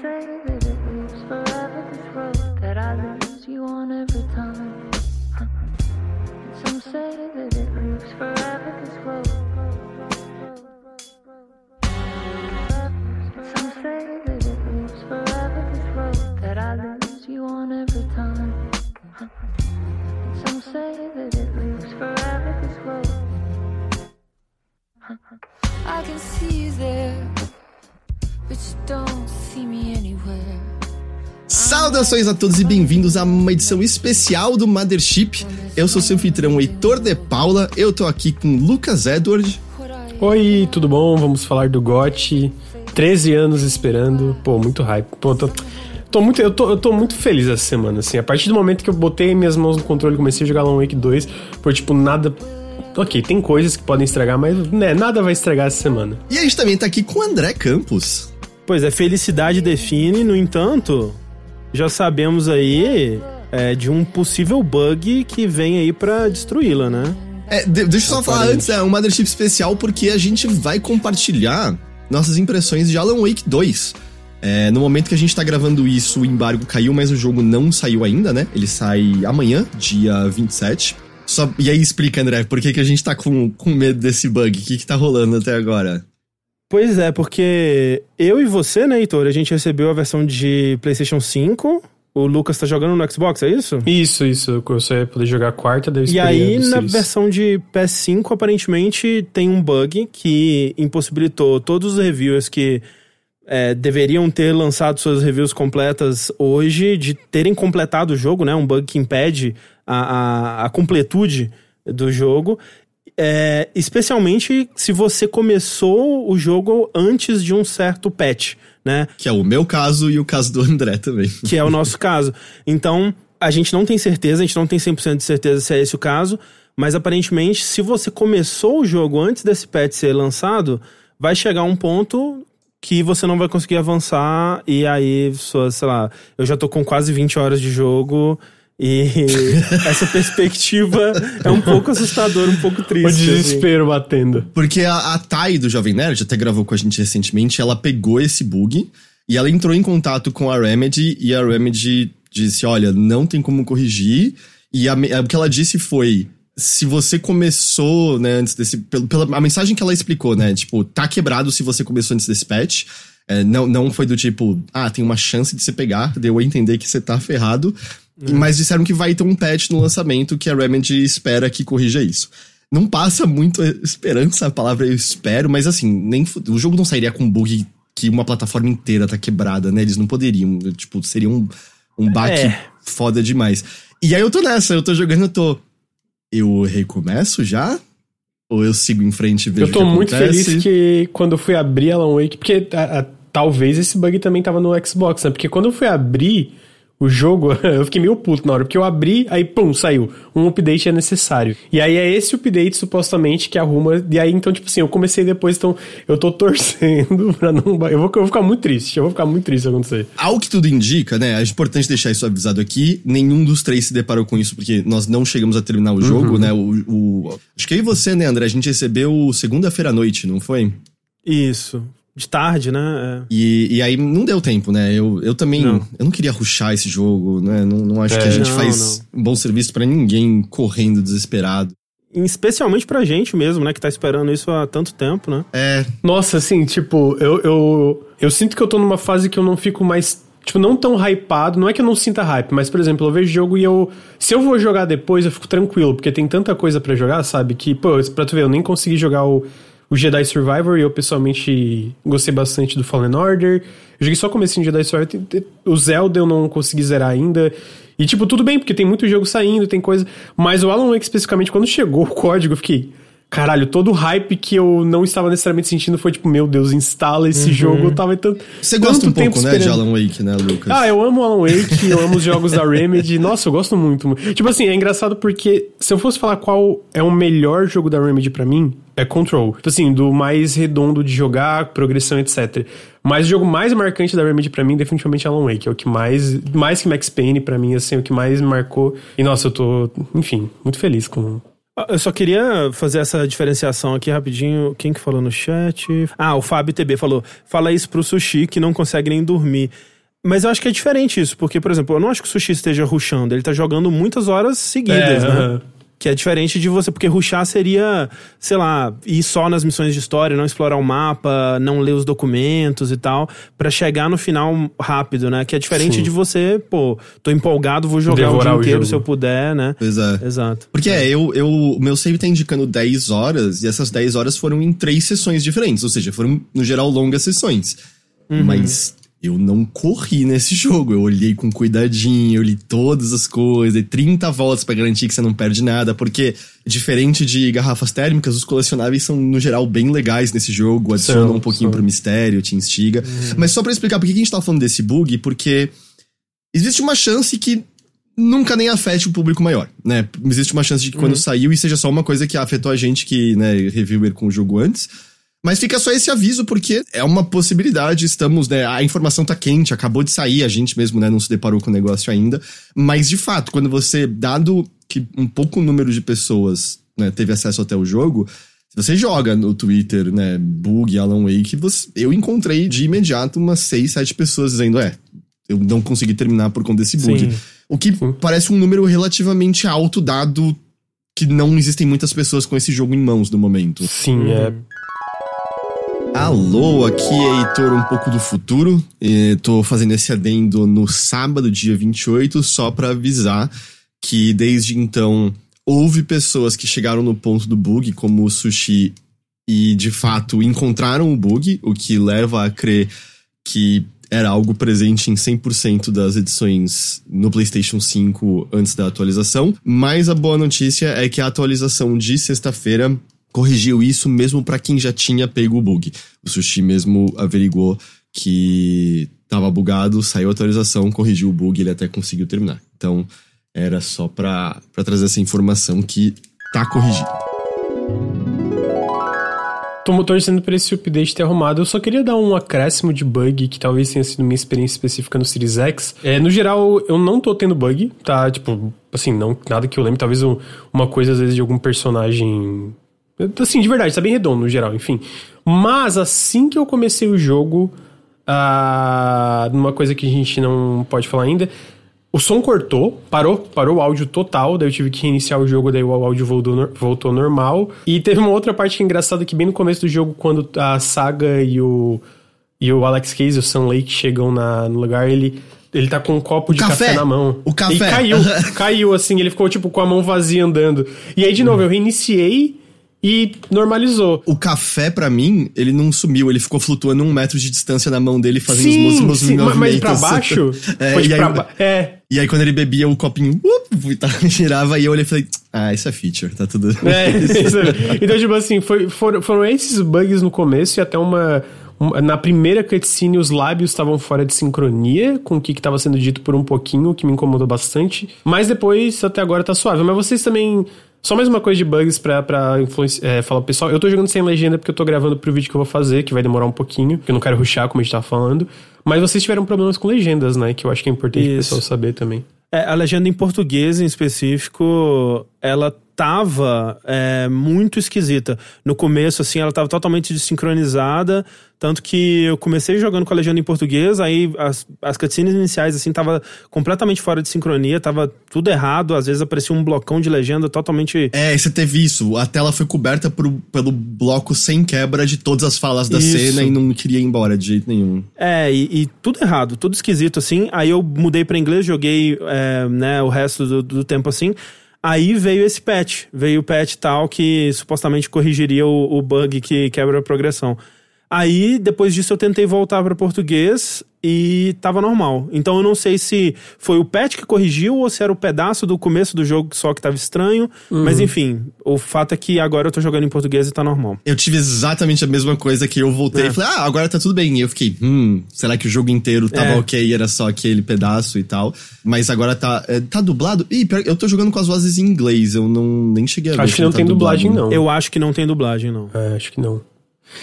say that it lives forever, this road that I lose you on every time. And some say that it lives forever, this road. Some say that it lives forever, this road that I lose you on every time. And some say that it lives forever, this road. I can see you there, Saudações a todos e bem-vindos a uma edição especial do Mothership. Eu sou seu anfitrião Heitor de Paula, eu tô aqui com Lucas Edward. Oi, tudo bom? Vamos falar do GOT. 13 anos esperando. Pô, muito hype. Pô, tô, tô muito, eu, tô, eu tô muito feliz essa semana, assim. A partir do momento que eu botei minhas mãos no controle e comecei a jogar Long Wake 2, por tipo, nada. Ok, tem coisas que podem estragar, mas né, nada vai estragar essa semana. E a gente também tá aqui com o André Campos. Pois é, felicidade define, no entanto, já sabemos aí é, de um possível bug que vem aí pra destruí-la, né? É, de- deixa eu só falar antes, é um Mothership especial porque a gente vai compartilhar nossas impressões de Alan Wake 2. É, no momento que a gente tá gravando isso, o embargo caiu, mas o jogo não saiu ainda, né? Ele sai amanhã, dia 27. Só, e aí explica, André, por que, que a gente tá com, com medo desse bug? O que, que tá rolando até agora? Pois é, porque eu e você, né, Heitor, a gente recebeu a versão de PlayStation 5. O Lucas tá jogando no Xbox, é isso? Isso, isso. Você vai poder jogar a quarta da E aí, na Series. versão de PS5, aparentemente tem um bug que impossibilitou todos os reviewers que é, deveriam ter lançado suas reviews completas hoje de terem completado o jogo, né? Um bug que impede a, a, a completude do jogo. É, especialmente se você começou o jogo antes de um certo patch, né? Que é o meu caso e o caso do André também. que é o nosso caso. Então, a gente não tem certeza, a gente não tem 100% de certeza se é esse o caso, mas aparentemente, se você começou o jogo antes desse patch ser lançado, vai chegar um ponto que você não vai conseguir avançar e aí, sei lá, eu já tô com quase 20 horas de jogo e essa perspectiva é um pouco assustadora, um pouco triste. O assim. desespero batendo. Porque a, a Thay do Jovem Nerd até gravou com a gente recentemente, ela pegou esse bug e ela entrou em contato com a Remedy e a Remedy disse: olha, não tem como corrigir. E a, me- o que ela disse foi. Se você começou, né, antes desse. Pelo, pela, a mensagem que ela explicou, né? Tipo, tá quebrado se você começou antes desse patch. É, não, não foi do tipo, ah, tem uma chance de você pegar, deu a entender que você tá ferrado. Mas disseram que vai ter um patch no lançamento que a Remedy espera que corrija isso. Não passa muito esperança a palavra eu espero, mas assim, nem o jogo não sairia com um bug que uma plataforma inteira tá quebrada, né? Eles não poderiam, tipo, seria um, um baque É. foda demais. E aí eu tô nessa, eu tô jogando, eu tô. Eu recomeço já? Ou eu sigo em frente e vejo Eu tô muito feliz que quando eu fui abrir Alan Wake, porque a- a- talvez esse bug também tava no Xbox, né? Porque quando eu fui abrir o jogo, eu fiquei meio puto na hora, porque eu abri, aí pum, saiu. Um update é necessário. E aí é esse update, supostamente, que arruma. E aí, então, tipo assim, eu comecei depois, então eu tô torcendo pra não. Eu vou, eu vou ficar muito triste, eu vou ficar muito triste se acontecer. Ao que tudo indica, né? É importante deixar isso avisado aqui. Nenhum dos três se deparou com isso, porque nós não chegamos a terminar o Uhum. jogo, né? O, o- acho que aí você, né, André? A gente recebeu segunda-feira à noite, não foi? Isso. De tarde, né? É. E, e aí não deu tempo, né? Eu, eu também. Não. Eu não queria ruxar esse jogo, né? Não, não acho É. que a gente Não, faz um bom serviço pra ninguém correndo desesperado. Especialmente pra gente mesmo, né? Que tá esperando isso há tanto tempo, né? É, Nossa, assim, tipo, eu, eu, eu sinto que eu tô numa fase que eu não fico mais. Tipo, não tão hypado. Não é que eu não sinta hype, mas, por exemplo, eu vejo jogo e eu. Se eu vou jogar depois, eu fico tranquilo, porque tem tanta coisa pra jogar, sabe? Que, pô, pra tu ver, eu nem consegui jogar o, o Jedi Survivor e eu pessoalmente gostei bastante do Fallen Order. Eu joguei só o comecinho de Jedi Survivor. O Zelda eu não consegui zerar ainda. E, tipo, tudo bem, porque tem muito jogo saindo, tem coisa. Mas o Alan Wake, especificamente, quando chegou o código, eu fiquei. Caralho, todo o hype que eu não estava necessariamente sentindo foi tipo, meu Deus, instala esse jogo. Eu tava tanto. você gosta um pouco, né, de. Alan Wake, né, Lucas? Ah, eu amo Alan Wake, eu amo os jogos da Remedy. Nossa, eu gosto muito. Tipo assim, é engraçado porque se eu fosse falar qual é o melhor jogo da Remedy pra mim, é Control. Tipo assim, do mais redondo de jogar, progressão, etc. Mas o jogo mais marcante da Remedy pra mim, definitivamente é Alan Wake. É o que mais, mais que Max Payne pra mim, assim, é o que mais marcou. E nossa, eu tô, enfim, muito feliz com Ah, Eu só queria fazer essa diferenciação aqui rapidinho. Quem que falou no chat? Ah, o Fábio TB falou: fala isso pro sushi que não consegue nem dormir. Mas eu acho que é diferente isso, porque, por exemplo, eu não acho que o sushi esteja rushando, ele tá jogando muitas horas seguidas, É, né? aham. Que é diferente de você, porque rushar seria, sei lá, ir só nas missões de história, não explorar o mapa, não ler os documentos e tal, pra chegar no final rápido, né? Que é diferente Sim. de você, pô, tô empolgado, vou jogar Devorar o dia o inteiro jogo. se eu puder, né? Pois é. Exato. Porque é, eu, eu, o meu save tá indicando 10 horas, e essas 10 horas foram em três sessões diferentes, ou seja, foram, no geral, longas sessões. Mas eu não corri nesse jogo, eu olhei com cuidadinho, eu li todas as coisas, dei 30 voltas pra garantir que você não perde nada, porque, diferente de garrafas térmicas, os colecionáveis são, no geral, bem legais nesse jogo, adicionam São, um pouquinho são. pro mistério, te instiga. Mas só pra explicar por que a gente tá falando desse bug, porque existe uma chance que nunca nem afete o público maior, né? Existe uma chance de que quando saiu e seja só uma coisa que afetou a gente que, né, reviewer com o jogo antes. Mas fica só esse aviso porque é uma possibilidade, estamos, né, a informação tá quente, acabou de sair, a gente mesmo, né, não se deparou com o negócio ainda, mas de fato, quando você, dado que um pouco número de pessoas, né, teve acesso até o jogo, se você joga no Twitter, né, bug, Alan Wake, você, eu encontrei de imediato umas 6, 7 pessoas dizendo, é, eu não consegui terminar por conta desse bug. Sim. O que parece um número relativamente alto, dado que não existem muitas pessoas com esse jogo em mãos no momento. Sim, é. Alô, aqui é Heitor um pouco do futuro. E tô fazendo esse adendo no sábado, dia 28, só pra avisar que desde então houve pessoas que chegaram no ponto do bug, como o Sushi, e de fato encontraram o bug, o que leva a crer que era algo presente em 100% das edições no PlayStation 5 antes da atualização. Mas a boa notícia é que a atualização de sexta-feira corrigiu isso mesmo pra quem já tinha pego o bug. O Sushi mesmo averigou que tava bugado, saiu a atualização, corrigiu o bug, ele até conseguiu terminar. Então, era só pra trazer essa informação que tá corrigido. Tô torcendo pra esse update ter arrumado. Eu só queria dar um acréscimo de bug, que talvez tenha sido minha experiência específica no Series X. É, no geral, eu não tô tendo bug, tá? Tipo, assim, não, nada que eu lembre. Talvez um- uma coisa, às vezes, de algum personagem. Assim, de verdade, tá bem redondo no geral, enfim. Mas assim que eu comecei o jogo, ah, numa coisa que a gente não pode falar ainda. O som cortou, parou, parou o áudio total, daí eu tive que reiniciar o jogo, daí o áudio voltou, voltou normal. E teve uma outra parte que é engraçada que bem no começo do jogo, quando a Saga e o, e o Alex Case, o Sam Lake, chegam na, no lugar, ele, ele tá com um copo de café, café! na mão. O café! E caiu, caiu assim, ele ficou tipo com a mão vazia andando. E aí, de novo, eu reiniciei e normalizou. O café, pra mim, ele não sumiu, ele ficou flutuando um metro de distância na mão dele, fazendo os Sim, mesmos sim, mas- mas pra movimentos. baixo? É, e, aí, pra ba- é, e aí, quando ele bebia, o copinho up, e tá, girava, e eu olhei e falei, ah, isso é feature, tá tudo... É, isso. então, tipo assim, foi, foram, foram esses bugs no começo e até uma. na primeira cutscene, os lábios estavam fora de sincronia com o que estava sendo dito por um pouquinho, que me incomodou bastante. Mas depois, até agora, tá suave. Mas vocês também. Só mais uma coisa de bugs pra, pra é, falar pro pessoal. Eu tô jogando sem legenda porque eu tô gravando pro vídeo que eu vou fazer, que vai demorar um pouquinho, que eu não quero rushar, como a gente tava falando. Mas vocês tiveram problemas com legendas, né? Que eu acho que é importante o pessoal saber também. É, a legenda em português, em específico, ela tava é, muito esquisita. No começo, assim, ela tava totalmente desincronizada, tanto que eu comecei jogando com a legenda em português, aí as, as cutscenes iniciais, assim, tava completamente fora de sincronia, tava tudo errado, às vezes aparecia um blocão de legenda totalmente... É, você teve isso. A tela foi coberta por, pelo bloco sem quebra de todas as falas da Isso. cena e não queria ir embora de jeito nenhum. É, e, e tudo errado, tudo esquisito, assim. Aí eu mudei pra inglês, joguei é, né, o resto do, do tempo assim. Aí veio esse patch, veio o patch tal que supostamente corrigiria o, o bug que quebra a progressão. Aí, depois disso, eu tentei voltar para português e tava normal. Então eu não sei se foi o patch que corrigiu ou se era o pedaço do começo do jogo só que tava estranho. Mas enfim, o fato é que agora eu tô jogando em português e tá normal. Eu tive exatamente a mesma coisa que eu voltei É. e falei, ah, agora tá tudo bem. E eu fiquei, hum, será que o jogo inteiro tava É. ok e era só aquele pedaço e tal? Mas agora tá, é, tá dublado? Ih, pior, eu tô jogando com as vozes em inglês, eu não nem cheguei a ver. Acho que não tá tem dublagem, não. Eu acho que não tem dublagem, não. É, acho que não.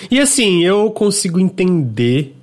E assim, eu consigo entender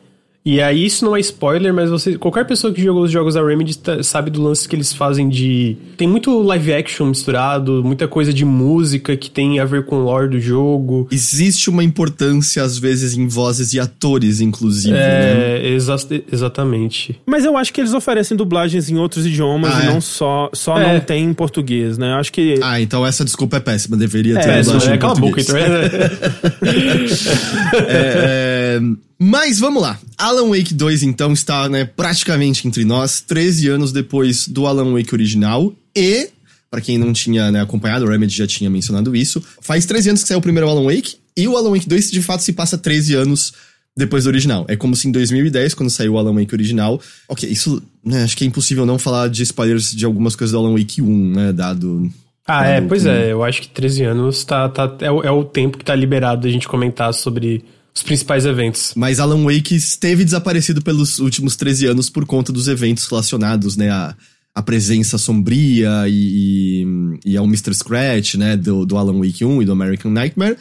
E aí isso não é spoiler, mas você, qualquer pessoa que jogou os jogos da Remedy tá- sabe do lance que eles fazem de tem muito live action misturado, muita coisa de música que tem a ver com o lore do jogo. Existe uma importância, às vezes, em vozes e atores, inclusive, né? É, exa exatamente. Mas eu acho que eles oferecem dublagens em outros idiomas Ah, e é? não só, só É. não tem em português, né? Eu acho que Ah, então essa desculpa é péssima. Deveria ter É, dublagem é em cala a boca, então. É, é, Mas vamos lá. Alan Wake 2, então, está né, praticamente entre nós, 13 anos depois do Alan Wake original. E, pra quem não tinha né, acompanhado, o Remedy já tinha mencionado isso, faz 13 anos que saiu o primeiro Alan Wake, e o Alan Wake 2 de fato se passa 13 anos depois do original. É como se em 2010, quando saiu o Alan Wake original. Ok, isso né, acho que é impossível não falar de spoilers de algumas coisas do Alan Wake 1, né? Dado. Ah, dado é, pois é, eu acho que 13 anos tá, tá, é, o, é o tempo que tá liberado da gente comentar sobre os principais eventos. Mas Alan Wake esteve desaparecido pelos últimos 13 anos por conta dos eventos relacionados, né, a, a presença sombria e, e, e ao Mr. Scratch, né, do, do Alan Wake 1 e do American Nightmare.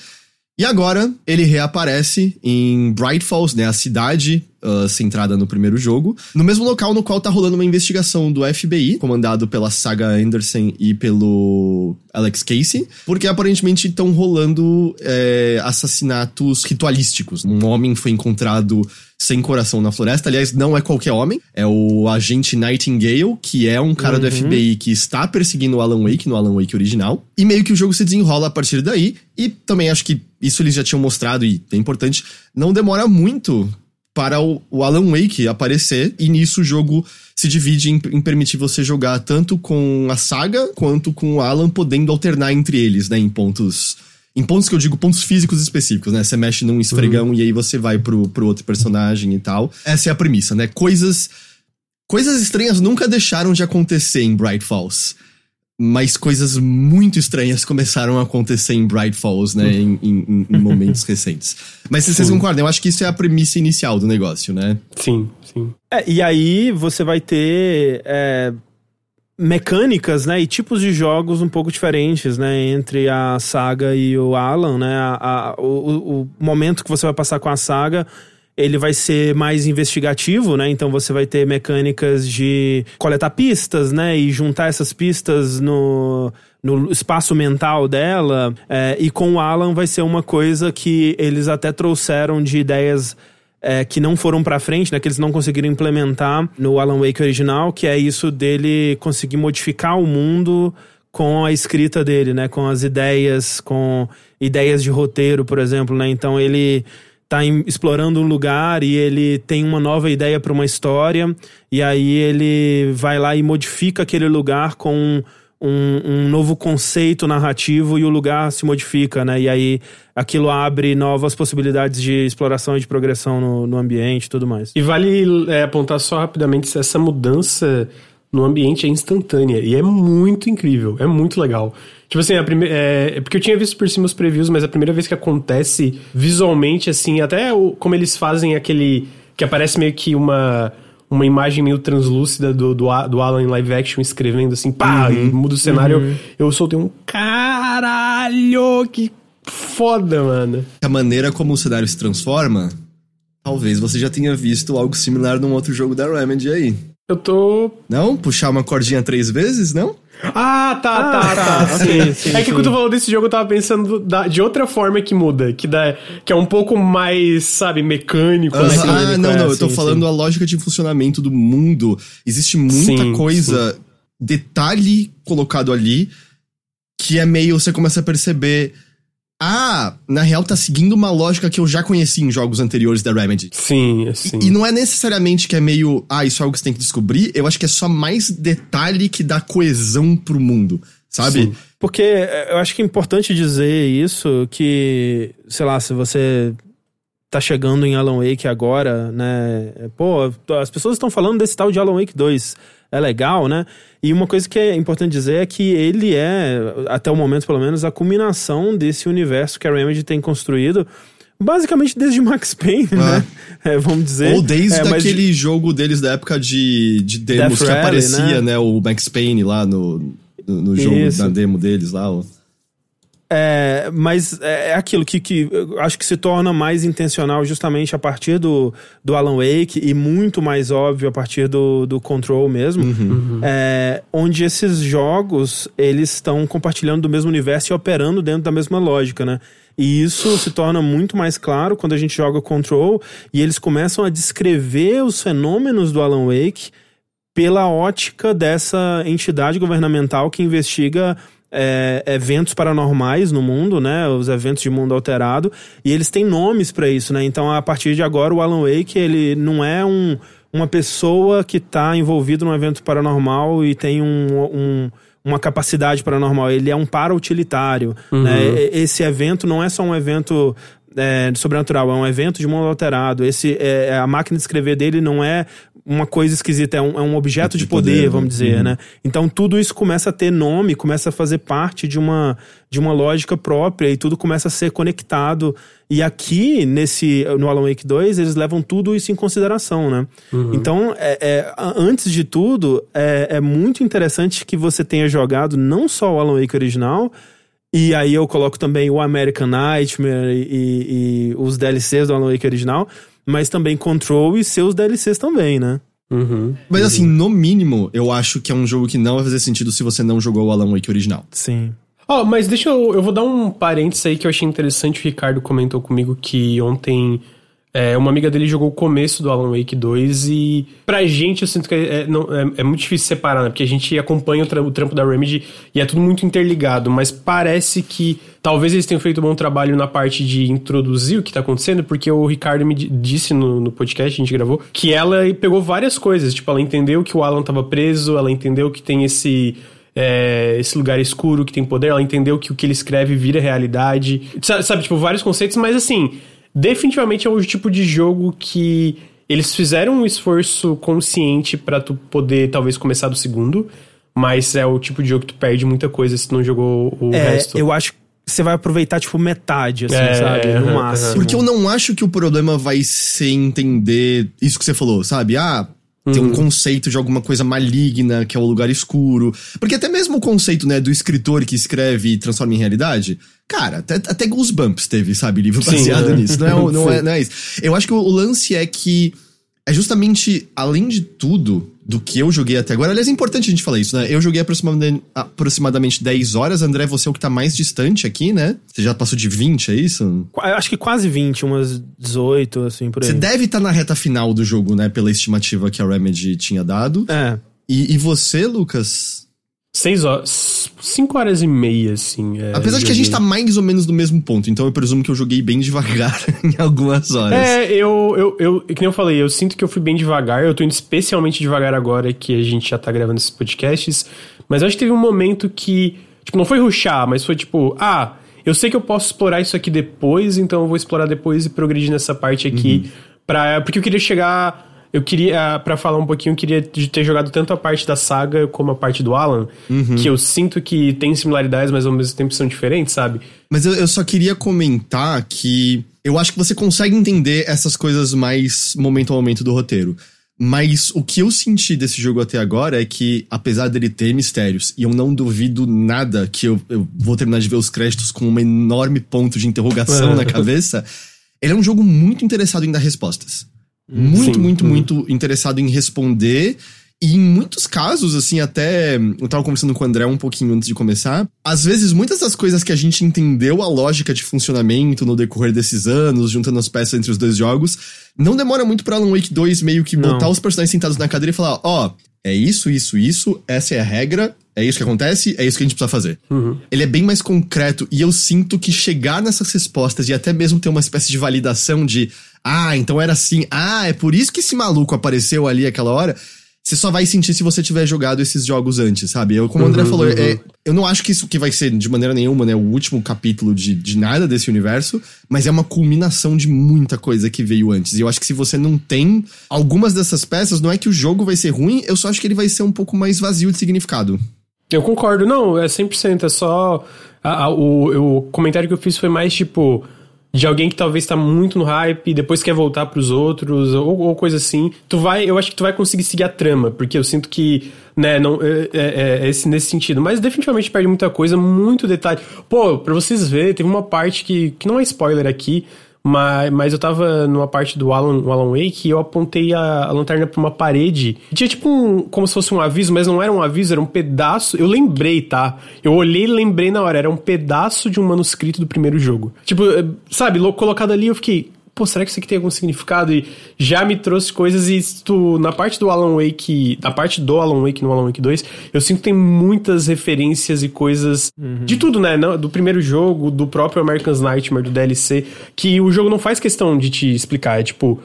E agora ele reaparece em Bright Falls, né, a cidade ah, centrada no primeiro jogo, no mesmo local no qual tá rolando uma investigação do FBI, comandado pela Saga Anderson e pelo Alex Casey, porque aparentemente estão rolando é, assassinatos ritualísticos. Um homem foi encontrado sem coração na floresta. Aliás, não é qualquer homem, é o agente Nightingale, que é um cara do FBI que está perseguindo o Alan Wake no Alan Wake original. E meio que o jogo se desenrola a partir daí. E também acho que isso eles já tinham mostrado e é importante. Não demora muito para o, o Alan Wake aparecer, e nisso o jogo se divide em, em permitir você jogar tanto com a saga quanto com o Alan, podendo alternar entre eles, né, em pontos. Em pontos que eu digo pontos físicos específicos, né? Você mexe num esfregão e aí você vai pro, pro outro personagem e tal. Essa é a premissa, né? Coisas. Coisas estranhas nunca deixaram de acontecer em Bright Falls. Mas coisas muito estranhas começaram a acontecer em Bright Falls, né? Em, em- em momentos recentes. Mas se vocês concordam, eu acho que isso é a premissa inicial do negócio, né? Sim, sim. É, e aí você vai ter é, mecânicas, né, e tipos de jogos um pouco diferentes, né, entre a saga e o Alan, né, a, a- o, o- momento que você vai passar com a saga ele vai ser mais investigativo, né? Então você vai ter mecânicas de coletar pistas, né? E juntar essas pistas no, no espaço mental dela. É, e com o Alan vai ser uma coisa que eles até trouxeram de ideias é, que não foram pra frente, né, que eles não conseguiram implementar no Alan Wake original, que é isso dele conseguir modificar o mundo com a escrita dele, né, com as ideias, com ideias de roteiro, por exemplo, né? Então ele tá em- explorando um lugar e ele tem uma nova ideia para uma história e aí ele vai lá e modifica aquele lugar com um, um novo conceito narrativo e o lugar se modifica, né? E aí aquilo abre novas possibilidades de exploração e de progressão no, no ambiente e tudo mais. E vale é, apontar só rapidamente se essa mudança no ambiente é instantânea. E é muito incrível, é muito legal. Tipo assim, a primeira, é, é porque eu tinha visto por cima os previews, mas a primeira vez que acontece visualmente, assim, até o- como eles fazem aquele. que aparece meio que uma. Uma imagem meio translúcida do, do, do Alan em live action escrevendo assim, pá, e muda o cenário. Eu soltei um caralho, que foda, mano. A maneira como o cenário se transforma, talvez você já tenha visto algo similar num outro jogo da Remedy aí. Eu tô Não? Puxar uma cordinha três vezes, não? Ah, tá, Ah, tá, tá. tá. Sim, Sim, é que sim. quando tu falou desse jogo, eu tava pensando da- de outra forma que muda, que, dá, que é um pouco mais, sabe, mecânico. Assim, ah, mecânico, não, é, não, eu tô falando sim. a lógica de funcionamento do mundo. Existe muita Sim, coisa, detalhe colocado ali, que é meio. Você começa a perceber. Ah, na real tá seguindo uma lógica que eu já conheci em jogos anteriores da Remedy. Sim, sim. E não é necessariamente que é meio, ah, isso é algo que você tem que descobrir. Eu acho que é só mais detalhe que dá coesão pro mundo, sabe? Sim. Porque é, eu acho que é importante dizer isso, que, sei lá, se você tá chegando em Alan Wake agora, né? Pô, as pessoas estão falando desse tal de Alan Wake 2. É legal, né? E uma coisa que é importante dizer é que ele é, até o momento pelo menos, a culminação desse universo que a Remedy tem construído. Basicamente desde Max Payne, né? É, vamos dizer. Ou desde É, mas de- aquele jogo deles da época de, de demos Death que Rally, aparecia, né? né? O Max Payne lá no, no, no jogo, Isso. na demo deles lá. É, mas é é aquilo que, que eu acho que se torna mais intencional justamente a partir do, do Alan Wake e muito mais óbvio a partir do, do Control mesmo, É, onde esses jogos eles estão compartilhando do mesmo universo e operando dentro da mesma lógica, né? E isso se torna muito mais claro quando a gente joga Control e eles começam a descrever os fenômenos do Alan Wake pela ótica dessa entidade governamental que investiga é, eventos paranormais no mundo, né? Os eventos de mundo alterado. E eles têm nomes pra isso, né? Então, a partir de agora, o Alan Wake, ele não é um, uma pessoa que tá envolvido num evento paranormal e tem um, um- uma capacidade paranormal. Ele é um para-utilitário, né? E- Esse evento não é só um evento é, sobrenatural, é um evento de mundo alterado. Esse, é, a máquina de escrever dele não é uma coisa esquisita, é um, é um objeto de poder, poder, vamos né? dizer, né? Então tudo isso começa a ter nome, começa a fazer parte de uma, de uma lógica própria e tudo começa a ser conectado. E aqui, nesse no Alan Wake 2, eles levam tudo isso em consideração, né? Então, é, é, antes de tudo, é, é muito interessante que você tenha jogado não só o Alan Wake original, e aí eu coloco também o American Nightmare e, e- e os DLCs do Alan Wake original, mas também Control e seus DLCs também, né? Uhum. Mas assim, no mínimo, eu acho que é um jogo que não vai fazer sentido se você não jogou o Alan Wake original. Sim. Ó, mas deixa eu. Eu vou dar um parênteses aí que eu achei interessante. O Ricardo comentou comigo que ontem é, uma amiga dele jogou o começo do Alan Wake 2 e pra gente eu sinto que é, é, não- é- é muito difícil separar, né? Porque a gente acompanha o, tra- o trampo da Remedy e é tudo muito interligado, mas parece que talvez eles tenham feito um bom trabalho na parte de introduzir o que tá acontecendo, porque o Ricardo me di- disse no, no podcast, a gente gravou, que ela pegou várias coisas. Tipo, ela entendeu que o Alan tava preso, ela entendeu que tem esse é, esse lugar escuro que tem poder, ela entendeu que o que ele escreve vira realidade. Sabe, tipo, vários conceitos, mas assim, definitivamente é um tipo de jogo que eles fizeram um esforço consciente pra tu poder talvez começar do segundo, mas é o tipo de jogo que tu perde muita coisa se tu não jogou o É, resto. eu acho que você vai aproveitar, tipo, metade, assim, É, sabe? No máximo. Porque eu não acho que o problema vai ser entender isso que você falou, sabe? Ah, tem um conceito de alguma coisa maligna, que é o lugar escuro. Porque até mesmo o conceito, né, do escritor que escreve e transforma em realidade. Cara, até, até Goosebumps teve, sabe, livro Sim, baseado é. nisso. Não é, não, é, Sim. não é isso. Eu acho que o lance é que é justamente, além de tudo, do que eu joguei até agora. Aliás, é importante a gente falar isso, né? Eu joguei aproximadamente, aproximadamente 10 horas. André, você é o que tá mais distante aqui, né? Você já passou de 20, é isso? Eu Acho que quase 20, umas 18, assim, por aí. Você deve estar na reta final do jogo, né? Pela estimativa que a Remedy tinha dado. É. E, e você, Lucas? Seis horas. Cinco horas e meia, assim. é, Apesar de que a gente tá mais ou menos no mesmo ponto, então eu presumo que eu joguei bem devagar em algumas horas. É, eu, eu, eu, que nem eu falei, eu sinto que eu fui bem devagar, eu tô indo especialmente devagar agora que a gente já tá gravando esses podcasts, mas eu acho que teve um momento que, tipo, não foi ruxar, mas foi tipo, ah, eu sei que eu posso explorar isso aqui depois, então eu vou explorar depois e progredir nessa parte aqui, pra, porque eu queria chegar... Eu queria, pra falar um pouquinho, eu queria ter jogado tanto a parte da saga como a parte do Alan, que eu sinto que tem similaridades, mas ao mesmo tempo são diferentes, sabe? Mas eu, eu só queria comentar que eu acho que você consegue entender essas coisas mais momento a momento do roteiro. Mas o que eu senti desse jogo até agora é que, apesar dele ter mistérios, e eu não duvido nada que eu, eu vou terminar de ver os créditos com um enorme ponto de interrogação na cabeça, ele é um jogo muito interessado em dar respostas. Muito, Sim. muito, Uhum. muito interessado em responder. E em muitos casos, assim, até. Eu tava conversando com o André um pouquinho antes de começar. Às vezes, muitas das coisas que a gente entendeu a lógica de funcionamento no decorrer desses anos, juntando as peças entre os dois jogos, não demora muito pra Alan Wake 2 meio que Não. botar os personagens sentados na cadeira e falar: ó, é isso, isso, isso, essa é a regra, é isso que acontece, é isso que a gente precisa fazer. Ele é bem mais concreto e eu sinto que chegar nessas respostas e até mesmo ter uma espécie de validação de ah, então era assim, ah, é por isso que esse maluco apareceu ali aquela hora. Você só vai sentir se você tiver jogado esses jogos antes, sabe? Eu, como o André falou, é, eu não acho que isso que vai ser de maneira nenhuma, né, o último capítulo de, de nada desse universo, mas é uma culminação de muita coisa que veio antes. E eu acho que se você não tem algumas dessas peças, não é que o jogo vai ser ruim, eu só acho que ele vai ser um pouco mais vazio de significado. Eu concordo, não, é 100%, é só. a- a- o, o comentário que eu fiz foi mais tipo. De alguém que talvez tá muito no hype e depois quer voltar pros outros, ou, ou coisa assim. Tu vai, eu acho que tu vai conseguir seguir a trama, porque eu sinto que, né, não, é, é, é esse, nesse sentido. Mas definitivamente perde muita coisa, muito detalhe. Pô, pra vocês verem, teve uma parte que, que não é spoiler aqui, mas, mas eu tava numa parte do Alan, Alan Wake e eu apontei a, a lanterna pra uma parede. Tinha tipo um. como se fosse um aviso, mas não era um aviso, era um pedaço. Eu lembrei, tá? Eu olhei e lembrei na hora. Era um pedaço de um manuscrito do primeiro jogo. Tipo, eh, sabe, colocado ali eu fiquei pô, será que isso aqui tem algum significado? E já me trouxe coisas e tu, na parte do Alan Wake, na parte do Alan Wake no Alan Wake 2, eu sinto que tem muitas referências e coisas uhum. de tudo, né? Do primeiro jogo, do próprio American's Nightmare, do DLC, que o jogo não faz questão de te explicar, é tipo...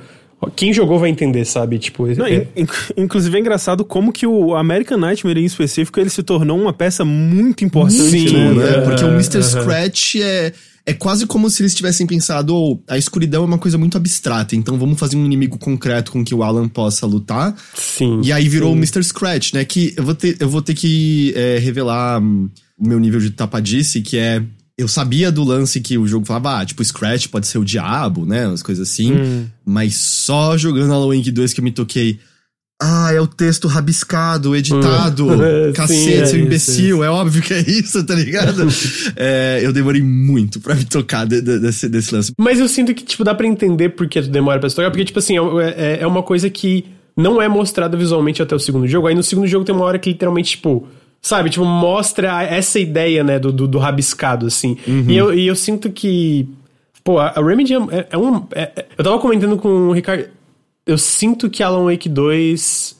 Quem jogou vai entender, sabe? Tipo, não, é... inclusive é engraçado como que o American Nightmare em específico ele se tornou uma peça muito importante, Sim, né? né? Porque o Mr. Uh -huh. Scratch é é quase como se eles tivessem pensado, oh, a escuridão é uma coisa muito abstrata, então vamos fazer um inimigo concreto com que o Alan possa lutar. Sim. E aí virou sim. o Mr. Scratch, né? Que eu vou ter, eu vou ter que é, revelar hum, o meu nível de tapadice, que é. Eu sabia do lance que o jogo falava, ah, tipo, Scratch pode ser o diabo, né? Umas coisas assim. Hum. Mas só jogando Wake 2 que eu me toquei. Ah, é o texto rabiscado, editado. Hum. Cacete, Sim, é seu imbecil. Isso. É óbvio que é isso, tá ligado? é, eu demorei muito pra me tocar de, de, desse, desse lance. Mas eu sinto que, tipo, dá pra entender por que tu demora pra se tocar. Porque, tipo assim, é, é, é uma coisa que não é mostrada visualmente até o segundo jogo. Aí no segundo jogo tem uma hora que literalmente, tipo sabe, tipo, mostra essa ideia, né, do, do, do rabiscado, assim. Uhum. E, eu, e eu sinto que, pô, a Remedy é, é um... É, eu tava comentando com o Ricardo, eu sinto que Alan Wake 2.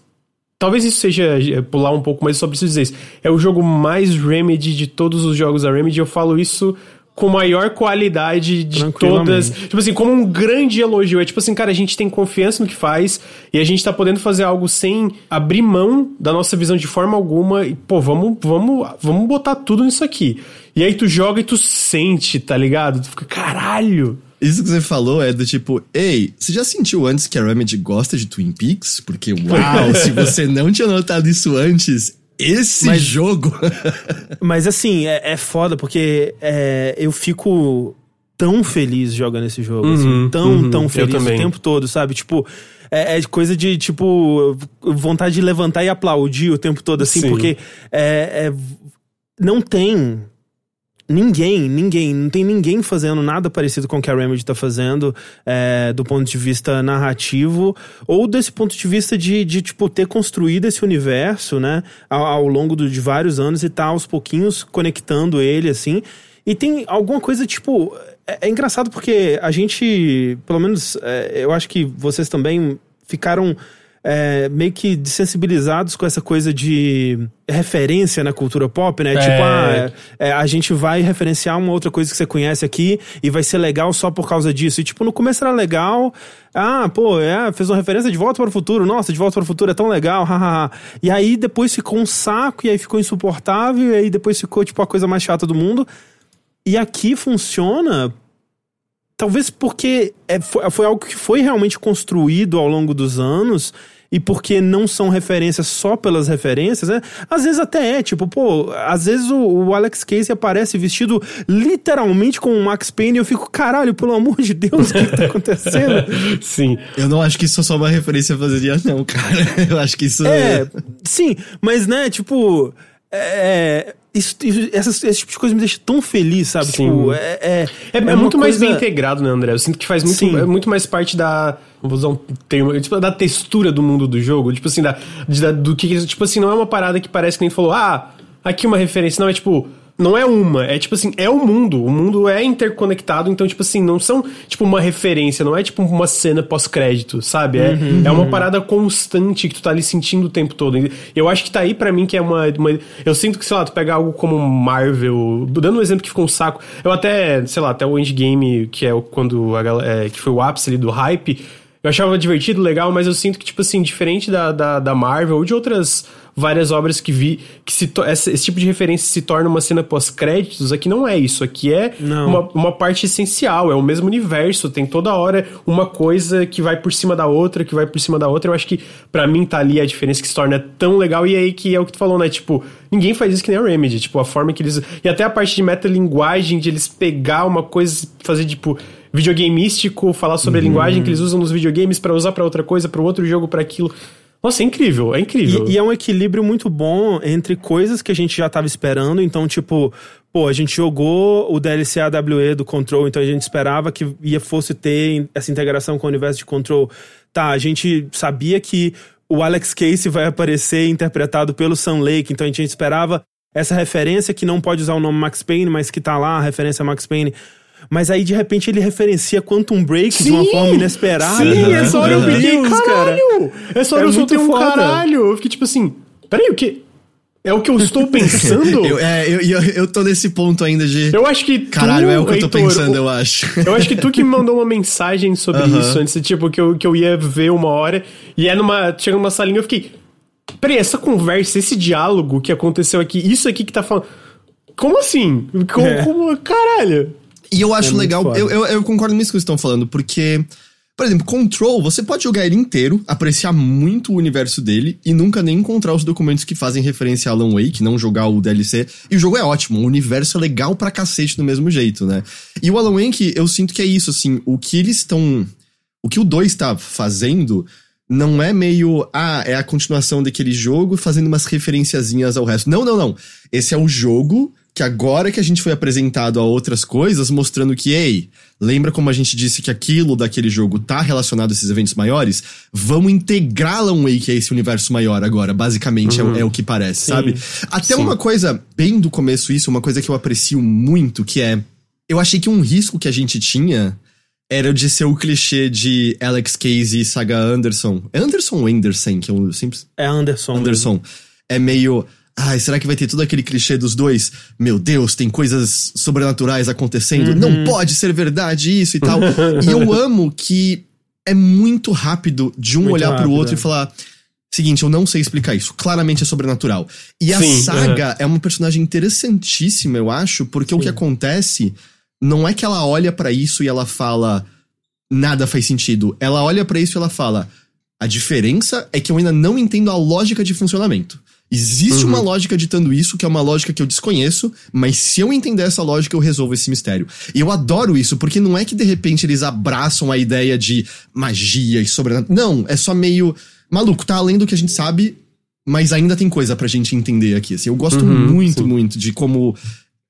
Talvez isso seja é, pular um pouco, mas eu só preciso dizer isso. É o jogo mais Remedy de todos os jogos da Remedy. Eu falo isso com maior qualidade de todas. Tipo assim, como um grande elogio. É tipo assim, cara, a gente tem confiança no que faz e a gente tá podendo fazer algo sem abrir mão da nossa visão de forma alguma. E, pô, vamos, vamos, vamos botar tudo nisso aqui. E aí tu joga e tu sente, tá ligado? Tu fica, caralho. Isso que você falou é do tipo, ei, você já sentiu antes que a Remedy gosta de Twin Peaks? Porque, uau, se você não tinha notado isso antes, esse mas, jogo. mas assim, é, é foda, porque é, eu fico tão feliz jogando esse jogo. Assim, uhum, assim, tão, uhum, tão feliz o tempo todo, sabe? Tipo. É, é, coisa de, tipo, vontade de levantar e aplaudir o tempo todo, assim, Sim. porque é, é, não tem Ninguém, ninguém, não tem ninguém fazendo nada parecido com o que a Remedy tá fazendo é, do ponto de vista narrativo ou desse ponto de vista de, de tipo, ter construído esse universo, né, ao, ao longo do, de vários anos e tá aos pouquinhos conectando ele, assim. E tem alguma coisa, tipo, é, é engraçado porque a gente, pelo menos, é, eu acho que vocês também ficaram é, meio que desensibilizados com essa coisa de referência na cultura pop, né? Tipo, é. Tipo, ah, é, a gente vai referenciar uma outra coisa que você conhece aqui e vai ser legal só por causa disso. E, tipo, no começo era legal. Ah, pô, é, fez uma referência de Volta para o Futuro. Nossa, de Volta para o Futuro é tão legal, hahaha. e aí depois ficou um saco, e aí ficou insuportável, e aí depois ficou, tipo, a coisa mais chata do mundo. E aqui funciona talvez porque é, foi, foi, algo que foi realmente construído ao longo dos anos e porque não são referências só pelas referências, né? Às vezes até é, tipo, pô, às vezes o, o Alex Casey aparece vestido literalmente com o Max Payne e eu fico, caralho, pelo amor de Deus, o que, que tá acontecendo? sim. Eu não acho que isso é só uma referência fazeria, não, cara. Eu acho que isso é. é... Sim, mas né, tipo. É, isso, essas, esse tipo de coisa me deixa tão feliz, sabe? Sim. Tipo, é, é, é, é muito coisa... mais bem integrado, né, André? Eu sinto que faz muito, é muito mais parte da. Vou usar um termo, tipo, da textura do mundo do jogo. Tipo assim, da, da, do que. Tipo assim, não é uma parada que parece que nem falou, ah, aqui uma referência. Não, é tipo não é uma, é tipo assim, é o mundo. O mundo é interconectado, então, tipo assim, não são tipo uma referência, não é tipo uma cena pós-crédito, sabe? É, uhum. é uma parada constante que tu tá ali sentindo o tempo todo. Eu acho que tá aí para mim que é uma, uma, Eu sinto que, sei lá, tu pegar algo como Marvel, dando um exemplo que ficou um saco. Eu até, sei lá, até o Endgame, que é quando a galera, é, que foi o ápice ali do hype. Eu achava divertido, legal, mas eu sinto que, tipo assim, diferente da, da, da Marvel ou de outras várias obras que vi que se esse, esse, tipo de referência se torna uma cena pós-créditos, aqui não é isso. Aqui é uma, uma, parte essencial, é o mesmo universo, tem toda hora uma coisa que vai por cima da outra, que vai por cima da outra. Eu acho que para mim tá ali a diferença que se torna tão legal. E aí que é o que tu falou, né? Tipo, ninguém faz isso que nem a Remedy. Tipo, a forma que eles. E até a parte de metalinguagem, de eles pegar uma coisa, fazer tipo videogameístico, falar sobre a linguagem que eles usam nos videogames pra usar pra outra coisa, pra outro jogo, pra aquilo. Nossa, é incrível, é incrível. E, e é um equilíbrio muito bom entre coisas que a gente já tava esperando. Então, tipo, pô, a gente jogou o DLC AWE do Control, então a gente esperava que ia fosse ter essa integração com o universo de Control. Tá, a gente sabia que o Alex Casey vai aparecer interpretado pelo Sam Lake, então a gente esperava essa referência que não pode usar o nome Max Payne, mas que tá lá, a referência a Max Payne. Mas aí, de repente, ele referencia Quantum Break Sim, de uma forma inesperada. Sim, né? essa hora eu fiquei, caralho! Essa hora É eu soltei muito um foda. caralho. Eu fiquei tipo assim, peraí, o que? É o que eu estou pensando? Eu, é, eu, eu, eu tô nesse ponto ainda de. Eu acho que tu, Caralho, é o que eu tô Heitor, pensando, o- eu acho. Eu acho que tu que me mandou uma mensagem sobre isso antes, tipo, que eu, que eu ia ver uma hora, e é numa. Chega numa salinha eu fiquei. Peraí, essa conversa, esse diálogo que aconteceu aqui, isso aqui que tá falando. Como assim? Como, É. como- caralho. E eu acho muito legal, eu, eu, eu concordo nisso que vocês estão falando, porque, por exemplo, Control, você pode jogar ele inteiro, apreciar muito o universo dele e nunca nem encontrar os documentos que fazem referência a Alan Wake, não jogar o DLC. E o jogo é ótimo, o universo é legal pra cacete do mesmo jeito, né? E o Alan Wake, eu sinto que é isso, assim, o que eles estão. O que o 2 tá fazendo não é meio, ah, é a continuação daquele jogo fazendo umas referenciazinhas ao resto. Não, não, não. Esse é o jogo que agora que a gente foi apresentado a outras coisas, mostrando que, ei, lembra como a gente disse que aquilo daquele jogo tá relacionado a esses eventos maiores? Vamos integrar Alan Wake a esse universo maior agora, basicamente é- é, o que parece, sabe? Até uma coisa, bem do começo isso, uma coisa que eu aprecio muito, que é, eu achei que um risco que a gente tinha era de ser o clichê de Alex Casey e Saga Anderson. É Anderson ou Anderson, que eu sempre É Anderson. Anderson. É meio. Ai, será que vai ter todo aquele clichê dos dois? Meu Deus, tem coisas sobrenaturais acontecendo. Não pode ser verdade isso e tal. e eu amo que é muito rápido de um Muito olhar pro rápido, outro é. e falar. Seguinte, eu não sei explicar isso. Claramente é sobrenatural. E a Sim, Saga é uma personagem interessantíssima, eu acho, porque o que acontece não é que ela olha pra isso e ela fala nada faz sentido. Ela olha pra isso e ela fala: a diferença é que eu ainda não entendo a lógica de funcionamento. Existe uma lógica ditando isso, que é uma lógica que eu desconheço, mas se eu entender essa lógica, eu resolvo esse mistério. E eu adoro isso, porque não é que de repente eles abraçam a ideia de magia e sobrenatural. Não, é só meio. Maluco, tá além do que a gente sabe, mas ainda tem coisa pra gente entender aqui. Assim, eu gosto muito, muito de como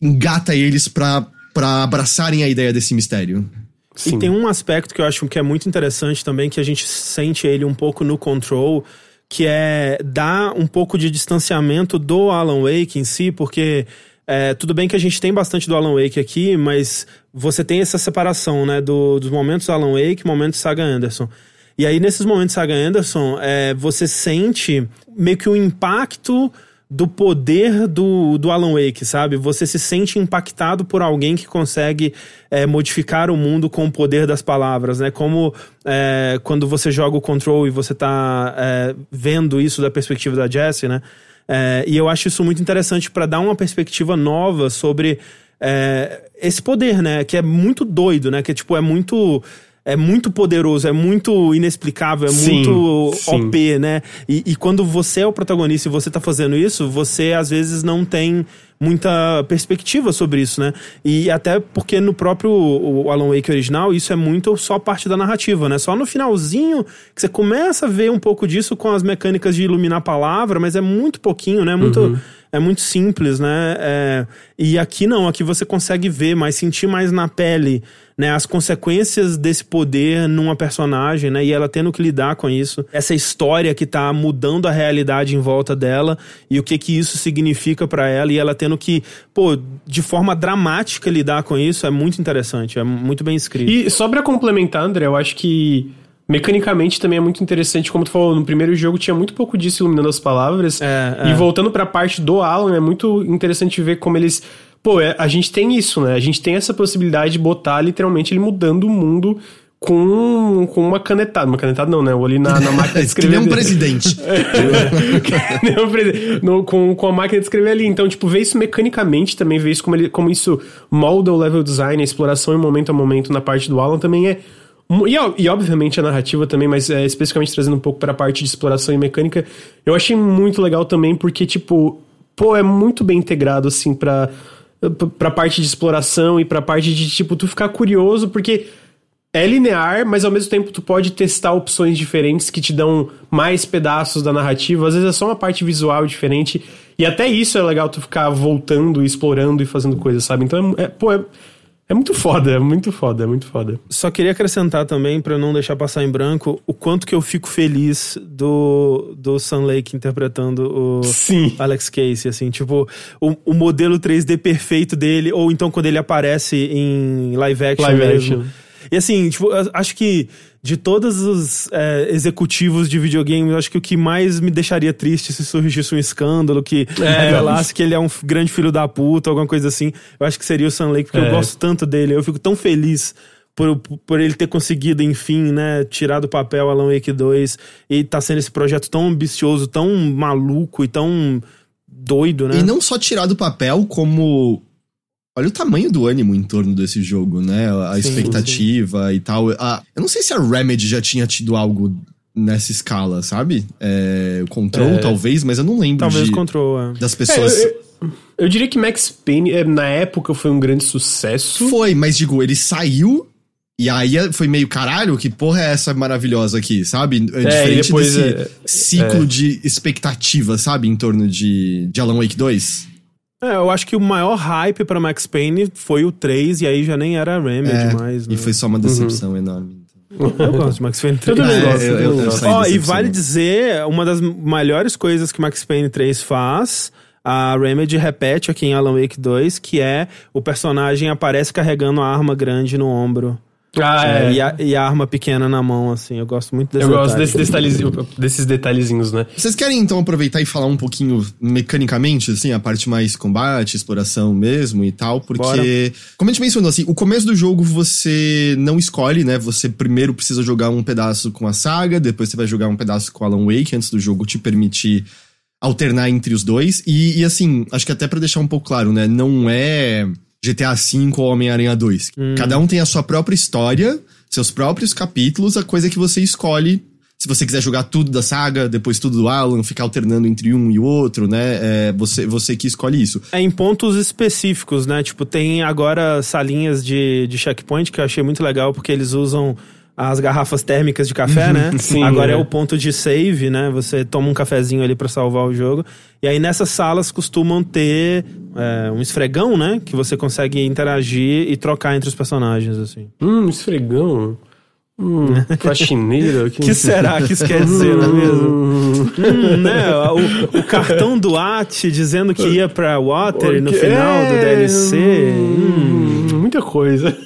engata eles pra, pra abraçarem a ideia desse mistério. Sim. E tem um aspecto que eu acho que é muito interessante também, que a gente sente ele um pouco no Control, que é dar um pouco de distanciamento do Alan Wake em si, porque é, tudo bem que a gente tem bastante do Alan Wake aqui, mas você tem essa separação, né, do- dos momentos Alan Wake e momentos Saga Anderson. E aí, nesses momentos Saga Anderson, é, você sente meio que o impacto do poder do, do Alan Wake, sabe? Você se sente impactado por alguém que consegue é, modificar o mundo com o poder das palavras, né? Como é, quando você joga o Control e você tá é, vendo isso da perspectiva da Jessie, né? É, e eu acho isso muito interessante para dar uma perspectiva nova sobre é, esse poder, né? Que é muito doido, né? Que tipo, é muito. É muito poderoso, é muito inexplicável, é Sim, muito sim. OP, né? E, e quando você é o protagonista e você tá fazendo isso, você às vezes não tem muita perspectiva sobre isso, né? E até porque no próprio Alan Wake original, isso é muito só parte da narrativa, né? Só no finalzinho que você começa a ver um pouco disso com as mecânicas de iluminar a palavra, mas é muito pouquinho, né? Muito, É muito simples, né? É, e aqui não, aqui você consegue ver, mais sentir mais na pele, né? As consequências desse poder numa personagem, né? E ela tendo que lidar com isso. Essa história que tá mudando a realidade em volta dela e o que que isso significa pra ela e ela tendo que, pô, de forma dramática lidar com isso é muito interessante, é muito bem escrito. E só pra complementar, André, eu acho que mecanicamente também é muito interessante, como tu falou, no primeiro jogo tinha muito pouco disso iluminando as palavras. É, E é. voltando pra parte do Alan, é muito interessante ver como eles. Pô, é- a gente tem isso, né? A gente tem essa possibilidade de botar literalmente ele mudando o mundo com, com uma canetada. Uma canetada não, né? Eu ali na, na máquina de que escrever. nem um presidente. Não, por exemplo, no- com, com a máquina de escrever ali. Então, tipo, ver isso mecanicamente também, ver isso como, ele, como isso molda o level design, a exploração em momento a momento na parte do Alan também é. E, e obviamente a narrativa também, mas é, especificamente trazendo um pouco pra parte de exploração e mecânica, eu achei muito legal também, porque, tipo, pô, é muito bem integrado, assim, pra, pra parte de exploração e pra parte de, tipo, tu ficar curioso, porque é linear, mas ao mesmo tempo tu pode testar opções diferentes que te dão mais pedaços da narrativa. Às vezes é só uma parte visual diferente. E até isso é legal tu ficar voltando, explorando e fazendo coisas, sabe? Então é, é pô, é, é muito foda, é muito foda, é muito foda. Só queria acrescentar também, pra não deixar passar em branco, o quanto que eu fico feliz do, do Sun Lake interpretando o Sim. Alex Casey, assim, tipo, o, o modelo 3D perfeito dele, ou então quando ele aparece em live action Live mesmo. action. E assim, tipo, eu acho que de todos os é, executivos de videogame, eu acho que o que mais me deixaria triste se surgisse um escândalo que É. revelasse que ele é um grande filho da puta, alguma coisa assim, eu acho que seria o Sun Lake, porque eu É. gosto tanto dele, eu fico tão feliz por, por ele ter conseguido, enfim, né, tirar do papel Alan Wake 2 e tá sendo esse projeto tão ambicioso, tão maluco e tão doido, né? E não só tirar do papel, como. Olha o tamanho do ânimo em torno desse jogo, né? A Sim, expectativa e tal. Ah, eu não sei se a Remedy já tinha tido algo nessa escala, sabe? É, o Control, É. talvez, mas eu não lembro Talvez de- Control, é. das É, pessoas. eu, eu- eu diria que Max Payne, é, na época, foi um grande sucesso. Foi, mas digo, ele saiu. E aí foi meio caralho, que porra é essa maravilhosa aqui, sabe? É, diferente desse é, ciclo de expectativa, sabe? Em torno de, de Alan Wake 2. É, eu acho que o maior hype pra Max Payne foi o 3, e aí já nem era a Remedy É, mais, né? E foi só uma decepção enorme. Eu gosto de Max Payne 3. Eu também É, gosto, eu- eu eu- Ó, e vale dizer, uma das melhores coisas que Max Payne 3 faz, a Remedy repete aqui em Alan Wake 2, que é o personagem aparece carregando a arma grande no ombro. Ah, É, é. e, a, e a arma pequena na mão, assim. Eu gosto muito desse Eu gosto detalhe. desse detalhezinho- desses detalhezinhos, né? Vocês querem então aproveitar e falar um pouquinho mecanicamente, assim, a parte mais combate, exploração mesmo e tal? Porque, Bora. como a gente mencionou, assim, o começo do jogo você não escolhe, né? Você primeiro precisa jogar um pedaço com a saga, depois você vai jogar um pedaço com Alan Wake antes do jogo te permitir alternar entre os dois. E, e, assim, acho que até pra deixar um pouco claro, né? Não é GTA V ou Homem-Aranha 2. Cada um tem a sua própria história, seus próprios capítulos, a coisa que você escolhe. Se você quiser jogar tudo da saga, depois tudo do Alan, ficar alternando entre um e o outro, né? É você, você que escolhe isso. É em pontos específicos, né? Tipo, tem agora salinhas de, de checkpoint que eu achei muito legal, porque eles usam as garrafas térmicas de café, né? Sim, agora é. é. o ponto de save, né? Você toma um cafezinho ali pra salvar o jogo. E aí nessas salas costumam ter é, um esfregão, né? Que você consegue interagir e trocar entre os personagens, assim. Hum, esfregão. Hum, faxineira. O que será que isso quer dizer, não é mesmo? Hum, né? O, o cartão do At dizendo que ia pra Water no Que- final do é, DLC. Hum. Muita coisa.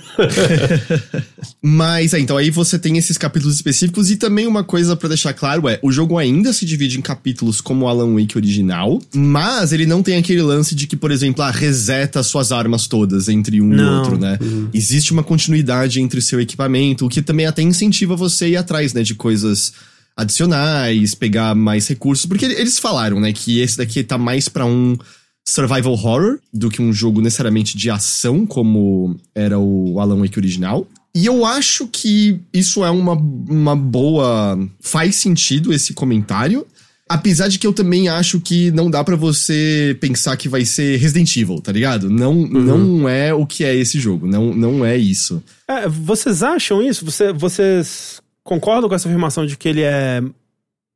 Mas, é, então aí você tem esses capítulos específicos e também uma coisa pra deixar claro é, o jogo ainda se divide em capítulos como o Alan Wake original, mas ele não tem aquele lance de que, por exemplo, ah, reseta suas armas todas entre um e Não. outro, né? Existe uma continuidade entre seu equipamento, o que também até incentiva você a ir atrás, né, de coisas adicionais, pegar mais recursos, porque eles falaram, né, que esse daqui tá mais pra um survival horror do que um jogo necessariamente de ação, como era o Alan Wake original. E eu acho que isso é uma, uma boa. Faz sentido esse comentário. Apesar de que eu também acho que não dá pra você pensar que vai ser Resident Evil, tá ligado? Não, não é o que é esse jogo. Não, não é isso. É, vocês acham isso? Você- vocês concordam com essa afirmação de que ele é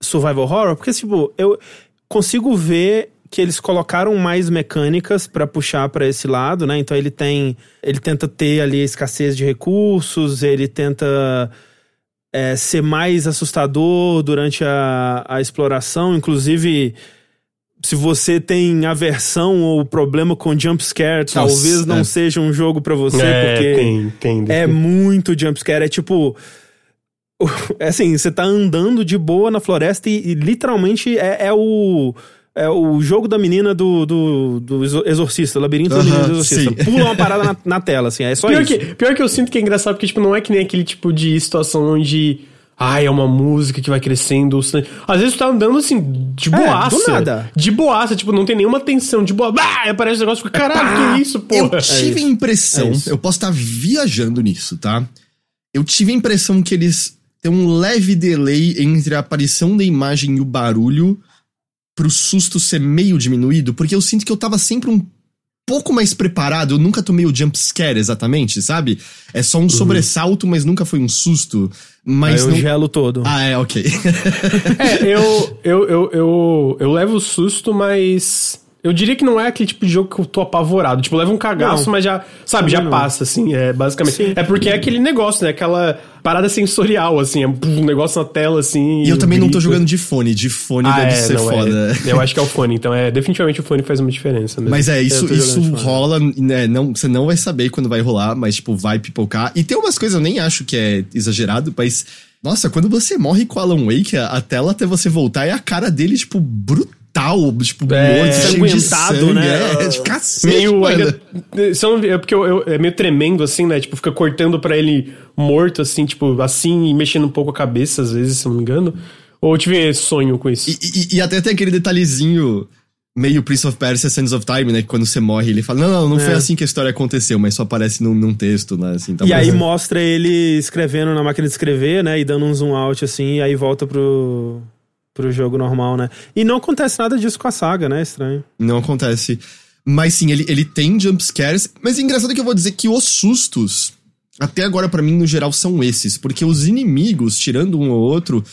survival horror? Porque, tipo, eu consigo ver que eles colocaram mais mecânicas pra puxar pra esse lado, né? Então ele tem, ele tenta ter ali a escassez de recursos, ele tenta é, ser mais assustador durante a, a exploração, inclusive se você tem aversão ou problema com jump scare, talvez não é. seja um jogo pra você, É, porque tem, tem. é muito jumpscare. É tipo. É assim, você tá andando de boa na floresta e, e literalmente é, é o. É o jogo da menina do, do, do exor- exorcista, labirinto da menina do exorcista. sim. Pula uma parada na, na tela, assim, é só Pior isso. que, pior que eu sinto que é engraçado, porque, tipo, não é que nem aquele tipo de situação onde. Ai, é uma música que vai crescendo. Às vezes tu tá andando assim, de boaça. do nada. De boaça, tipo, não tem nenhuma tensão. De boa. Bah, aí aparece um negócio, fica, caralho, que isso, Eu porra? tive a isso. impressão, É eu posso estar viajando nisso, tá? Eu tive a impressão que eles têm um leve delay entre a aparição da imagem e o barulho pro susto ser meio diminuído, porque eu sinto que eu tava sempre um pouco mais preparado. Eu nunca tomei o jump scare exatamente, sabe? É só um sobressalto, mas nunca foi um susto. Mas Aí eu não... gelo todo. Ah, é, ok. É, eu, eu, eu, eu, eu levo susto, mas. Eu diria que não é aquele tipo de jogo que eu tô apavorado. Tipo, leva um cagaço, Não. mas já, sabe, já não. passa, assim, é, basicamente. Sim. É porque é aquele negócio, né? Aquela parada sensorial, assim, é um negócio na tela, assim. e eu também não tô grito. jogando de fone. De fone Ah, deve é, ser não, é. foda. Eu acho que é o fone, então é definitivamente o fone faz uma diferença mesmo. Mas é, isso, isso rola, né? Não, você não vai saber quando vai rolar, mas, tipo, vai pipocar. E tem umas coisas, eu nem acho que é exagerado, mas. Nossa, quando você morre com Alan Wake, a, a tela até você voltar é a cara dele, tipo, brutal. Tipo, É, morto, cheio de sangue, né? É, de cacete, meio ainda, são, é porque eu, eu- é meio tremendo assim, né? Tipo, fica cortando pra ele morto assim, tipo, assim e mexendo um pouco a cabeça às vezes, se não me engano. Ou eu tive sonho com isso. E, e- e até tem aquele detalhezinho meio Prince of Persia, Sands of Time, né? Que quando você morre, ele fala, não, não, não foi É. assim que a história aconteceu, mas só aparece num, num texto, né? Assim, tá E aí mostra ele escrevendo na máquina de escrever, né? E dando um zoom out assim, e aí volta pro, pro jogo normal, né? E não acontece nada disso com a saga, né? Estranho. Não acontece. Mas sim, ele, ele tem jumpscares. Mas é engraçado que eu vou dizer que os sustos, até agora pra mim, no geral, são esses. Porque os inimigos, tirando um ou outro,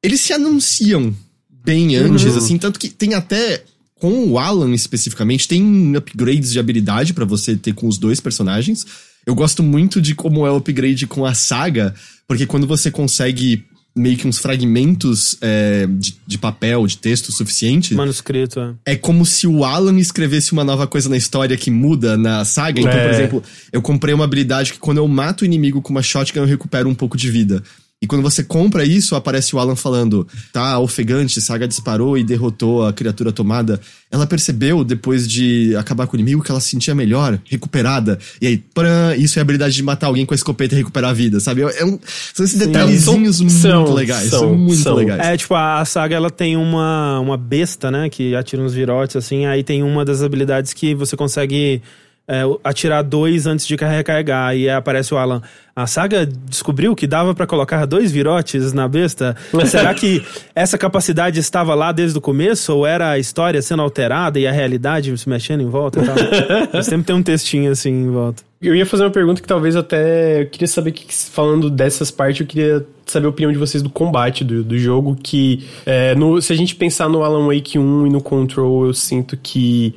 eles se anunciam bem antes, assim. Tanto que tem até. Com o Alan especificamente, tem upgrades de habilidade pra você ter com os dois personagens. Eu gosto muito de como é o upgrade com a saga, porque quando você consegue meio que uns fragmentos é, de, de papel, de texto suficiente, Manuscrito, é. é como se o Alan escrevesse uma nova coisa na história que muda na saga. Então, É. por exemplo, eu comprei uma habilidade que quando eu mato o inimigo com uma shotgun, eu recupero um pouco de vida. E quando você compra isso, aparece o Alan falando: tá, ofegante, Saga disparou e derrotou a criatura tomada. Ela percebeu, depois de acabar com o inimigo, que ela se sentia melhor, recuperada. E aí, pran, isso é a habilidade de matar alguém com a escopeta e recuperar a vida, sabe? É um- são esses detalhezinhos São- muito são- legais. são- São, muito são. legais. É, tipo, a, a saga ela tem uma, uma besta, né? Que atira uns virotes, assim. Aí tem uma das habilidades que você consegue é, atirar dois antes de recarregar. E aparece o Alan. A saga descobriu que dava pra colocar dois virotes na besta. Será que essa capacidade estava lá desde o começo? Ou era a história sendo alterada e a realidade se mexendo em volta? Sempre tem um textinho assim em volta. Eu ia fazer uma pergunta que talvez até. Eu queria saber que, falando dessas partes, eu queria saber a opinião de vocês do combate do, do jogo. Que é, no- se a gente pensar no Alan Wake 1 e no Control, eu sinto que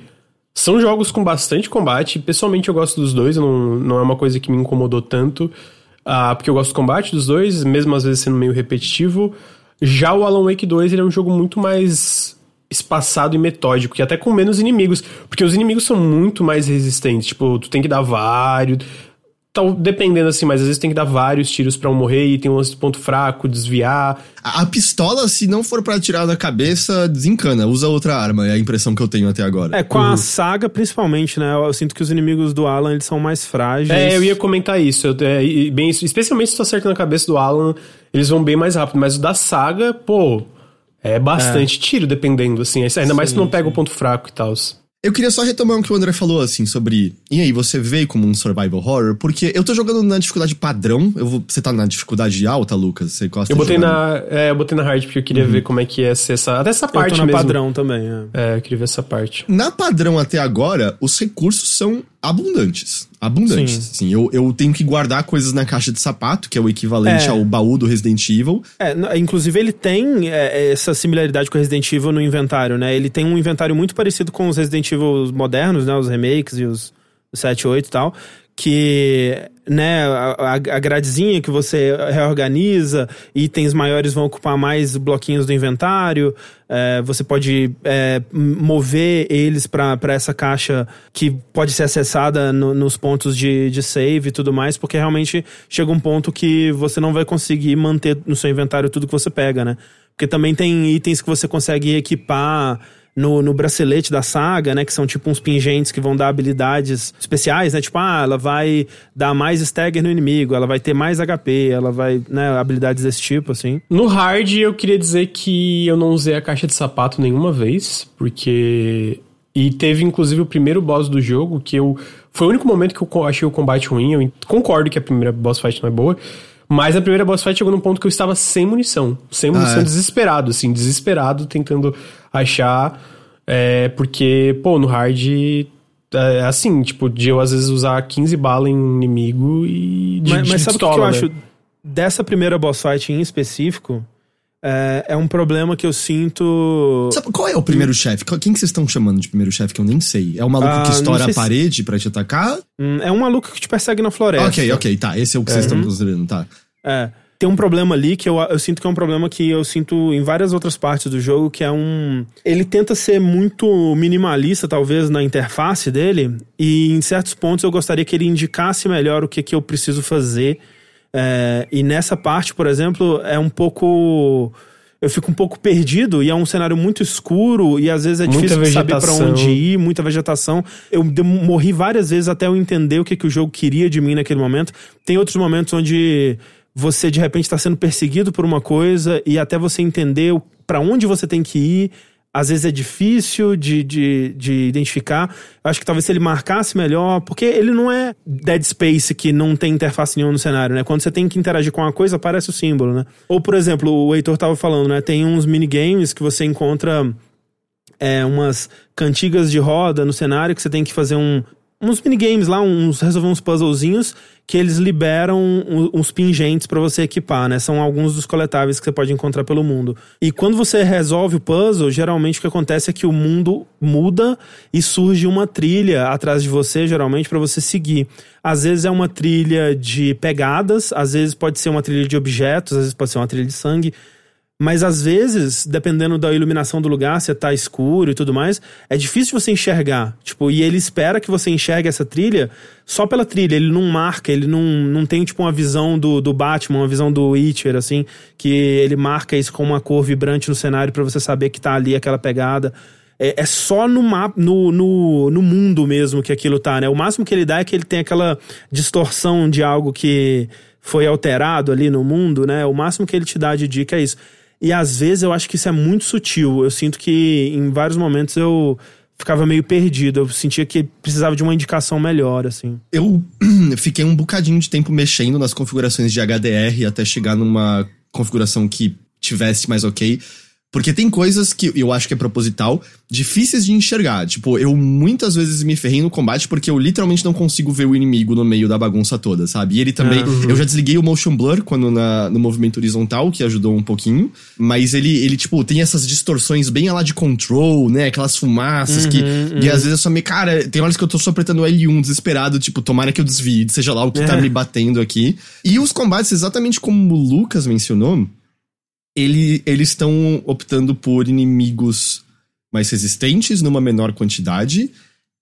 são jogos com bastante combate. Pessoalmente, eu gosto dos dois, não, não é uma coisa que me incomodou tanto. ah, porque eu gosto do combate dos dois, mesmo às vezes sendo meio repetitivo. Já o Alan Wake 2 ele é um jogo muito mais espaçado e metódico, e até com menos inimigos, porque os inimigos são muito mais resistentes, tipo, tu tem que dar vários, tal, dependendo assim, mas às vezes tem que dar vários tiros pra um morrer e tem um lance de ponto fraco, desviar. A, a pistola, se não for pra atirar na cabeça, desencana. Usa outra arma, é a impressão que eu tenho até agora. É, com a saga principalmente, né? Eu sinto que os inimigos do Alan eles são mais frágeis. É, eu ia comentar isso, eu, é, bem, especialmente se tu acerta na cabeça do Alan, eles vão bem mais rápido, mas o da saga, pô, é bastante tiro dependendo, assim, ainda mais se tu não pega o ponto fraco e tal. Eu queria só retomar o que o André falou, assim, sobre. E aí, você veio como um survival horror? Porque eu tô jogando na dificuldade padrão. Eu vou... Você tá na dificuldade alta, Lucas? Você gosta Eu de botei na, é, eu botei na hard porque eu queria ver como é que ia ser essa, até essa Eu parte tô na mesmo. padrão também, é. É, eu queria ver essa parte. Na padrão até agora, os recursos são abundantes. Abundantes. Sim. Assim, eu, eu tenho que guardar coisas na caixa de sapato, que é o equivalente É. ao baú do Resident Evil. É, inclusive ele tem é, essa similaridade com o Resident Evil no inventário, né? Ele tem um inventário muito parecido com os Resident Evil modernos, né? Os remakes e os 7, 8 e tal. Que, né, a, a- gradezinha que você reorganiza, itens maiores vão ocupar mais bloquinhos do inventário. é, você pode é, mover eles para essa caixa que pode ser acessada no- nos pontos de, de save e tudo mais, porque realmente chega um ponto que você não vai conseguir manter no seu inventário tudo que você pega, né? Porque também tem itens que você consegue equipar no, no bracelete da saga, né? Que são tipo uns pingentes que vão dar habilidades especiais, né? Tipo, ah, ela vai dar mais stagger no inimigo, ela vai ter mais HP, ela vai, né? Habilidades desse tipo, assim. No hard, eu queria dizer que eu não usei a caixa de sapato nenhuma vez, porque. E teve inclusive o primeiro boss do jogo, que eu. Foi o único momento que eu achei o combate ruim. Eu concordo que a primeira boss fight não é boa. Mas a primeira boss fight chegou num ponto que eu estava sem munição. Sem munição, é? desesperado, assim, desesperado, tentando achar. é, porque, pô, no hard é assim, tipo, de eu às vezes usar 15 balas em um inimigo e de, mas, de mas sabe o que pistola, eu né? acho dessa primeira boss fight em específico? É, é um problema que eu sinto. Sabe, qual é o primeiro chefe? Qual- Quem que vocês estão chamando de primeiro chefe que eu nem sei? É o maluco Ah, que estoura a se- parede pra te atacar? Hum, É um maluco que te persegue na floresta. Ok, ok, tá. Esse é o que vocês estão considerando, tá. É. Tem um problema ali que eu, eu sinto que é um problema que eu sinto em várias outras partes do jogo, que é um. Ele tenta ser muito minimalista, talvez, na interface dele, e em certos pontos eu gostaria que ele indicasse melhor o que, que eu preciso fazer. É, e nessa parte, por exemplo, é um pouco. Eu fico um pouco perdido e é um cenário muito escuro e às vezes é Muita difícil de saber pra vegetação. onde ir, muita vegetação. Eu morri várias vezes até eu entender o que, que o jogo queria de mim naquele momento. Tem outros momentos onde você de repente está sendo perseguido por uma coisa e até você entender pra onde você tem que ir. Às vezes é difícil de, de, de identificar. Acho que talvez se ele marcasse melhor, porque ele não é Dead Space que não tem interface nenhuma no cenário, né? Quando você tem que interagir com uma coisa, aparece o símbolo, né? Ou, por exemplo, o Heitor tava falando, né? Tem uns minigames que você encontra é, umas cantigas de roda no cenário que você tem que fazer um, uns minigames lá, uns, resolver uns puzzlezinhos que eles liberam uns pingentes pra você equipar, né? São alguns dos coletáveis que você pode encontrar pelo mundo. E quando você resolve o puzzle, geralmente o que acontece é que o mundo muda e surge uma trilha atrás de você, geralmente, pra você seguir. Às vezes é uma trilha de pegadas, às vezes pode ser uma trilha de objetos, às vezes pode ser uma trilha de sangue. Mas às vezes, dependendo da iluminação do lugar, se tá escuro e tudo mais, é difícil você enxergar. Tipo, e ele espera que você enxergue essa trilha só pela trilha. Ele não marca, ele não, não tem, tipo, uma visão do, do Batman, uma visão do Witcher, assim, que ele marca isso com uma cor vibrante no cenário pra você saber que tá ali aquela pegada. É, é só no, mapa, no, no, no mundo mesmo que aquilo tá, né? O máximo que ele dá é que ele tem aquela distorção de algo que foi alterado ali no mundo, né? O máximo que ele te dá de dica é isso. E às vezes eu acho que isso é muito sutil. Eu sinto que em vários momentos eu ficava meio perdido. Eu sentia que precisava de uma indicação melhor, assim. Eu fiquei um bocadinho de tempo mexendo nas configurações de HDR até chegar numa configuração que tivesse mais ok. Porque tem coisas que eu acho que é proposital, difíceis de enxergar. Tipo, eu muitas vezes me ferrei no combate porque eu literalmente não consigo ver o inimigo no meio da bagunça toda, sabe? E ele também. Eu já desliguei o motion blur quando na, no movimento horizontal, que ajudou um pouquinho. Mas ele, ele, tipo, tem essas distorções bem lá de control, né? Aquelas fumaças que. E às vezes eu só me. Cara, tem horas que eu tô só apertando L1 desesperado, tipo, tomara que eu desvie, seja lá o que tá me batendo aqui. E os combates, exatamente como o Lucas mencionou ele, eles estão optando por inimigos mais resistentes numa menor quantidade.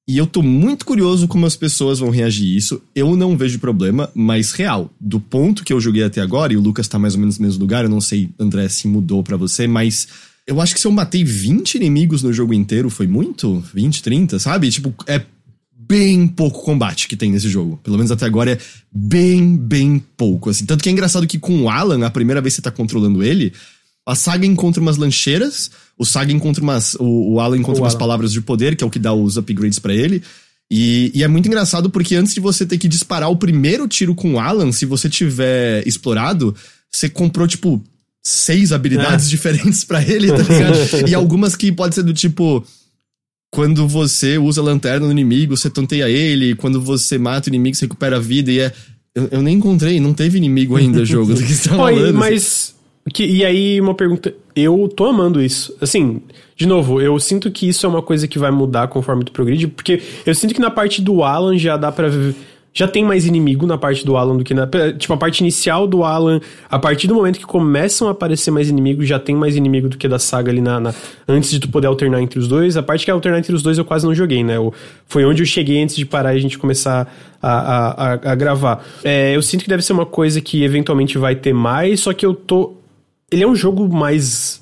E eu tô muito curioso como as pessoas vão reagir a isso. Eu não vejo problema, mas real. Do ponto que eu joguei até agora, e o Lucas tá mais ou menos no mesmo lugar, eu não sei, André, se mudou pra você, mas eu acho que se eu matei 20 inimigos no jogo inteiro, foi muito? 20, 30, sabe? Tipo, é bem pouco combate que tem nesse jogo. Pelo menos até agora é bem, bem pouco. Assim. Tanto que é engraçado que com o Alan, a primeira vez que você tá controlando ele, a saga encontra umas lancheiras, o Saga encontra umas. O, o Alan encontra O umas Alan. palavras de poder, que é o que dá os upgrades pra ele. E, e é muito engraçado porque antes de você ter que disparar o primeiro tiro com o Alan, se você tiver explorado, você comprou, tipo, seis habilidades diferentes pra ele, tá ligado? e algumas que pode ser do tipo. Quando você usa a lanterna no inimigo, você tonteia ele. Quando você mata o inimigo, você recupera a vida. E é. Eu, eu nem encontrei, não teve inimigo ainda no jogo do que você tá Oi, falando. mas. Que, e aí, uma pergunta. Eu tô amando isso. Assim, de novo, eu sinto que isso é uma coisa que vai mudar conforme tu progride, porque eu sinto que na parte do Alan já dá pra. Já tem mais inimigo na parte do Alan do que na. Tipo, a parte inicial do Alan, a partir do momento que começam a aparecer mais inimigos, já tem mais inimigo do que da saga ali na, na- Antes de tu poder alternar entre os dois. A parte que é alternar entre os dois eu quase não joguei, né? Eu- foi onde eu cheguei antes de parar e a gente começar a, a, a, a gravar. É, eu sinto que deve ser uma coisa que eventualmente vai ter mais, só que eu tô. Ele é um jogo mais.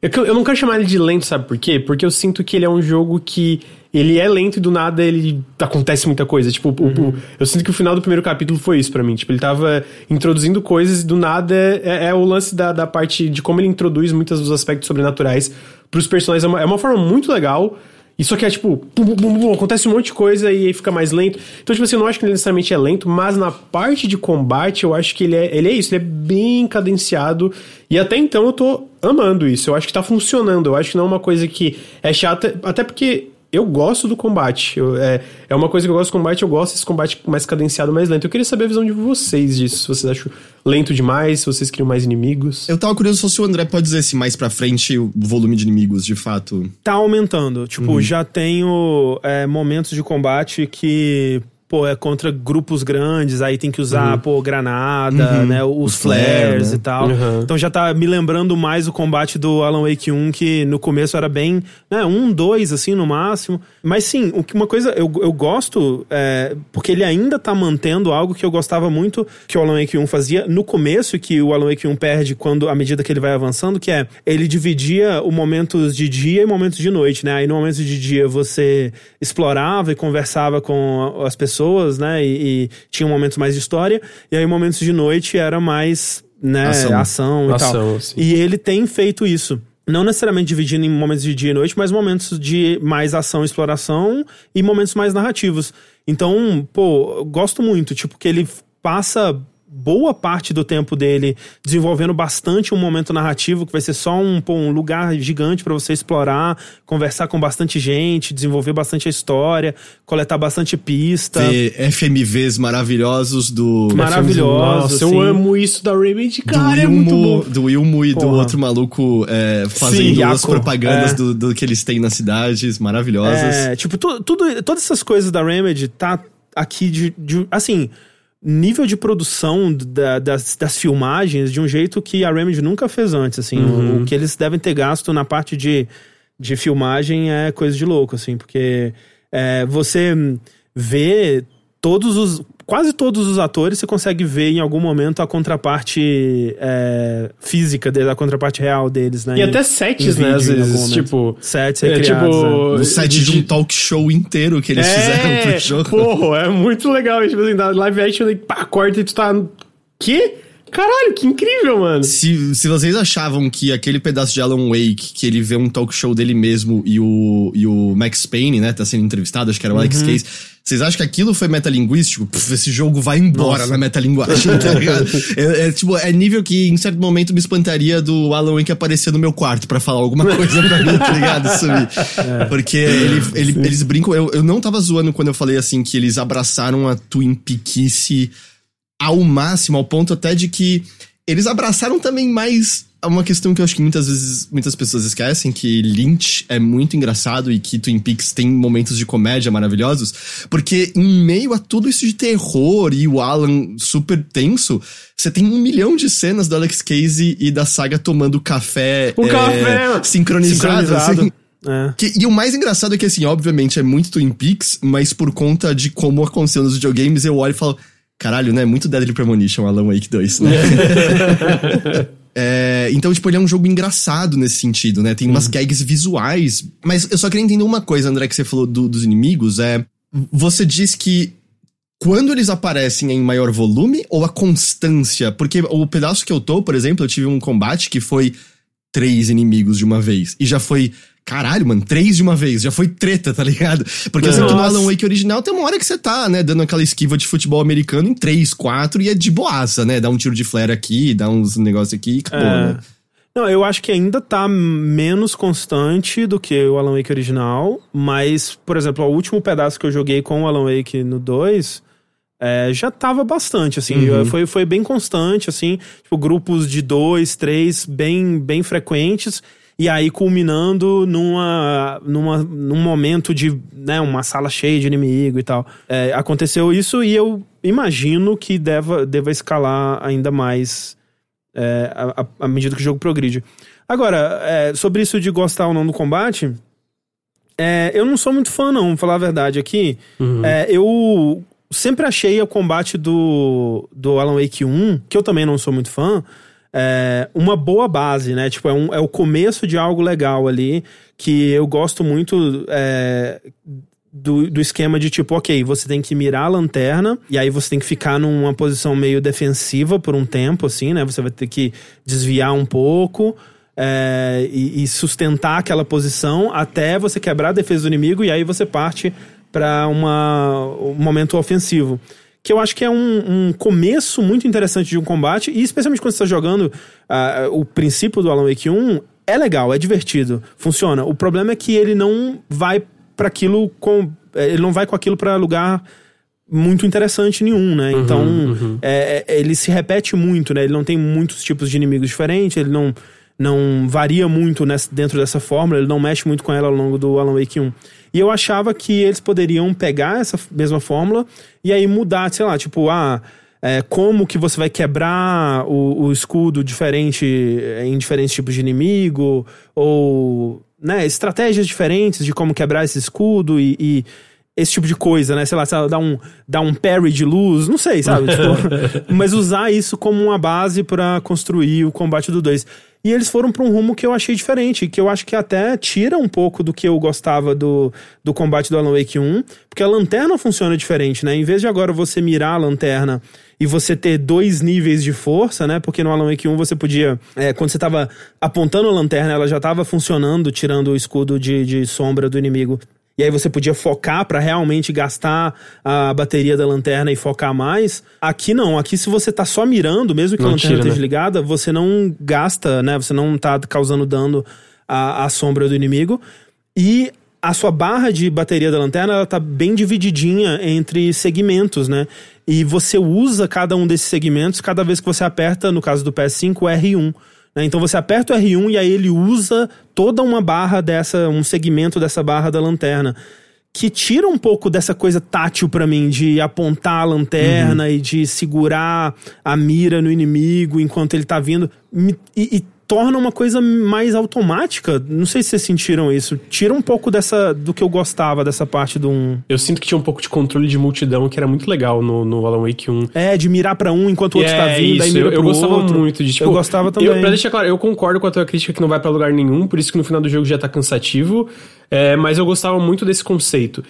Eu, eu não quero chamar ele de lento, sabe por quê? Porque eu sinto que ele é um jogo que. Ele é lento e do nada ele acontece muita coisa. Tipo, o- o- eu sinto que o final do primeiro capítulo foi isso pra mim. Tipo, ele tava introduzindo coisas e do nada é, é o lance da, da parte de como ele introduz muitos dos aspectos sobrenaturais pros personagens. É uma, é uma forma muito legal. Só que é tipo, pum, pum, pum, acontece um monte de coisa e aí fica mais lento. Então, tipo assim, eu não acho que ele necessariamente é lento, mas na parte de combate eu acho que ele é, ele é isso, ele é bem cadenciado. E até então eu tô amando isso. Eu acho que tá funcionando. Eu acho que não é uma coisa que é chata, até porque. Eu gosto do combate. Eu, é, é uma coisa que eu gosto do combate, eu gosto desse combate mais cadenciado, mais lento. Eu queria saber a visão de vocês disso. Se vocês acham lento demais, se vocês criam mais inimigos. Eu tava curioso se o André pode dizer se mais pra frente o volume de inimigos, de fato. Tá aumentando. Tipo, já tenho é, momentos de combate que pô, é contra grupos grandes, aí tem que usar, Uhum. pô, granada, né, os, Os flare, flares né? e tal. Uhum. Então já tá me lembrando mais o combate do Alan Wake 1, que no começo era bem, né, um, dois, assim, no máximo. Mas sim, uma coisa, eu, eu gosto, é, porque ele ainda tá mantendo algo que eu gostava muito que o Alan Wake 1 fazia no começo, e que o Alan Wake 1 perde quando, à medida que ele vai avançando, que é, ele dividia o momentos de dia e momentos de noite, né? Aí no momento de dia você explorava e conversava com as pessoas, né? E, e tinha momentos mais de história. E aí momentos de noite era mais, né? Ação. Ação, e Ação, tal. sim. E ele tem feito isso. Não necessariamente dividindo em momentos de dia e noite, mas momentos de mais ação e exploração e momentos mais narrativos. Então, pô, gosto muito, tipo, que ele passa boa parte do tempo dele desenvolvendo bastante um momento narrativo que vai ser só um, pô, um lugar gigante pra você explorar, conversar com bastante gente, desenvolver bastante a história, coletar bastante pista. Ter FMVs maravilhosos do. Maravilhoso, Nossa, eu amo isso da Remedy, Do cara, é muito Wilmo, bom. do Wilmo e do Porra. outro maluco é, fazendo Sim, as propagandas é. do, do que eles têm nas cidades, maravilhosas. É, tipo, tu- tudo, todas essas coisas da Remedy tá aqui de, de- assim, nível de produção da- das, das filmagens de um jeito que a Remedy nunca fez antes, assim. O, o que eles devem ter gasto na parte de, de filmagem é coisa de louco, assim, porque é, você vê todos os quase todos os atores você consegue ver em algum momento a contraparte é, física deles, a contraparte real deles, né? E Em- até sets, né, às vezes, tipo... Sets É, tipo, né? O set de um talk show inteiro que eles fizeram pro jogo. Porra, é muito legal. Tipo assim, da live action, aí, pá, corta e tu tá... Quê? Caralho, que incrível, mano. Se, se vocês achavam que aquele pedaço de Alan Wake, que ele vê um talk show dele mesmo e o, e o Max Payne, né, tá sendo entrevistado, acho que era o Alex Case, vocês acham que aquilo foi metalinguístico? Puf, esse jogo vai embora na metalinguagem, tá ligado? É, é, tipo, é nível que em certo momento me espantaria do Alan Wake aparecer no meu quarto pra falar alguma coisa pra mim, tá ligado? Sumir. Porque ele, ele- eles brincam, eu, eu não tava zoando quando eu falei assim que eles abraçaram a Twin Peakice ao máximo, ao ponto até de que eles abraçaram também mais uma questão que eu acho que muitas vezes muitas pessoas esquecem, que Lynch é muito engraçado e que Twin Peaks tem momentos de comédia maravilhosos, porque em meio a tudo isso de terror e o Alan super tenso, você tem um milhão de cenas do Alex Casey e da saga tomando café, O é, café! sincronizado, Sincronizado. assim. É. Que- e o mais engraçado é que, assim, obviamente é muito Twin Peaks, mas por conta de como aconteceu nos videogames, eu olho e falo, caralho, né? Muito Deadly Premonition, Alan Wake 2, né? É, então, tipo, ele é um jogo engraçado nesse sentido, né? Tem umas gags visuais. Mas eu só queria entender uma coisa, André, que você falou do- dos inimigos, é... Você diz que quando eles aparecem em maior volume ou a constância? Porque o pedaço que eu tô, por exemplo, eu tive um combate que foi três inimigos de uma vez. E já foi. Caralho, mano, três de uma vez. Já foi treta, tá ligado? Porque que no. Alan Wake original tem uma hora que você tá, né, dando aquela esquiva de futebol americano em três, quatro e é de boaça, né? Dá um tiro de flare aqui, dá uns negócios aqui e acabou, É. né? Não, eu acho que ainda tá menos constante do que o Alan Wake original, mas, por exemplo, o último pedaço que eu joguei com o Alan Wake no 2 é, já tava bastante, assim, foi, foi bem constante, assim, tipo, grupos de dois, três, bem, bem frequentes, e aí culminando numa, numa, num momento de, né, uma sala cheia de inimigo e tal. É, aconteceu isso e eu imagino que deva, deva escalar ainda mais é, à, medida que o jogo progride. Agora, é, sobre isso de gostar ou não do combate, é, eu não sou muito fã, não, vou falar a verdade aqui. É, eu sempre achei o combate do, do Alan Wake 1, que eu também não sou muito fã, é, uma boa base, né? Tipo, é, um, é o começo de algo legal ali, que eu gosto muito é, do, do esquema de tipo, ok, você tem que mirar a lanterna, e aí você tem que ficar numa posição meio defensiva por um tempo, assim, né? Você vai ter que desviar um pouco. é, e, e sustentar aquela posição até você quebrar a defesa do inimigo e aí você parte para um momento ofensivo. Que eu acho que é um, um começo muito interessante de um combate, e especialmente quando você está jogando ah, o princípio do Alan Wake 1, é legal, é divertido, funciona. O problema é que ele não vai para aquilo com. é, Ele não vai com aquilo para lugar muito interessante nenhum, né? Então, é, é, ele se repete muito, né? Ele não tem muitos tipos de inimigos diferentes, ele não, não varia muito nessa, dentro dessa fórmula, ele não mexe muito com ela ao longo do Alan Wake 1. E eu achava que eles poderiam pegar essa mesma fórmula e aí mudar, sei lá, tipo, ah, é, como que você vai quebrar o, o escudo diferente é, em diferentes tipos de inimigo, ou né, estratégias diferentes de como quebrar esse escudo e, e esse tipo de coisa, né? Sei lá, dar um, dar um parry de luz, não sei, sabe? Tipo, mas usar isso como uma base pra construir o combate do 2. E eles foram pra um rumo que eu achei diferente, que eu acho que até tira um pouco do que eu gostava do, do combate do Alan Wake 1, porque a lanterna funciona diferente, né? Em vez de agora você mirar a lanterna e você ter dois níveis de força, né? Porque no Alan Wake 1 você podia, é, quando você tava apontando a lanterna, ela já tava funcionando, tirando o escudo de, de sombra do inimigo. E aí você podia focar pra realmente gastar a bateria da lanterna e focar mais. Aqui não, aqui se você tá só mirando, mesmo que a Não lanterna tira, esteja né? ligada, você não gasta, né? Você não tá causando dano à, à sombra do inimigo. E a sua barra de bateria da lanterna, ela tá bem divididinha entre segmentos, né? E você usa cada um desses segmentos cada vez que você aperta, no caso do PS5, o R1. Né? Então você aperta o R1 e aí ele usa toda uma barra dessa, um segmento dessa barra da lanterna. Que tira um pouco dessa coisa tátil pra mim, de apontar a lanterna e de segurar a mira no inimigo enquanto ele tá vindo. E, e torna uma coisa mais automática. Não sei se vocês sentiram isso. Tira um pouco dessa do que eu gostava dessa parte do 1. Eu sinto que tinha um pouco de controle de multidão que era muito legal no, no Alan Wake 1. É, de mirar pra um enquanto o outro É, tá vindo, isso, mira eu, eu gostava outro. muito de tipo, Eu gostava também. Eu, pra deixar claro, eu concordo com a tua crítica que não vai pra lugar nenhum, por isso que no final do jogo já tá cansativo. é, mas eu gostava muito desse conceito.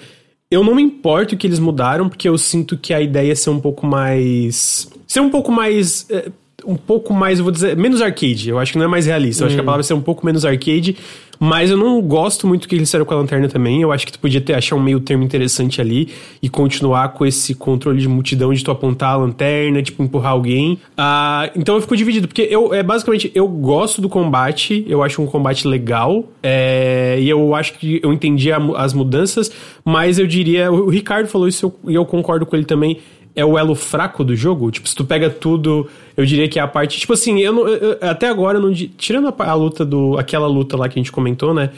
Eu não me importo que eles mudaram, porque eu sinto que a ideia é ser um pouco mais. Ser um pouco mais. é, um pouco mais, eu vou dizer, menos arcade. Eu acho que não é mais realista. Eu acho que a Hum. palavra é ser um pouco menos arcade. Mas eu não gosto muito que eles fizeram com a lanterna também. Eu acho que tu podia ter achar um meio termo interessante ali e continuar com esse controle de multidão de tu apontar a lanterna, tipo, empurrar alguém. Ah, então eu fico dividido, porque eu é basicamente eu gosto do combate, eu acho um combate legal. é, e eu acho que eu entendi a as mudanças, mas eu diria. O Ricardo falou isso eu- e eu concordo com ele também é o elo fraco do jogo. Tipo, se tu pega tudo, eu diria que é a parte. Tipo assim, eu, não, eu- até agora, não, tirando a, a luta do. aquela luta lá que a gente comentou, né?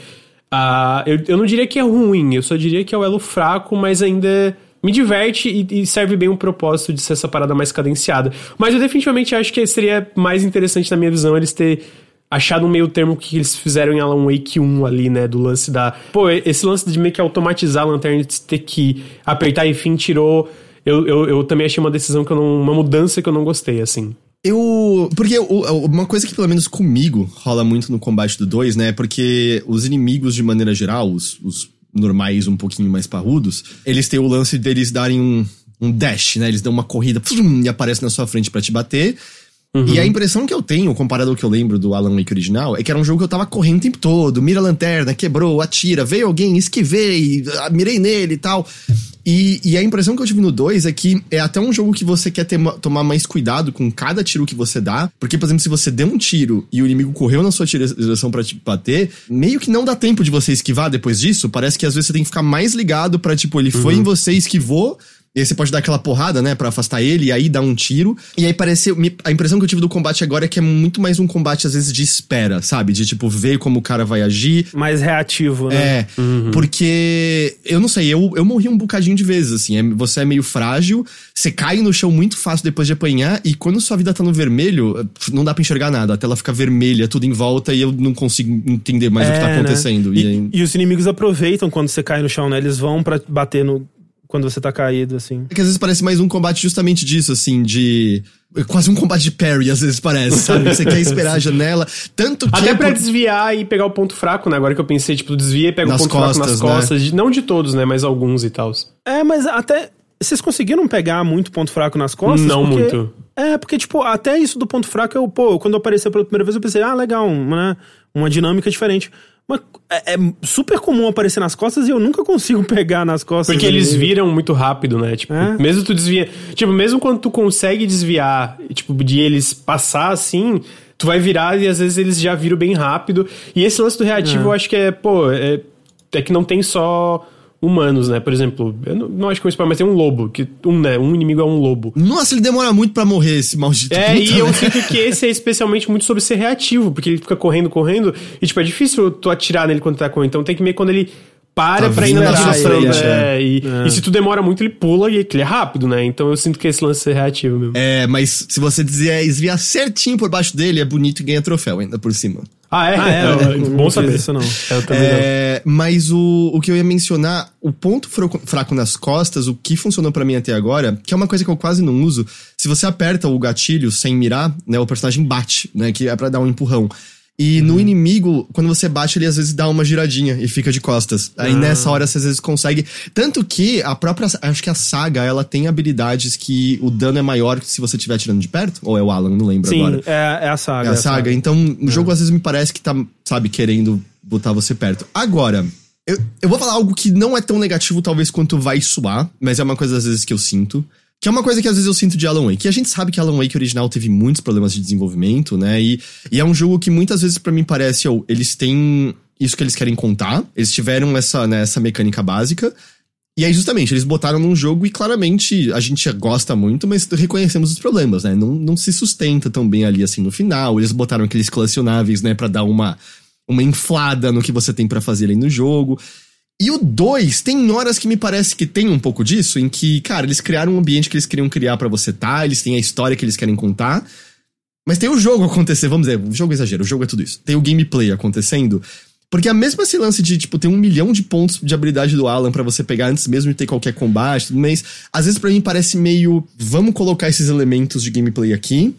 ah, eu, eu não diria que é ruim, eu só diria que é o elo fraco, mas ainda me diverte e, e serve bem um propósito de ser essa parada mais cadenciada. Mas eu definitivamente acho que seria mais interessante, na minha visão, eles ter achado um meio termo que eles fizeram em Alan Wake 1 ali, né? Do lance da. Pô, esse lance de meio que automatizar a lanterna, de ter que apertar e fim, tirou. Eu, eu, eu também achei uma decisão que eu não. Uma mudança que eu não gostei, assim. Eu. Porque uma coisa que, pelo menos comigo, rola muito no combate do 2, né? Porque os inimigos, de maneira geral, os, os normais um pouquinho mais parrudos, eles têm o lance deles darem um, um dash, né? Eles dão uma corrida pum, e aparecem na sua frente pra te bater. E a impressão que eu tenho, comparado ao que eu lembro do Alan Wake original, é que era um jogo que eu tava correndo o tempo todo, mira a lanterna, quebrou, atira, veio alguém, esquivei, ah, mirei nele e tal. E, e a impressão que eu tive no 2 é que é até um jogo que você quer ter ma- tomar mais cuidado com cada tiro que você dá. Porque, por exemplo, se você deu um tiro e o inimigo correu na sua direção pra te bater, meio que não dá tempo de você esquivar depois disso. Parece que às vezes você tem que ficar mais ligado pra, tipo, ele foi em você, esquivou. E aí você pode dar aquela porrada, né, pra afastar ele, e aí dar um tiro. E aí parece. A impressão que eu tive do combate agora é que é muito mais um combate, às vezes, de espera, sabe? De, tipo, ver como o cara vai agir. Mais reativo, né? É, porque eu não sei, eu, eu morri um bocadinho de vezes, assim. é- você é meio frágil, você cai no chão muito fácil depois de apanhar, e quando sua vida tá no vermelho, não dá pra enxergar nada. A tela fica vermelha, tudo em volta, e eu não consigo entender mais o que tá É, né? acontecendo. E, E, aí- e os inimigos aproveitam quando você cai no chão, né? Eles vão pra bater no. Quando você tá caído, assim. É que às vezes parece mais um combate justamente disso, assim, de. Quase um combate de parry, às vezes parece, sabe? Você quer esperar a janela. Tanto que. Até é pra por- desviar e pegar o ponto fraco, né? Agora que eu pensei, tipo, desvia e pega Nas o ponto fraco nas costas, né? costas. De- não de todos, né? Mas alguns e tal. É, mas até. Vocês conseguiram pegar muito ponto fraco nas costas? Não Porque- muito. É, porque, tipo, até isso do ponto fraco, eu, pô, quando apareceu pela primeira vez, eu pensei, ah, legal, né? Uma dinâmica diferente. Mas é, é super comum aparecer nas costas e eu nunca consigo pegar nas costas. Porque eles dele. viram muito rápido, né? Tipo, É. mesmo tu desvia. Tipo, mesmo quando tu consegue desviar, tipo, de eles passar assim, tu vai virar e às vezes eles já viram bem rápido. E esse lance do reativo, É. eu acho que é, pô, é, é que não tem só humanos, né? Por exemplo, eu não, não acho que é um spoiler, mas tem um lobo, que um, né, um inimigo é um lobo. Nossa, ele demora muito pra morrer, esse maldito. É, puta, e eu né? sinto que esse é especialmente muito sobre ser reativo, porque ele fica correndo, correndo, e tipo, é difícil tu atirar nele quando tá correndo, então tem que ver quando ele para Tá pra ir na direção, frente, é, e, e se tu demora muito, ele pula e ele é rápido, né? Então eu sinto que esse lance é reativo mesmo. É, mas se você dizer esviar certinho por baixo dele, é bonito e ganha troféu ainda por cima. Ah, é? Ah, é, É, bom saber. isso não. Eu também não. É, mas o, o que eu ia mencionar, o ponto fraco, fraco nas costas, o que funcionou pra mim até agora, que é uma coisa que eu quase não uso, se você aperta o gatilho sem mirar, né, o personagem bate, né, que é pra dar um empurrão. E no inimigo, quando você bate, ele às vezes dá uma giradinha e fica de costas. Aí nessa hora você às vezes consegue. Tanto que a própria. Acho que a saga, ela tem habilidades que o dano é maior se você estiver atirando de perto. Ou é o Alan, não lembro Sim, agora. é, é a saga. É a saga. Então, o jogo às vezes me parece que tá, sabe, querendo botar você perto. Agora, eu, eu vou falar algo que não é tão negativo, talvez, quanto vai soar, mas é uma coisa às vezes que eu sinto. Que é uma coisa que às vezes eu sinto de Alan Wake. Que a gente sabe que Alan Wake original teve muitos problemas de desenvolvimento, né? E, e é um jogo que muitas vezes pra mim parece, ou eles têm isso que eles querem contar. Eles tiveram essa, né, essa mecânica básica. E aí, justamente, eles botaram num jogo e claramente a gente gosta muito, mas reconhecemos os problemas, né? Não, não se sustenta tão bem ali assim no final. Eles botaram aqueles colecionáveis, né, pra dar uma, uma inflada no que você tem pra fazer ali no jogo. E o 2, tem horas que me parece que tem um pouco disso, em que, cara, eles criaram um ambiente que eles queriam criar pra você tá, eles têm a história que eles querem contar. Mas tem o jogo acontecer, vamos dizer, o jogo é exagero, o jogo é tudo isso. Tem o gameplay acontecendo. Porque a mesma esse lance de, tipo, ter um milhão de pontos de habilidade do Alan pra você pegar antes mesmo de ter qualquer combate, tudo mais, às vezes pra mim parece meio, vamos colocar esses elementos de gameplay aqui,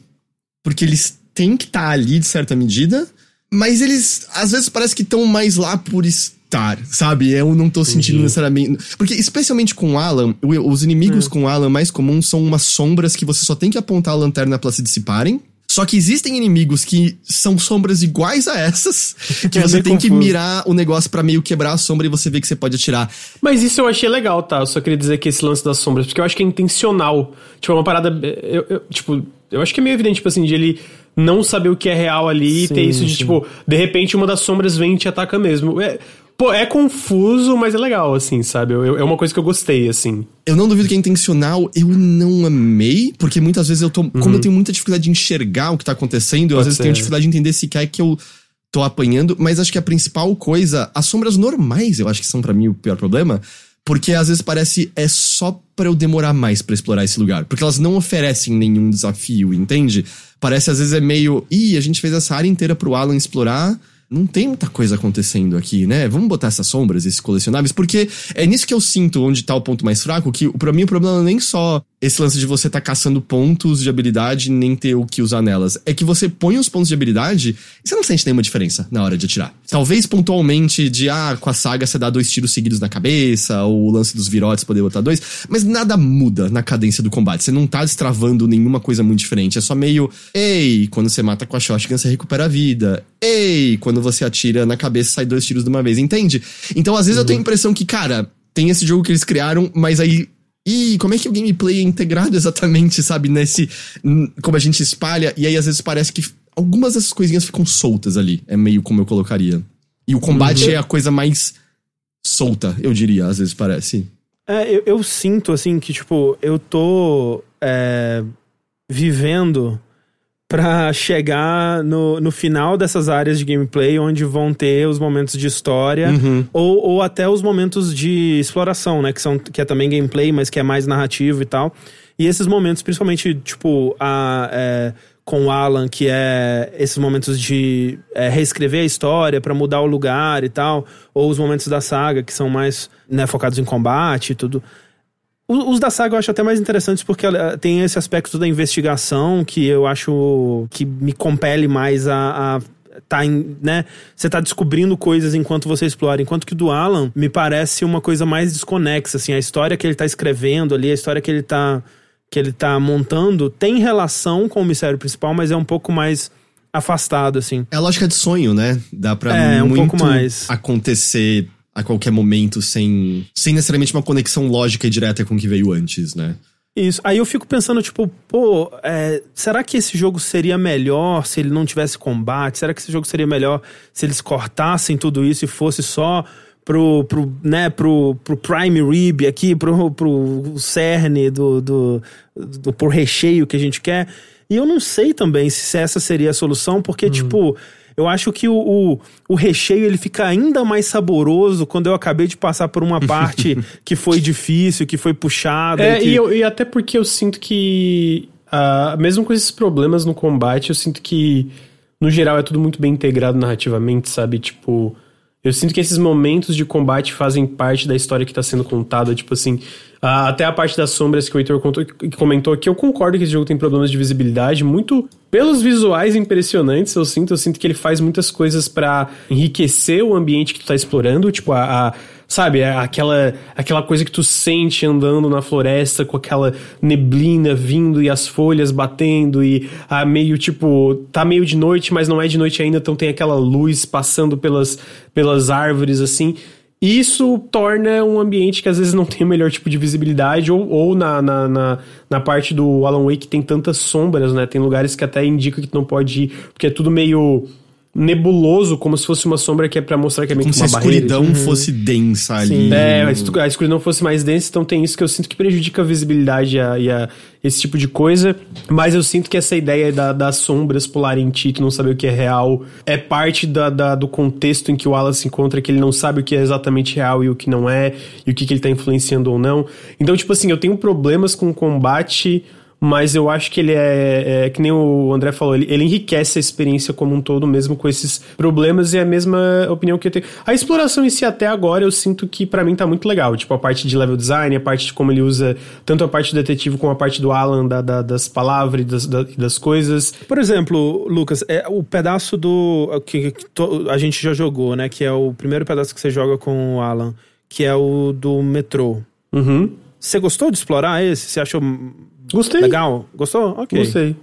porque eles têm que estar ali de certa medida, mas eles às vezes parece que estão mais lá por estar, sabe? Eu não tô sentindo necessariamente. Porque, especialmente com o Alan, os inimigos com o Alan mais comuns são umas sombras que você só tem que apontar a lanterna pra se dissiparem. Só que existem inimigos que são sombras iguais a essas, que É você tem que confuso. mirar o negócio pra meio quebrar a sombra e você vê que você pode atirar. Mas isso eu achei legal, tá? Eu só queria dizer que esse lance das sombras, porque eu acho que é intencional. Tipo, é uma parada. Eu, eu- tipo, eu acho que é meio evidente, tipo assim, de ele não saber o que é real ali e ter Sim, isso de, sim. tipo, de repente uma das sombras vem e te ataca mesmo. É, pô, é confuso, mas é legal, assim, sabe? Eu- eu- é uma coisa que eu gostei, assim. Eu não duvido que é intencional, eu não amei, porque muitas vezes eu tô. Como eu tenho muita dificuldade de enxergar o que tá acontecendo, eu às vezes ser. tenho dificuldade de entender se quer que eu tô apanhando, mas acho que a principal coisa, as sombras normais, eu acho que são pra mim o pior problema, porque às vezes parece é só pra eu demorar mais pra explorar esse lugar, porque elas não oferecem nenhum desafio, entende? Parece às vezes é meio, ih, a gente fez essa área inteira pro Alan explorar, não tem muita coisa acontecendo aqui, né? Vamos botar essas sombras, esses colecionáveis, porque é nisso que eu sinto onde tá o ponto mais fraco, que pra mim o problema não é nem só esse lance de você tá caçando pontos de habilidade nem ter o que usar nelas. É que você põe os pontos de habilidade e você não sente nenhuma diferença na hora de atirar. Talvez pontualmente de, ah, com a saga você dá dois tiros seguidos na cabeça, ou o lance dos virotes poder botar dois, mas nada muda na cadência do combate. Você não tá destravando nenhuma coisa muito diferente. É só meio, ei, quando você mata com a shotgun você recupera a vida. Ei, quando você atira na cabeça sai dois tiros de uma vez, entende? Então às vezes eu tenho a impressão que, cara, tem esse jogo que eles criaram, mas aí e como é que o gameplay é integrado exatamente, sabe, nesse. Como a gente espalha, e aí às vezes parece que algumas dessas coisinhas ficam soltas ali. É meio como eu colocaria. E o combate é a coisa mais solta, eu diria, às vezes parece. É, eu, eu sinto, assim, que, tipo, eu tô é, vivendo pra chegar no, no final dessas áreas de gameplay, onde vão ter os momentos de história, Uhum. ou, ou até os momentos de exploração, né? Que, são, que é também gameplay, mas que é mais narrativo e tal. E esses momentos, principalmente, tipo, a, é, com o Alan, que é esses momentos de é, reescrever a história pra mudar o lugar e tal, ou os momentos da saga, que são mais né, focados em combate e tudo. Os da saga eu acho até mais interessantes porque ela tem esse aspecto da investigação que eu acho que me compele mais a. a tá em, né? Você tá descobrindo coisas enquanto você explora. Enquanto que o do Alan me parece uma coisa mais desconexa, assim. A história que ele tá escrevendo ali, a história que ele tá, que ele tá montando tem relação com o mistério principal, mas é um pouco mais afastado, assim. É a lógica de sonho, né? Dá pra É, um muito pouco mais. acontecer a qualquer momento sem, sem necessariamente uma conexão lógica e direta com o que veio antes, né? Isso. Aí eu fico pensando, tipo, pô, é, será que esse jogo seria melhor se ele não tivesse combate? Será que esse jogo seria melhor se eles cortassem tudo isso e fosse só pro, pro, né, pro, pro prime rib aqui, pro, pro cerne do, do, do, pro recheio que a gente quer. E eu não sei também se essa seria a solução, porque, Uhum. tipo, eu acho que o, o, o recheio ele fica ainda mais saboroso quando eu acabei de passar por uma parte que foi difícil, que foi puxada. É, que... e, eu- e até porque eu sinto que, ah, mesmo com esses problemas no combate, eu sinto que, no geral, é tudo muito bem integrado narrativamente, sabe? Tipo, eu sinto que esses momentos de combate fazem parte da história que tá sendo contada, tipo assim. ah, até a parte das sombras que o Heitor contou- que comentou aqui, eu concordo que esse jogo tem problemas de visibilidade, muito pelos visuais impressionantes, eu sinto, eu sinto que ele faz muitas coisas pra enriquecer o ambiente que tu tá explorando, tipo, a, a- sabe, a- aquela, aquela coisa que tu sente andando na floresta com aquela neblina vindo e as folhas batendo e a meio tipo, tá meio de noite, mas não é de noite ainda, então tem aquela luz passando pelas, pelas árvores assim. Isso torna um ambiente que às vezes não tem o melhor tipo de visibilidade, ou, ou na, na, na, na parte do Alan Wake tem tantas sombras, né? Tem lugares que até indica que tu não pode ir, porque é tudo meio nebuloso, como se fosse uma sombra que é pra mostrar que é meio Como que se a uma barreira. escuridão fosse densa ali. É, a escu- a escuridão fosse mais densa, então tem isso que eu sinto que prejudica a visibilidade e, a, e a- esse tipo de coisa. Mas eu sinto que essa ideia da- das sombras pularem em ti, tu não saber o que é real, é parte da- da- do contexto em que o Alan se encontra, que ele não sabe o que é exatamente real e o que não é, e o que, que ele tá influenciando ou não. Então, tipo assim, eu tenho problemas com o combate. Mas eu acho que ele é, é que nem o André falou, ele, ele enriquece a experiência como um todo, mesmo com esses problemas, e é a mesma opinião que eu tenho. A exploração em si, até agora, eu sinto que pra mim tá muito legal. Tipo, a parte de level design, a parte de como ele usa tanto a parte do detetive como a parte do Alan, da- da- das palavras e das, da- das coisas. Por exemplo, Lucas, é o pedaço do. que, que to- a gente já jogou, né? Que é o primeiro pedaço que você joga com o Alan, que é o do metrô. Uhum. Você gostou de explorar esse? Você achou Gostei. legal? Gostou? Ok. Gostei.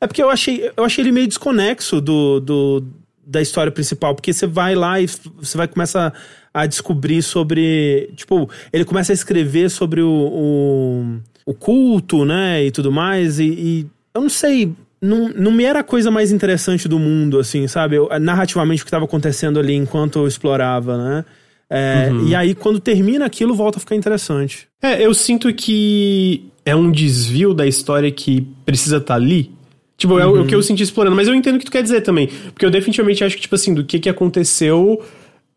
É porque eu achei, eu achei ele meio desconexo do, do, da história principal, porque você vai lá e você vai começar a descobrir sobre. Tipo, ele começa a escrever sobre o, o, o culto, né? E tudo mais, e, e eu não sei. Não, não me era a coisa mais interessante do mundo, assim, sabe? Eu, narrativamente o que estava acontecendo ali enquanto eu explorava, né? É, E aí, quando termina aquilo, volta a ficar interessante. É, eu sinto que é um desvio da história que precisa estar ali. Tipo, é o- o que eu senti explorando. Mas eu entendo o que tu quer dizer também. Porque eu definitivamente acho que, tipo assim, do que que aconteceu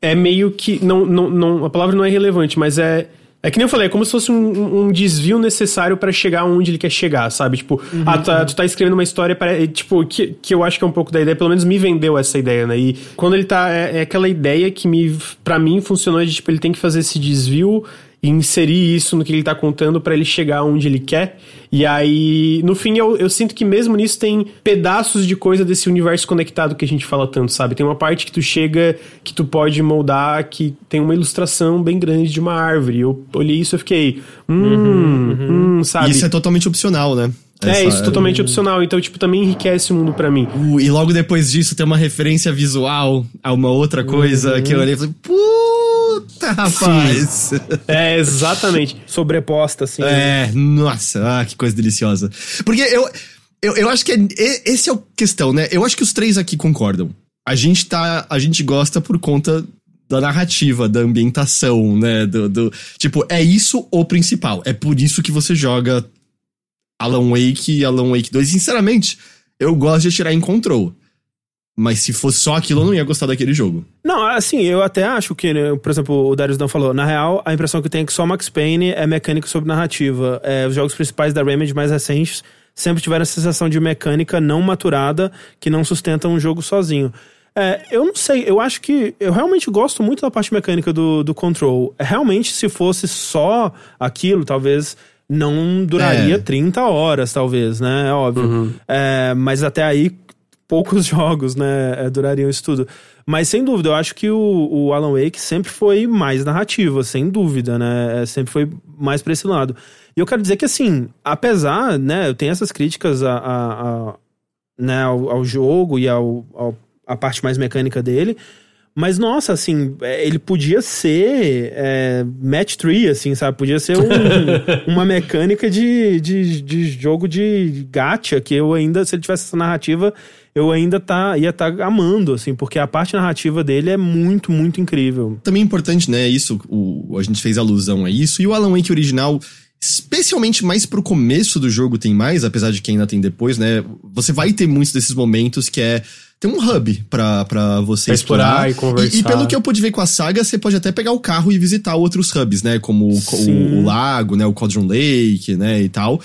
é meio que. Não, não, não, a palavra não é relevante, mas é. É que nem eu falei, é como se fosse um, um desvio necessário pra chegar onde ele quer chegar, sabe? Tipo, ah, tu, tá- tu tá escrevendo uma história para tipo, que, que eu acho que é um pouco da ideia, pelo menos me vendeu essa ideia, né? E quando ele tá. É, é aquela ideia que me, para mim funcionou de tipo, ele tem que fazer esse desvio e inserir isso no que ele tá contando pra ele chegar onde ele quer. E aí, no fim, eu, eu sinto que mesmo nisso tem pedaços de coisa desse universo conectado que a gente fala tanto, sabe? Tem uma parte que tu chega, que tu pode moldar, que tem uma ilustração bem grande de uma árvore. Eu olhei isso e fiquei, hum, hum, sabe? E isso é totalmente opcional, né? É, Essa- isso é totalmente opcional. Então, tipo, também enriquece o mundo pra mim. Uh, e logo depois disso tem uma referência visual a uma outra coisa Uhum. que eu olhei e falei, puta, rapaz. É, exatamente. Sobreposta, assim. É, nossa, ah, que coisa deliciosa. Porque eu, eu, eu acho que é, esse é o questão, né? Eu acho que os três aqui concordam. A gente tá, a gente gosta por conta da narrativa, da ambientação, né? Do, do- tipo, é isso o principal. É por isso que você joga Alan Wake e Alan Wake 2. Sinceramente, eu gosto de atirar em control. Mas se fosse só aquilo, eu não ia gostar daquele jogo. Não, assim, eu até acho que, né, por exemplo, o Darius Dan falou, na real, a impressão que tenho é que só Max Payne é mecânica sobre narrativa. É, os jogos principais da Remedy mais recentes sempre tiveram a sensação de mecânica não maturada que não sustenta um jogo sozinho. É, eu não sei, eu acho que. Eu realmente gosto muito da parte mecânica do, do Control. Realmente, se fosse só aquilo, talvez não duraria É. 30 horas, talvez, né? É óbvio. É, mas até aí, poucos jogos, né, é, durariam isso tudo. Mas sem dúvida, eu acho que o, o Alan Wake sempre foi mais narrativa, sem dúvida, né? É, sempre foi mais pra esse lado. E eu quero dizer que, assim, apesar, né, eu tenho essas críticas a, a- a- né, ao, ao jogo e ao, ao- a parte mais mecânica dele, Mas, nossa, assim, é, ele podia ser é, match tree, assim, sabe? Podia ser um, uma mecânica de, de, de jogo de gacha, que eu ainda, se ele tivesse essa narrativa, eu ainda tá, ia estar tá amando, assim, porque a parte narrativa dele é muito, muito incrível. Também é importante, né? Isso, o, a gente fez alusão a isso, e o Alan Wake original especialmente mais pro começo do jogo tem mais, apesar de que ainda tem depois, né? Você vai ter muitos desses momentos que é tem um hub pra, pra você pra explorar, explorar, e conversar. E, e, pelo que eu pude ver com a saga, você pode até pegar o carro e visitar outros hubs, né? Como o, o, o lago, né? O Cauldron Lake, né? E tal.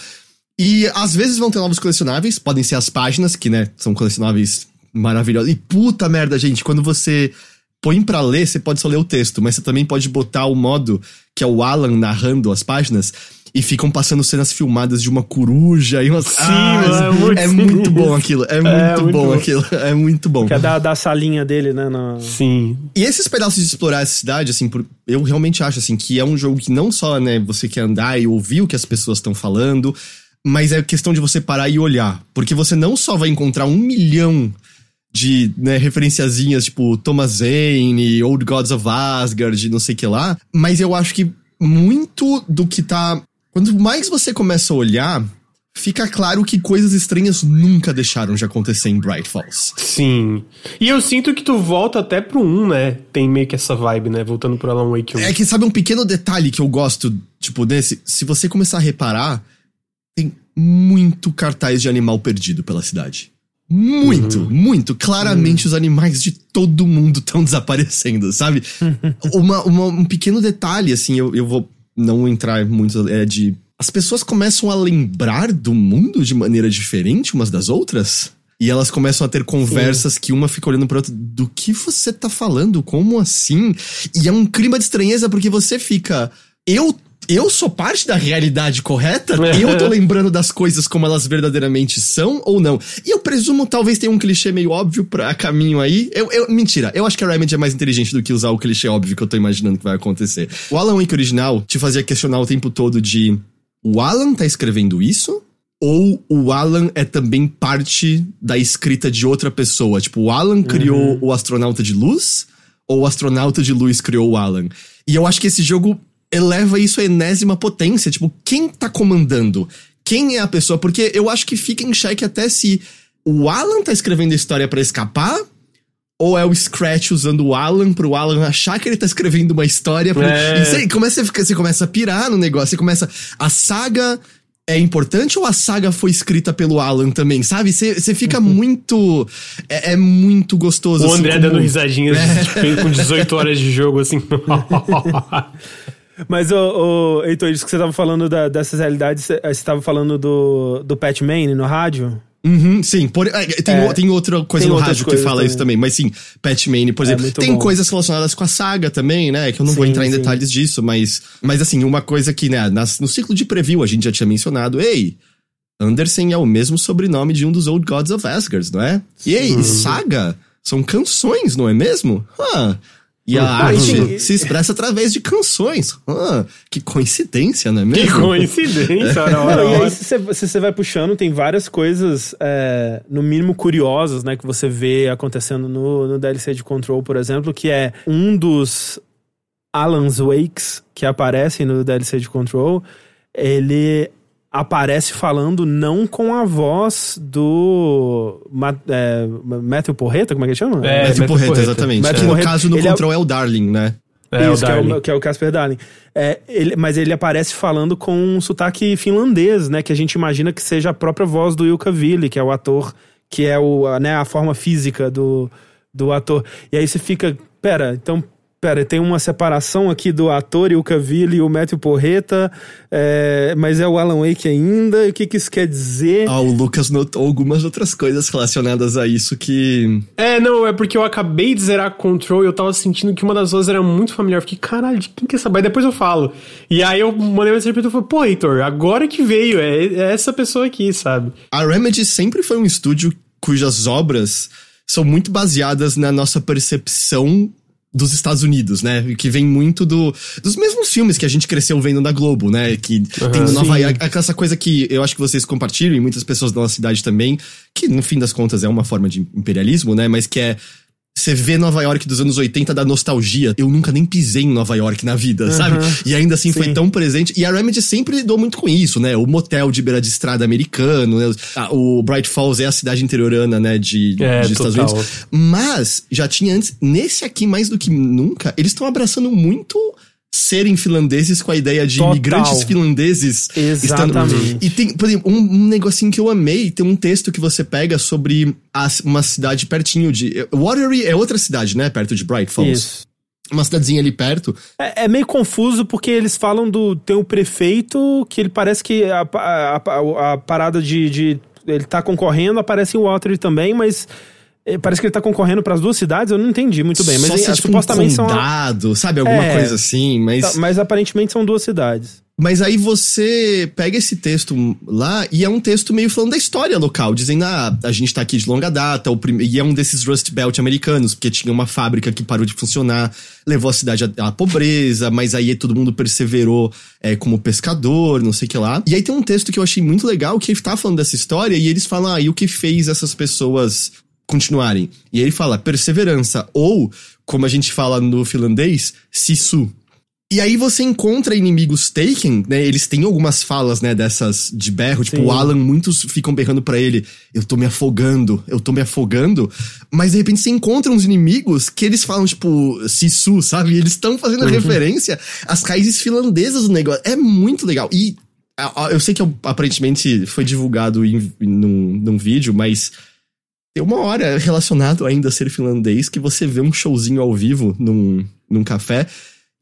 E às vezes vão ter novos colecionáveis, podem ser as páginas, que, né, são colecionáveis maravilhosos. E puta merda, gente, quando você põe pra ler, você pode só ler o texto, mas você também pode botar o modo que é o Alan narrando as páginas e ficam passando cenas filmadas de uma coruja e umas. Sim, ah, é, muito, é muito bom aquilo. É, é muito, muito bom, bom, aquilo. É muito bom. Que é da, da salinha dele, né? No... Sim. E esses pedaços de explorar essa cidade, assim, por, eu realmente acho assim que é um jogo que não só, né, você quer andar e ouvir o que as pessoas estão falando, mas é questão de você parar e olhar. Porque você não só vai encontrar um milhão de né, referenciazinhas, tipo Thomas Zane, Old Gods of Asgard, não sei o que lá, mas eu acho que muito do que tá Quanto mais você começa a olhar, fica claro que coisas estranhas nunca deixaram de acontecer em Bright Falls. Sim. E eu sinto que tu volta até pro 1, né? Tem meio que essa vibe, né? Voltando pro Alan Wake 1. É que sabe um pequeno detalhe que eu gosto, tipo, desse? Se você começar a reparar, tem muito cartaz de animal perdido pela cidade. Muito, uhum. muito. Claramente uhum. os animais de todo mundo estão desaparecendo, sabe? uma, uma, um pequeno detalhe, assim, eu, eu vou não entrar muito é de as pessoas começam a lembrar do mundo de maneira diferente umas das outras. E elas começam a ter conversas Sim. que uma fica olhando para outra. Do que você tá falando? Como assim? E é um clima de estranheza porque você fica. Eu eu sou parte da realidade correta? Eu tô lembrando das coisas como elas verdadeiramente são ou não? E eu presumo, talvez tenha um clichê meio óbvio pra caminho aí. Eu, eu, mentira, eu acho que a Remedy é mais inteligente do que usar o clichê óbvio que eu tô imaginando que vai acontecer. O Alan Wake original te fazia questionar o tempo todo de o Alan tá escrevendo isso? Ou o Alan é também parte da escrita de outra pessoa? Tipo, o Alan criou uhum. o astronauta de luz? Ou o astronauta de luz criou o Alan? E eu acho que esse jogo eleva isso à enésima potência. Tipo, quem tá comandando? Quem é a pessoa? Porque eu acho que fica em xeque até se o Alan tá escrevendo a história para escapar ou é o Scratch usando o Alan pro Alan achar que ele tá escrevendo uma história. Pro... É. E você começa, a ficar, você começa a pirar no negócio, você começa. A saga é importante ou a saga foi escrita pelo Alan também, sabe? Você fica uhum. muito. É, é, muito gostoso. O assim, André como... dando risadinhas é. tipo, com 18 horas de jogo, assim. Mas, o, o Heitor, isso que você tava falando da, dessas realidades, você estava falando do, do Pat Mane no rádio? Uhum, sim, por, é, tem, é, tem outra coisa tem no rádio que fala também. isso também, mas sim, Pat Mane, por é exemplo. É tem bom. coisas relacionadas com a saga também, né? Que eu não sim, vou entrar em sim. detalhes disso, mas, mas assim, uma coisa que, né, nas, no ciclo de preview a gente já tinha mencionado, ei, Anderson é o mesmo sobrenome de um dos Old Gods of Asgard, não é? E ei, saga são canções, não é mesmo? Ah, e a arte se expressa através de canções. Ah, que coincidência, não é mesmo? Que coincidência, ora, ora, E aí, se você vai puxando, tem várias coisas, é, no mínimo curiosas, né, que você vê acontecendo no, no DLC de Control, por exemplo, que é um dos Alan's Wakes que aparecem no DLC de Control, ele aparece falando não com a voz do é, Matthew Porreta, como é que chama? É, Matthew, Porreta, Porreta, exatamente. Matthew é. Porreta, no caso, no é Control é... é... o Darling, né? É, Isso, o que, é o, Casper Darling. É, ele, mas ele aparece falando com um sotaque finlandês, né? Que a gente imagina que seja a própria voz do Ilka Ville, que é o ator, que é o, né, a forma física do, do ator. E aí você fica, pera, então Pera, tem uma separação aqui do ator e o Cavill e o Matthew Porreta, é, mas é o Alan Wake ainda. O que, que isso quer dizer? Ah, o Lucas notou algumas outras coisas relacionadas a isso que. É, não, é porque eu acabei de zerar Control e eu tava sentindo que uma das vozes era muito familiar. Eu fiquei, caralho, de quem que é essa? Aí depois eu falo. E aí eu mandei uma mensagem pra ele e falei, pô, Heitor, agora que veio, é, é essa pessoa aqui, sabe? A Remedy sempre foi um estúdio cujas obras são muito baseadas na nossa percepção dos Estados Unidos, né? Que vem muito do, dos mesmos filmes que a gente cresceu vendo na Globo, né? Que uhum, tem no Nova York, essa coisa que eu acho que vocês compartilham e muitas pessoas da nossa cidade também, que no fim das contas é uma forma de imperialismo, né? Mas que é você vê Nova York dos anos 80 da nostalgia. Eu nunca nem pisei em Nova York na vida, sabe? E ainda assim foi Sim. tão presente. E a Remedy sempre lidou muito com isso, né? O motel de beira de estrada americano, né? Ah, O Bright Falls é a cidade interiorana, né? De, É, de Estados total. Unidos. Mas já tinha antes. Nesse aqui, mais do que nunca, eles estão abraçando muito serem finlandeses com a ideia de Total. imigrantes finlandeses. Exatamente. Estando... E tem, por exemplo, um, um negocinho que eu amei, tem um texto que você pega sobre uma cidade pertinho de... Watery é outra cidade, né? Perto de Bright Falls. Isso. Uma cidadezinha ali perto. É, é meio confuso porque eles falam do. Tem o prefeito, que ele parece que a, a, a- a parada de, de. Ele tá concorrendo, aparece em Watery também, mas. Eh, Parece que ele tá concorrendo pras duas cidades, eu não entendi muito bem. Mas Só eh, ser, tipo, supostamente um são. condado, sabe? Alguma É. coisa assim, mas... Tá, Mas aparentemente são duas cidades. Mas aí você pega esse texto lá e é um texto meio falando da história local, dizendo, ah, a gente tá aqui de longa data, o prime- e é um desses Rust Belt americanos, porque tinha uma fábrica que parou de funcionar, levou a cidade à, à pobreza, mas aí todo mundo perseverou é, como pescador, não sei o que lá. E aí tem um texto que eu achei muito legal, que ele tá falando dessa história, e eles falam, ah, e o que fez essas pessoas continuarem? E ele fala, perseverança, ou, como a gente fala no finlandês, sisu. E aí você encontra inimigos Taken, né? Eles têm algumas falas, né, dessas de berro. Tipo, Sim. o Alan, muitos ficam berrando pra ele: Eu tô me afogando, eu tô me afogando. Mas de repente você encontra uns inimigos que eles falam, tipo, Sisu, sabe? E eles estão fazendo referência às raízes finlandesas do negócio. É muito legal. E eu sei que aparentemente foi divulgado em, em- num, num vídeo, mas. Tem uma hora relacionado ainda a ser finlandês que você vê um showzinho ao vivo num, num café.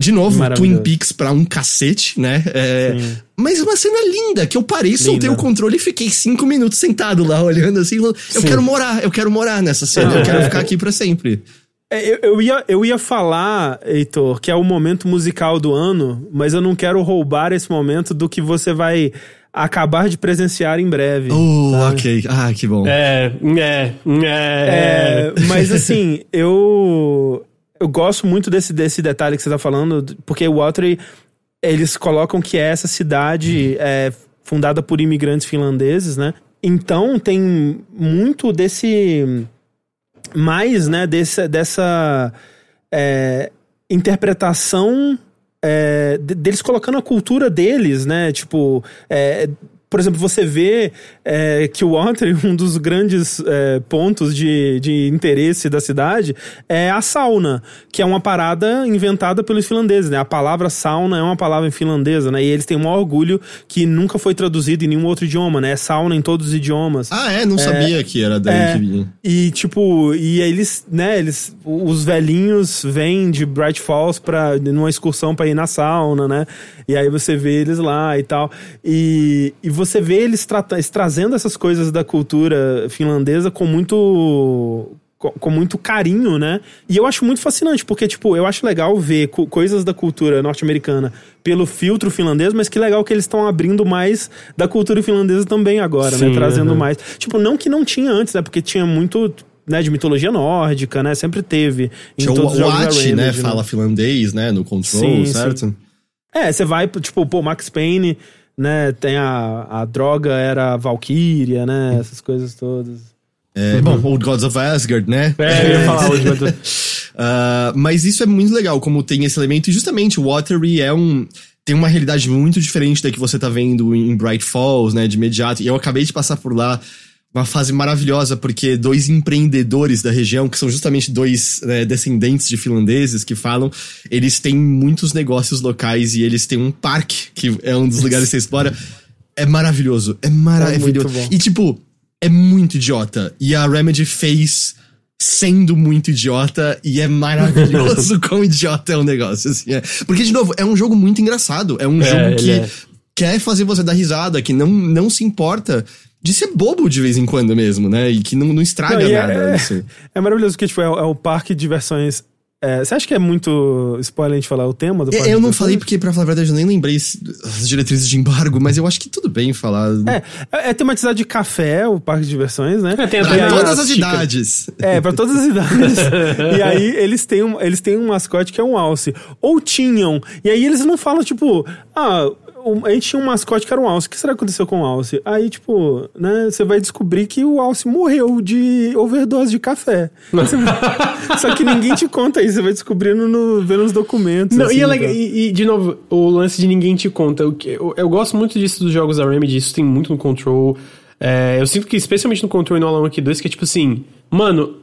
De novo. Twin Peaks pra um cacete, né? É, mas uma cena linda, que eu parei, soltei Linda. o controle e fiquei cinco minutos sentado lá, olhando assim. Eu Sim. quero morar, eu quero morar nessa cena, eu quero ficar aqui pra sempre. É, Eu, eu ia, eu ia falar, Heitor, que é o momento musical do ano, mas eu não quero roubar esse momento do que você vai acabar de presenciar em breve. Oh, sabe? ok. Ah, que bom. É, é, é. É, mas assim, eu eu gosto muito desse, desse detalhe que você tá falando, porque o Watery, eles colocam que é essa cidade é, fundada por imigrantes finlandeses, né? Então tem muito desse mais, né, desse, dessa é, interpretação é, de- deles colocando a cultura deles, né? Tipo, é, por exemplo, você vê é, que o Water, um dos grandes é, pontos de, de interesse da cidade, é a sauna, que é uma parada inventada pelos finlandeses, né? A palavra sauna é uma palavra em finlandesa, né? E eles têm um maior orgulho que nunca foi traduzido em nenhum outro idioma, né? É sauna em todos os idiomas. Ah, é? Não sabia que era daí é. que vinha. E, tipo, e eles, né, eles, os velhinhos vêm de Bright Falls pra, numa excursão pra ir na sauna, né? E aí você vê eles lá e tal. E, e você vê eles, eles trazendo essas coisas da cultura finlandesa com muito. Com, muito carinho, né? E eu acho muito fascinante, porque, tipo, eu acho legal ver co- coisas da cultura norte-americana pelo filtro finlandês, mas que legal que eles estão abrindo mais da cultura finlandesa também agora, né? Sim, Trazendo aham. mais. Tipo, não que não tinha antes, né? Porque tinha muito. Né, de mitologia nórdica, né? Sempre teve. Em Tinha todos o Watt, né? Remedy, Fala finlandês, né? No Control, Sim, certo? É, você vai, tipo, pô, Max Payne, né? Tem a, a droga, era a Valkyria, né? Essas coisas todas. É, Bom, Old Gods of Asgard, né? É, eu ia falar hoje, mas... Ah, mas isso é muito legal, como tem esse elemento. E justamente, o Watery é um. Tem uma realidade muito diferente da que você tá vendo em Bright Falls, né? De imediato. E eu acabei de passar por lá. Uma fase maravilhosa, porque dois empreendedores da região, que são justamente dois né, descendentes de finlandeses que falam, eles têm muitos negócios locais e eles têm um parque, que é um dos lugares que você explora. É maravilhoso. É maravilhoso. bom. e tipo, é muito idiota. E a Remedy fez sendo muito idiota e é maravilhoso quão idiota é o negócio, assim. é. Porque, de novo, é um jogo muito engraçado. É um É, jogo que é. quer fazer você dar risada, que não, não se importa de ser bobo de vez em quando mesmo, né? E que não, não estraga Não, é- nada. é- assim. É maravilhoso, porque, tipo, é, o- é o parque de diversões. é, você acha que é muito spoiler a gente falar o tema do parque Eu, não falei porque, pra falar a verdade, eu nem lembrei as diretrizes de embargo, mas eu acho que tudo bem falar. É, é, é tematizado de café, o parque de diversões, né? É, tem Pra todas as xícara. idades. É, pra todas as idades. e aí eles têm, um, eles têm um mascote que é um alce. Ou tinham. E aí eles não falam, tipo, ah, a gente tinha um mascote que era um Alce. O que será que aconteceu com o Alce? Aí, tipo, né, você vai descobrir que o Alce morreu de overdose de café. Só que ninguém te conta isso, você vai descobrindo no, vendo os documentos. Não, assim, e, é legal- tá? e- e, de novo, o lance de ninguém te conta. Que- Eu, eu gosto muito disso dos jogos da Remedy, isso tem muito no Control. É, eu sinto que, especialmente no Control e no Alan Wake 2, que é tipo assim, mano,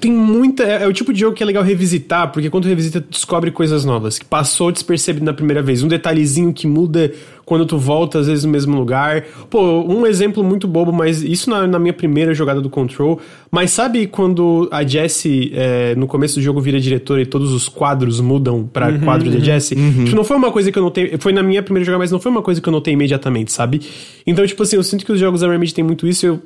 tem muita. É, é o tipo de jogo que é legal revisitar, porque quando tu revisita, tu descobre coisas novas, que passou despercebido na primeira vez. Um detalhezinho que muda quando tu volta, às vezes, no mesmo lugar. Pô, um exemplo muito bobo, mas isso na, na minha primeira jogada do Control. Mas sabe quando a Jessie, é, no começo do jogo, vira diretora e todos os quadros mudam pra quadro da Jessie? Tipo, não foi uma coisa que eu notei. Foi na minha primeira jogada, mas não foi uma coisa que eu notei imediatamente, sabe? Então, tipo assim, eu sinto que os jogos da Remedy tem muito isso. Eu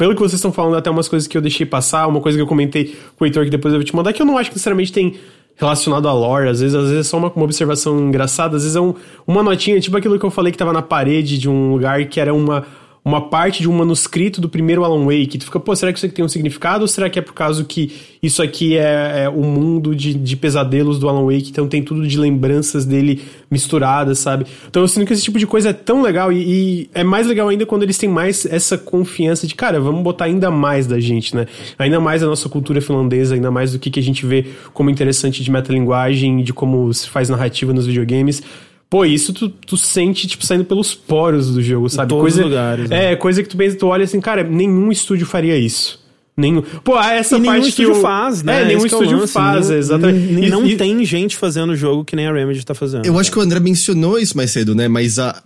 pelo que vocês estão falando, até umas coisas que eu deixei passar, uma coisa que eu comentei com o Heitor que depois eu vou te mandar, que eu não acho que necessariamente tem relacionado a lore, às vezes, às vezes é só uma, uma observação engraçada, às vezes é um- uma notinha, tipo aquilo que eu falei que tava na parede de um lugar que era uma, uma parte de um manuscrito do primeiro Alan Wake, tu fica, pô, será que isso aqui tem um significado ou será que é por causa que isso aqui é, é o mundo de, de pesadelos do Alan Wake, então tem tudo de lembranças dele misturadas, sabe? Então eu sinto que esse tipo de coisa é tão legal e, e é mais legal ainda quando eles têm mais essa confiança de, cara, vamos botar ainda mais da gente, né? Ainda mais a nossa cultura finlandesa, ainda mais do que, que a gente vê como interessante de metalinguagem, de como se faz narrativa nos videogames. Pô, isso tu, tu sente, tipo, saindo pelos poros do jogo, sabe? todos coisa, os lugares, né? É, coisa que tu pensa, tu olha assim, cara, nenhum estúdio faria isso. Nenhum. Pô, ah, essa E nenhum parte que estúdio eu... faz, né? É, nenhum Esse que é estúdio lance, faz, nenhum- exatamente. nem- E- não e- tem gente fazendo o jogo que nem a Remedy tá fazendo. Eu acho que o André mencionou isso mais cedo, né? Mas a,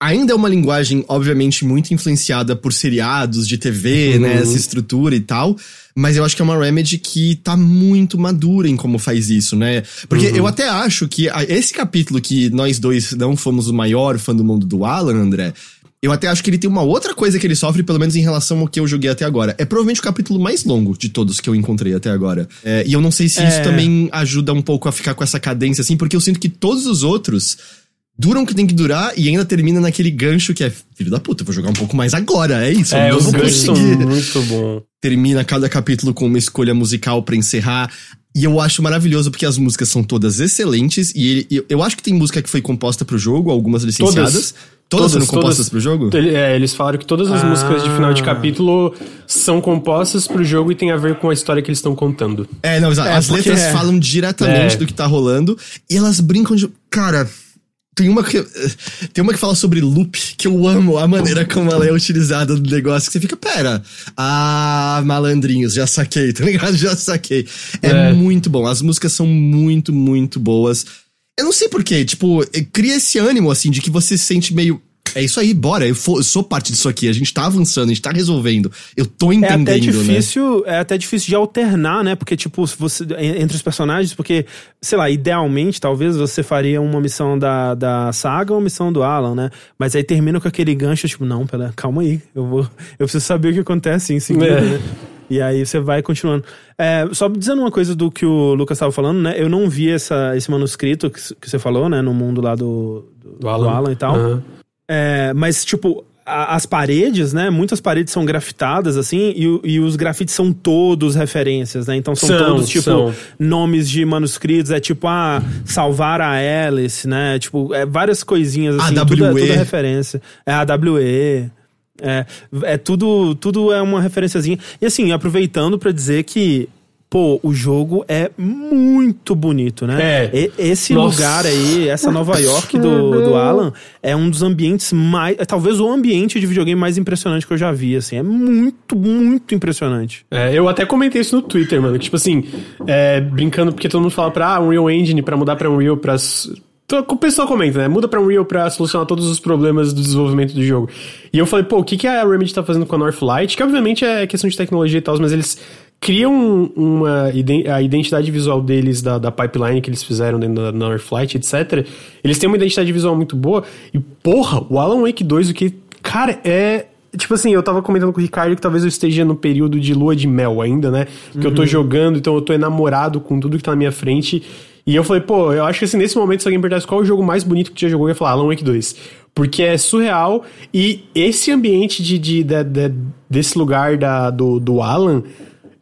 ainda é uma linguagem, obviamente, muito influenciada por seriados de TV, né? Essa estrutura e tal. Mas eu acho que é uma Remedy que tá muito madura em como faz isso, né? Porque eu até acho que esse capítulo que nós dois não fomos o maior fã do mundo do Alan, André. Eu até acho que ele tem uma outra coisa que ele sofre, pelo menos em relação ao que eu joguei até agora. É provavelmente o capítulo mais longo de todos que eu encontrei até agora. É, e eu não sei se isso É. também ajuda um pouco a ficar com essa cadência, assim, porque eu sinto que todos os outros duram o que tem que durar e ainda termina naquele gancho que é filho da puta, eu vou jogar um pouco mais agora, é isso. eu É, não os vou ganchos são conseguir. muito bom. Termina cada capítulo com uma escolha musical pra encerrar. E eu acho maravilhoso porque as músicas são todas excelentes. E ele- eu- eu acho que tem música que foi composta pro jogo, algumas licenciadas. Todas, foram compostas pro jogo? É, eles falaram que todas as Ah. músicas de final de capítulo são compostas pro jogo e tem a ver com a história que eles estão contando. É, não, exato. É, as letras é. falam diretamente É. do que tá rolando. E elas brincam de. Cara. Tem uma que. Tem uma que fala sobre loop, que eu amo a maneira como ela é utilizada no negócio. Que você fica, pera. Ah, malandrinhos, já saquei, tá ligado? Já saquei. É, É. muito bom. As músicas são muito, muito boas. Eu não sei porquê, tipo, cria esse ânimo, assim, de que você se sente meio. É isso aí, bora, eu, fo- eu sou parte disso aqui, a gente tá avançando, a gente tá resolvendo. Eu tô É entendendo, até né? difícil, é até difícil de alternar, né? Porque, tipo, você, en- entre os personagens, porque, sei lá, idealmente, talvez você faria uma missão da, da saga ou uma missão do Alan, né? Mas aí termina com aquele gancho, tipo, não, pera, calma aí, eu vou. Eu preciso saber o que acontece em seguida, É. né? E aí você vai continuando. É, só dizendo uma coisa do que o Lucas estava falando, né? Eu não vi essa, esse manuscrito que, que você falou, né? No mundo lá do, do, do Alan. e tal. Aham. É, mas, tipo, a- as paredes, né? Muitas paredes são grafitadas, assim, e, e os grafites são todos referências, né? Então são, São, todos, tipo, são. nomes de manuscritos. É tipo, ah, salvar a Alice, né? Tipo, é várias coisinhas, assim. AWE. Tudo, é, tudo é referência. É a AWE. É, é tudo, tudo é uma referenciazinha. E assim, aproveitando pra dizer que, pô, o jogo é muito bonito, né? É. E- esse Nossa. lugar aí, essa Nova York do, do Alan, é um dos ambientes mais. É talvez o ambiente de videogame mais impressionante que eu já vi, assim. É muito, muito impressionante. É, eu até comentei isso no Twitter, mano. que, Tipo assim, é, brincando, porque todo mundo fala pra ah, Unreal Engine pra mudar pra Unreal pra. O pessoal comenta, né? Muda pra Unreal pra solucionar todos os problemas do desenvolvimento do jogo. E eu falei, pô, o que, que a Remedy tá fazendo com a Northlight? Que obviamente é questão de tecnologia e tal, mas eles criam uma a identidade visual deles da, da pipeline que eles fizeram dentro da Northlight, etc. Eles têm uma identidade visual muito boa. E, porra, o Alan Wake 2, o que. Cara, é. Tipo assim, eu tava comentando com o Ricardo que talvez eu esteja no período de lua de mel ainda, né? Que eu tô jogando, então eu tô enamorado com tudo que tá na minha frente. E eu falei, pô, eu acho que assim, nesse momento, se alguém perguntasse qual é o jogo mais bonito que tu já jogou, eu ia falar Alan Wake 2. Porque é surreal e esse ambiente de, de, de- de- desse lugar da, do, do Alan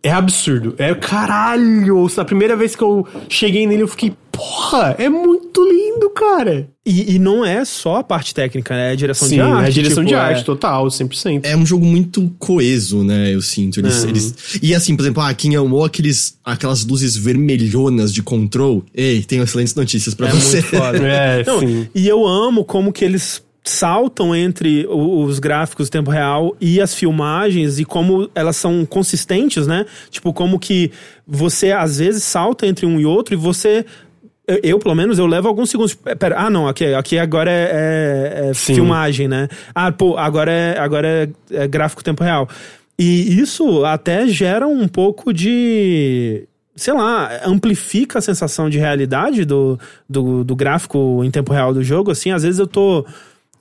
é absurdo. É caralho! Na primeira vez que eu cheguei nele, eu fiquei, porra, é muito lindo, cara. E, e não é só a parte técnica, né? É a direção Sim, de arte. é a direção tipo, de é- arte, total, 100%. É um jogo muito coeso, né? Eu sinto. Eles, Uhum. eles... E assim, por exemplo, ah, quem amou aqueles, aquelas luzes vermelhonas de control. Ei, tenho excelentes notícias pra É você. muito foda. É, Não, sim. E eu amo como que eles saltam entre os gráficos em tempo real e as filmagens e como elas são consistentes, né? Tipo, como que você às vezes salta entre um e outro e você. eu- pelo menos, eu levo alguns segundos. Pera, ah, não, aqui, aqui agora é, é- é filmagem, né? Ah, pô, agora é, agora é, é gráfico tempo real. E isso até gera um pouco de sei lá, amplifica a sensação de realidade do, do, do gráfico em tempo real do jogo, assim, às vezes eu tô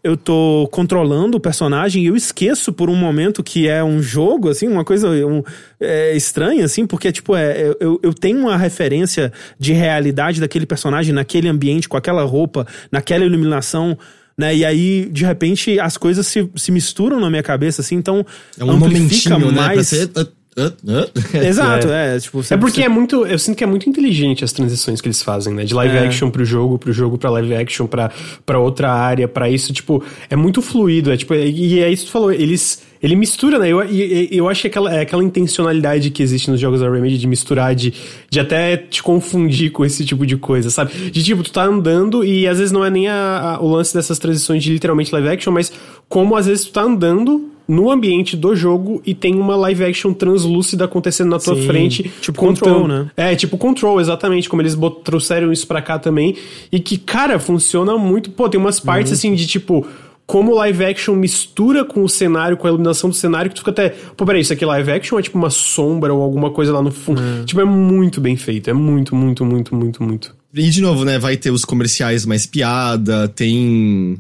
eu tô controlando o personagem e eu esqueço por um momento que é um jogo, assim, uma coisa um, é, estranha, assim, porque, tipo, é, eu, eu tenho uma referência de realidade daquele personagem naquele ambiente, com aquela roupa, naquela iluminação, né? E aí, de repente, as coisas se, se misturam na minha cabeça, assim, então É um amplifica momentinho, né? Pra mais... ser... ah, ah, ah. Exato, é, tipo... É porque é muito. Eu sinto que é muito inteligente as transições que eles fazem, né? De live É. action pro jogo, pro jogo pra live action, pra, pra outra área, pra isso, tipo, é muito fluido. É, tipo, e é isso que tu falou, eles. Ele mistura, né? Eu, e- e- eu acho que aquela, é aquela intencionalidade que existe nos jogos da Remedy de misturar, de, de até te confundir com esse tipo de coisa, sabe? De tipo, tu tá andando e às vezes não é nem a- a- o lance dessas transições de literalmente live action, mas como às vezes tu tá andando no ambiente do jogo e tem uma live action translúcida acontecendo na tua Sim, frente. tipo contando- Control, né? É, tipo Control, exatamente, como eles trouxeram isso pra cá também. E que, cara, funciona muito. Pô, tem umas partes assim de tipo. Como live action mistura com o cenário, com a iluminação do cenário, que tu fica até. Pô, peraí, isso aqui é live action ou é tipo uma sombra ou alguma coisa lá no fundo? Tipo, é muito bem feito. É muito, muito, muito, muito, muito. E de novo, né? Vai ter os comerciais mais piada, tem.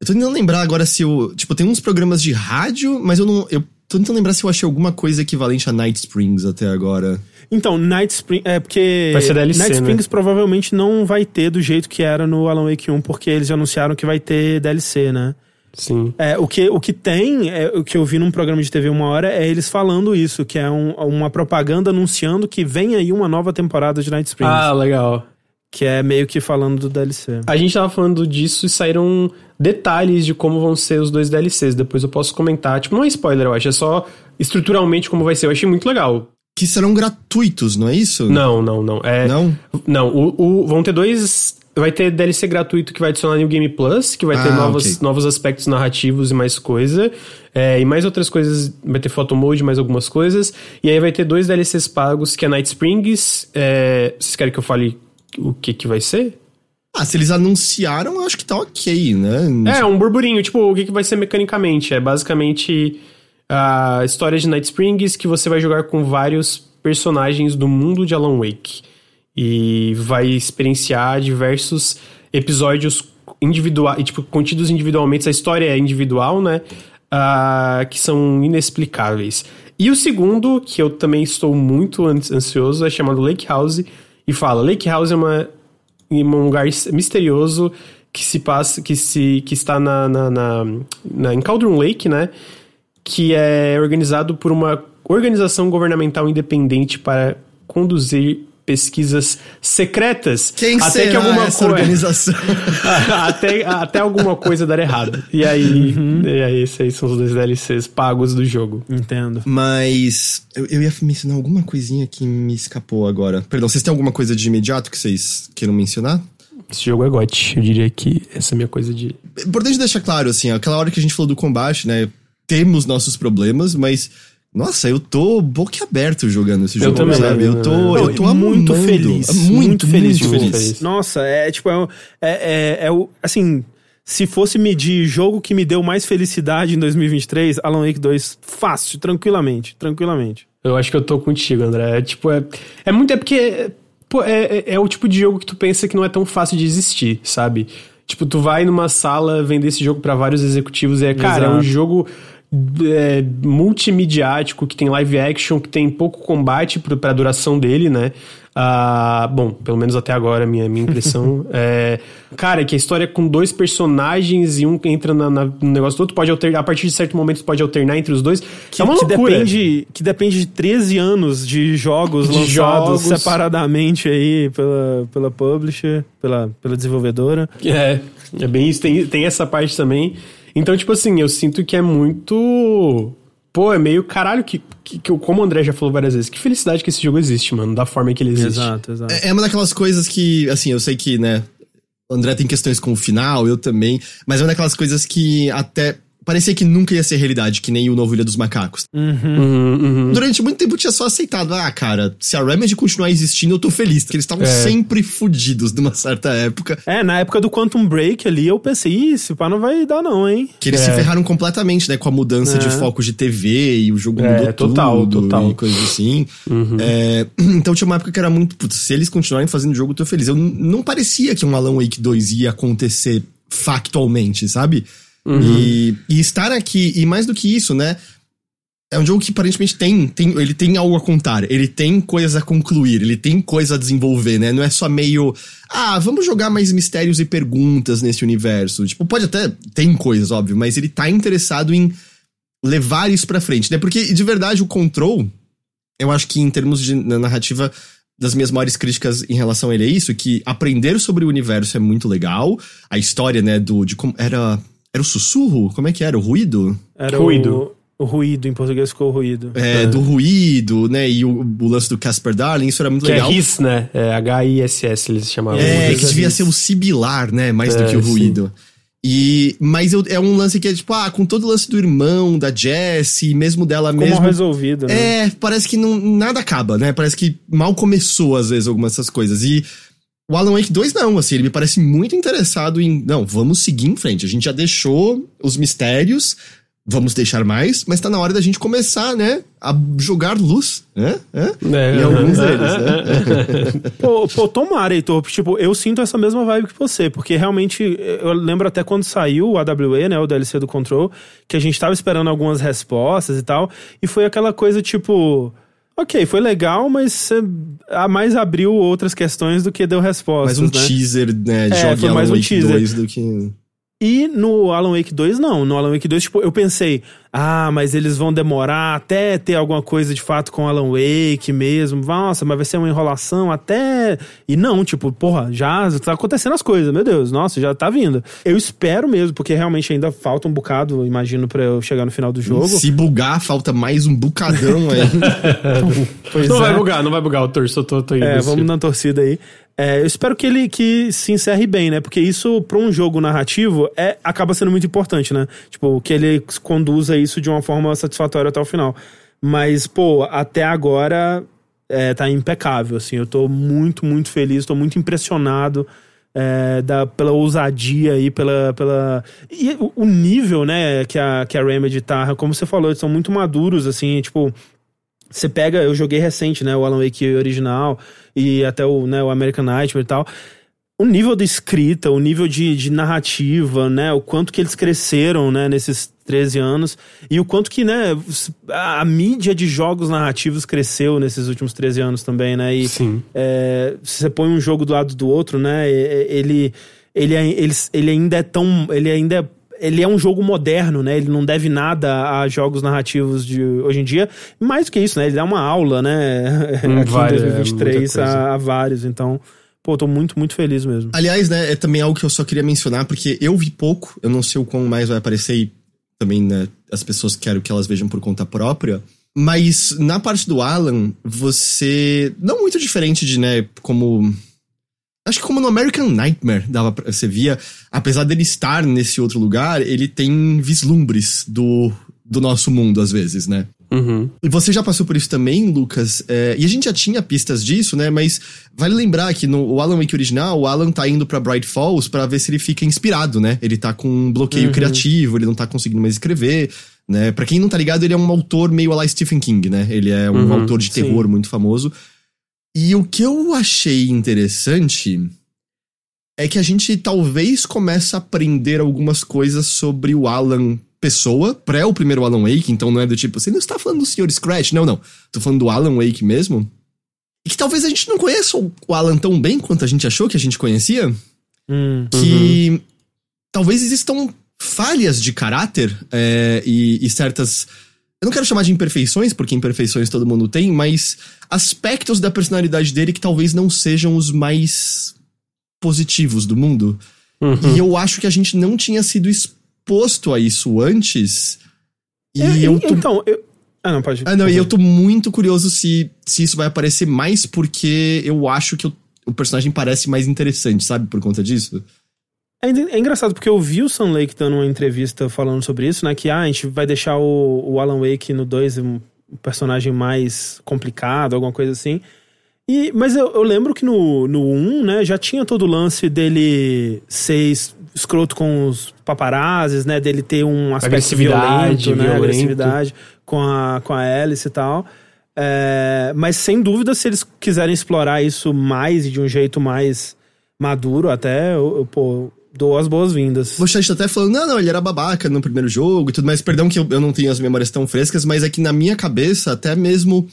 Eu tô tentando lembrar agora se eu. Tipo, tem uns programas de rádio, mas eu não. Eu tô tentando lembrar se eu achei alguma coisa equivalente a Night Springs até agora. Então, Night Springs. É porque. Vai ser DLC, Night né? Springs provavelmente não vai ter do jeito que era no Alan Wake 1, porque eles anunciaram que vai ter DLC, né? Sim. É, o, que, o que tem, é, o que eu vi num programa de TV uma hora, é eles falando isso, que é um- uma propaganda anunciando que vem aí uma nova temporada de Night Springs. Ah, legal. Que é meio que falando do DLC. A gente tava falando disso e saíram detalhes de como vão ser os dois DLCs. Depois eu posso comentar. Tipo, não é spoiler, eu acho. É só estruturalmente como vai ser. Eu achei muito legal. Que serão gratuitos, não é isso? Não, não, não. É, Não? Não, o, o- vão ter dois. Vai ter DLC gratuito que vai adicionar New Game Plus, que vai ter Ah, novos, ok. novos aspectos narrativos e mais coisa. É, e mais outras coisas. Vai ter photo mode, mais algumas coisas. E aí vai ter dois DLCs pagos, que é Night Springs. É, vocês querem que eu fale o que, que vai ser? Ah, se eles anunciaram, acho que tá ok, né? É, um burburinho, tipo, o que, que vai ser mecanicamente? É basicamente a história de Night Springs que você vai jogar com vários personagens do mundo de Alan Wake. E vai experienciar diversos episódios individuais, tipo, contidos individualmente. A história é individual, né? Ah, que são inexplicáveis. E o segundo, que eu também estou muito ans- ansioso, é chamado Lake House. E fala, Lake House é uma em um lugar misterioso que se passa, que se que está na, na, na, na- em Cauldron Lake, né? Que é organizado por uma organização governamental independente para conduzir pesquisas secretas. Quem até será que alguma essa organização? até, até alguma coisa dar errado. E aí, e aí, esses aí são os dois DLCs pagos do jogo. Entendo. Mas eu, eu ia mencionar alguma coisinha que me escapou agora. Perdão, vocês têm alguma coisa de imediato que vocês queiram mencionar? Esse jogo é GOT. Eu diria que essa é a minha coisa de. Importante deixar claro, assim, aquela hora que a gente falou do combate, né? Temos nossos problemas, mas. Nossa, eu tô boquiaberto jogando esse Eu jogo, também, sabe? Eu tô, Não, eu tô muito amando. feliz. Muito, Muito, feliz de muito ver feliz. isso. Nossa, é tipo, é, o- é, é, é o. Assim, se fosse medir jogo que me deu mais felicidade em 2023, Alan Wake 2, fácil, tranquilamente, tranquilamente. Eu acho que eu tô contigo, André. É, tipo, é, é muito. É porque. Pô, é, é, é o tipo de jogo que tu pensa que não é tão fácil de existir, sabe? Tipo, tu vai numa sala vender esse jogo pra vários executivos e é, cara, é um Exato. jogo é, multimediático, que tem live action, que tem pouco combate pra duração dele, né? Ah, bom, pelo menos até agora, minha, minha impressão. é, cara, que a história é com dois personagens e um entra na, na, no negócio do outro, pode alternar, a partir de certo momento pode alternar entre os dois. Que, é uma que loucura. depende, que depende de 13 anos de jogos De lançados jogos. separadamente aí pela, pela publisher, pela, pela desenvolvedora. É, é bem isso, tem, tem essa parte também. Então, tipo assim, eu sinto que é muito. Pô, é meio caralho que, que, que, como o André já falou várias vezes, que felicidade que esse jogo existe, mano, da forma que ele existe. Exato, exato. É é uma daquelas coisas que, assim, eu sei que, né, o André tem questões com o final, eu também, mas é uma daquelas coisas que até parecia que nunca ia ser realidade, que nem o novo Ilha dos Macacos. Uhum, uhum. Durante muito tempo eu tinha só aceitado, ah, cara, se a Remedy continuar existindo, eu tô feliz, porque eles estavam É. sempre fudidos numa certa época, É, na época do Quantum Break ali, eu pensei, ih, esse pá não vai dar não, hein? que eles É. se ferraram completamente, né, com a mudança de É. foco de TV e o jogo É, mudou total, tudo total. Uhum. e coisas assim. É, então tinha uma época que era muito, putz, se eles continuarem fazendo o jogo, eu tô feliz. Eu não parecia que um Alan Wake 2 ia acontecer factualmente, sabe? E, e estar aqui, e mais do que isso, né? É um jogo que aparentemente tem, tem, ele tem algo a contar, ele tem coisas a concluir, ele tem coisa a desenvolver, né? Não é só meio, ah, vamos jogar mais mistérios e perguntas nesse universo. Tipo, pode até, tem coisas, óbvio, mas ele tá interessado em levar isso pra frente, né? Porque, de verdade, o Control, eu acho que em termos de na- narrativa, das minhas maiores críticas em relação a ele é isso, que aprender sobre o universo é muito legal, a história, né, do, de como, era, era o sussurro? Como é que era? O ruído? Era Ruído. O, o ruído, em português ficou ruído. É, do ruído, né? E o, o lance do Casper Darling, isso era muito Que legal. é RIS, né? É H-I-S-S, eles chamavam. É, que devia vezes ser o sibilar, né? Mais do É, que o sim. ruído. E, mas eu- é um lance que é tipo, ah, com todo o lance do irmão, da Jessie, mesmo dela Ficou mal mesmo. resolvido, né? É, parece que não, nada acaba, né? Parece que mal começou, às vezes, algumas dessas coisas. E o Alan Wake 2, não, assim, ele me parece muito interessado em. Não, vamos seguir em frente. A gente já deixou os mistérios, vamos deixar mais, mas tá na hora da gente começar, né? A jogar luz, né? É? É, Em alguns é, deles, né? Pô, pô, tomara, Heitor. Tipo, eu sinto essa mesma vibe que você, porque realmente, eu lembro até quando saiu o AWE, né, o DLC do Control, que a gente tava esperando algumas respostas e tal, e foi aquela coisa tipo... Ok, foi legal, mas a mais abriu outras questões do que deu respostas, Mais um né? teaser, né? É, Jogue foi mais um teaser. 2 do que. E no Alan Wake 2, não. No Alan Wake 2, tipo, eu pensei, ah, mas eles vão demorar até ter alguma coisa de fato com o Alan Wake mesmo. Nossa, mas vai ser uma enrolação até. E não, tipo, porra, já tá acontecendo as coisas, meu Deus, nossa, já tá vindo. Eu espero mesmo, porque realmente ainda falta um bocado, imagino, pra eu chegar no final do jogo. Se bugar, falta mais um bucadão aí. Pois Não é. vai bugar, não vai bugar o torço, eu tô, tô indo. É, vamos filme. na torcida aí. É, eu espero que ele que se encerre bem, né? Porque isso, pra um jogo narrativo, é, acaba sendo muito importante, né? Tipo, que ele conduza isso de uma forma satisfatória até o final. Mas, pô, até agora é, tá impecável, assim. Eu tô muito, muito feliz, tô muito impressionado é, da, pela ousadia aí, pela. pela e o, o nível, né, que a, que a Remedy tá, como você falou, eles são muito maduros, assim, tipo. Você pega, eu joguei recente, né, o Alan Wake original e até o, né, o American Nightmare e tal. O nível de escrita, o nível de, de narrativa, né, o quanto que eles cresceram, né, nesses 13 anos e o quanto que, né, a, a mídia de jogos narrativos cresceu nesses últimos 13 anos também, né, e Sim. é, se você põe um jogo do lado do outro, né? Ele, ele, é- ele, ele ainda é tão. Ele ainda é, ele é um jogo moderno, né? Ele não deve nada a jogos narrativos de hoje em dia. Mais do que isso, né? Ele dá uma aula, né? Hum, Aqui várias, em é, 2023 muita coisa. a, a vários. Então, pô, tô muito, muito feliz mesmo. Aliás, né, é também algo que eu só queria mencionar, porque eu vi pouco, eu não sei o quão mais vai aparecer e também, né, as pessoas quero que elas vejam por conta própria. Mas na parte do Alan, você. Não muito diferente de, né, como. Acho que como no American Nightmare, dava pra, você via, apesar dele estar nesse outro lugar, ele tem vislumbres do, do nosso mundo, às vezes, né? Uhum. E você já passou por isso também, Lucas? É, e a gente já tinha pistas disso, né? Mas vale lembrar que no o Alan Wake original, o Alan tá indo pra Bright Falls pra ver se ele fica inspirado, né? Ele tá com um bloqueio Uhum. criativo, ele não tá conseguindo mais escrever, né? Pra quem não tá ligado, ele é um autor meio a lá Stephen King, né? Ele é um Uhum, autor de sim. terror muito famoso. E o que eu achei interessante é que a gente talvez comece a aprender algumas coisas sobre o Alan pessoa, pré o primeiro Alan Wake, então não é do tipo, você não está falando do Sr. Scratch, não, não. Tô falando do Alan Wake mesmo. E que talvez a gente não conheça o Alan tão bem quanto a gente achou que a gente conhecia. Hum. Que talvez existam falhas de caráter é, e, e certas. Eu não quero chamar de imperfeições, porque imperfeições todo mundo tem, mas aspectos da personalidade dele que talvez não sejam os mais positivos do mundo. Uhum. E eu acho que a gente não tinha sido exposto a isso antes. E É, eu tô. Então, eu... Ah, não, pode. Ah, não, e eu tô muito curioso se, se isso vai aparecer mais, porque eu acho que o, o personagem parece mais interessante, sabe? Por conta disso. É, é engraçado, porque eu vi o Sam Lake dando uma entrevista falando sobre isso, né? Que ah, a gente vai deixar o, o Alan Wake no 2 um personagem mais complicado, alguma coisa assim. E, mas eu, eu lembro que no, no 1, né, já tinha todo o lance dele ser es- escroto com os paparazzis, né? Dele ter um aspecto Agressividade, violento, né? violento. Agressividade com a, com a Alice e tal. É, mas sem dúvida, se eles quiserem explorar isso mais e de um jeito mais maduro, até, eu, eu, pô, dou as boas-vindas. O chat tá até falando, não, não, ele era babaca no primeiro jogo e tudo mais. Perdão que eu, eu não tenho as memórias tão frescas, mas é que na minha cabeça, até mesmo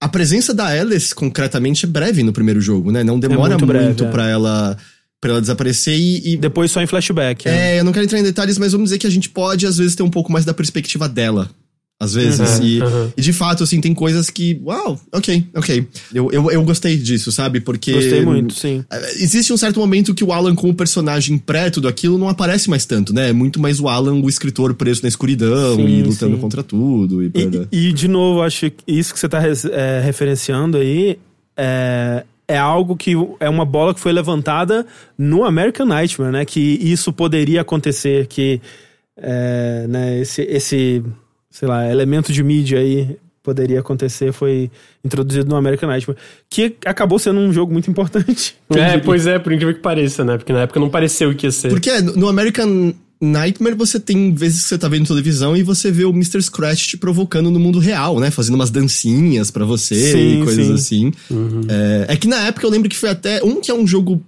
a presença da Alice concretamente é breve no primeiro jogo, né? Não demora muito muito, breve, é. pra ela para ela desaparecer e, e Depois só em flashback. é. É, eu não quero entrar em detalhes, mas vamos dizer que a gente pode, às vezes, ter um pouco mais da perspectiva dela. Às vezes. Uhum, e, uhum. e, de fato, assim, tem coisas que. Uau, ok, ok. Eu, eu, eu gostei disso, sabe? Porque. Gostei muito, sim. eh, Existe um certo momento que o Alan, como personagem pré tudo aquilo, não aparece mais tanto, né? É muito mais o Alan, o escritor preso na escuridão Sim, e lutando sim. contra tudo. E, E, e, de novo, acho que isso que você tá é, referenciando aí é, é algo que é uma bola que foi levantada no American Nightmare, né? Que isso poderia acontecer, que é, né, esse, esse, sei lá, elemento de mídia aí poderia acontecer, foi introduzido no American Nightmare, que acabou sendo um jogo muito importante. É, pois é, por incrível que pareça, né? Porque na época não pareceu que ia ser. Porque no no American Nightmare você tem vezes que você tá vendo televisão e você vê o Mr. Scratch te provocando no mundo real, né? Fazendo umas dancinhas pra você Sim, e coisas sim. assim. Uhum. É, é que na época eu lembro que foi até um que é um jogo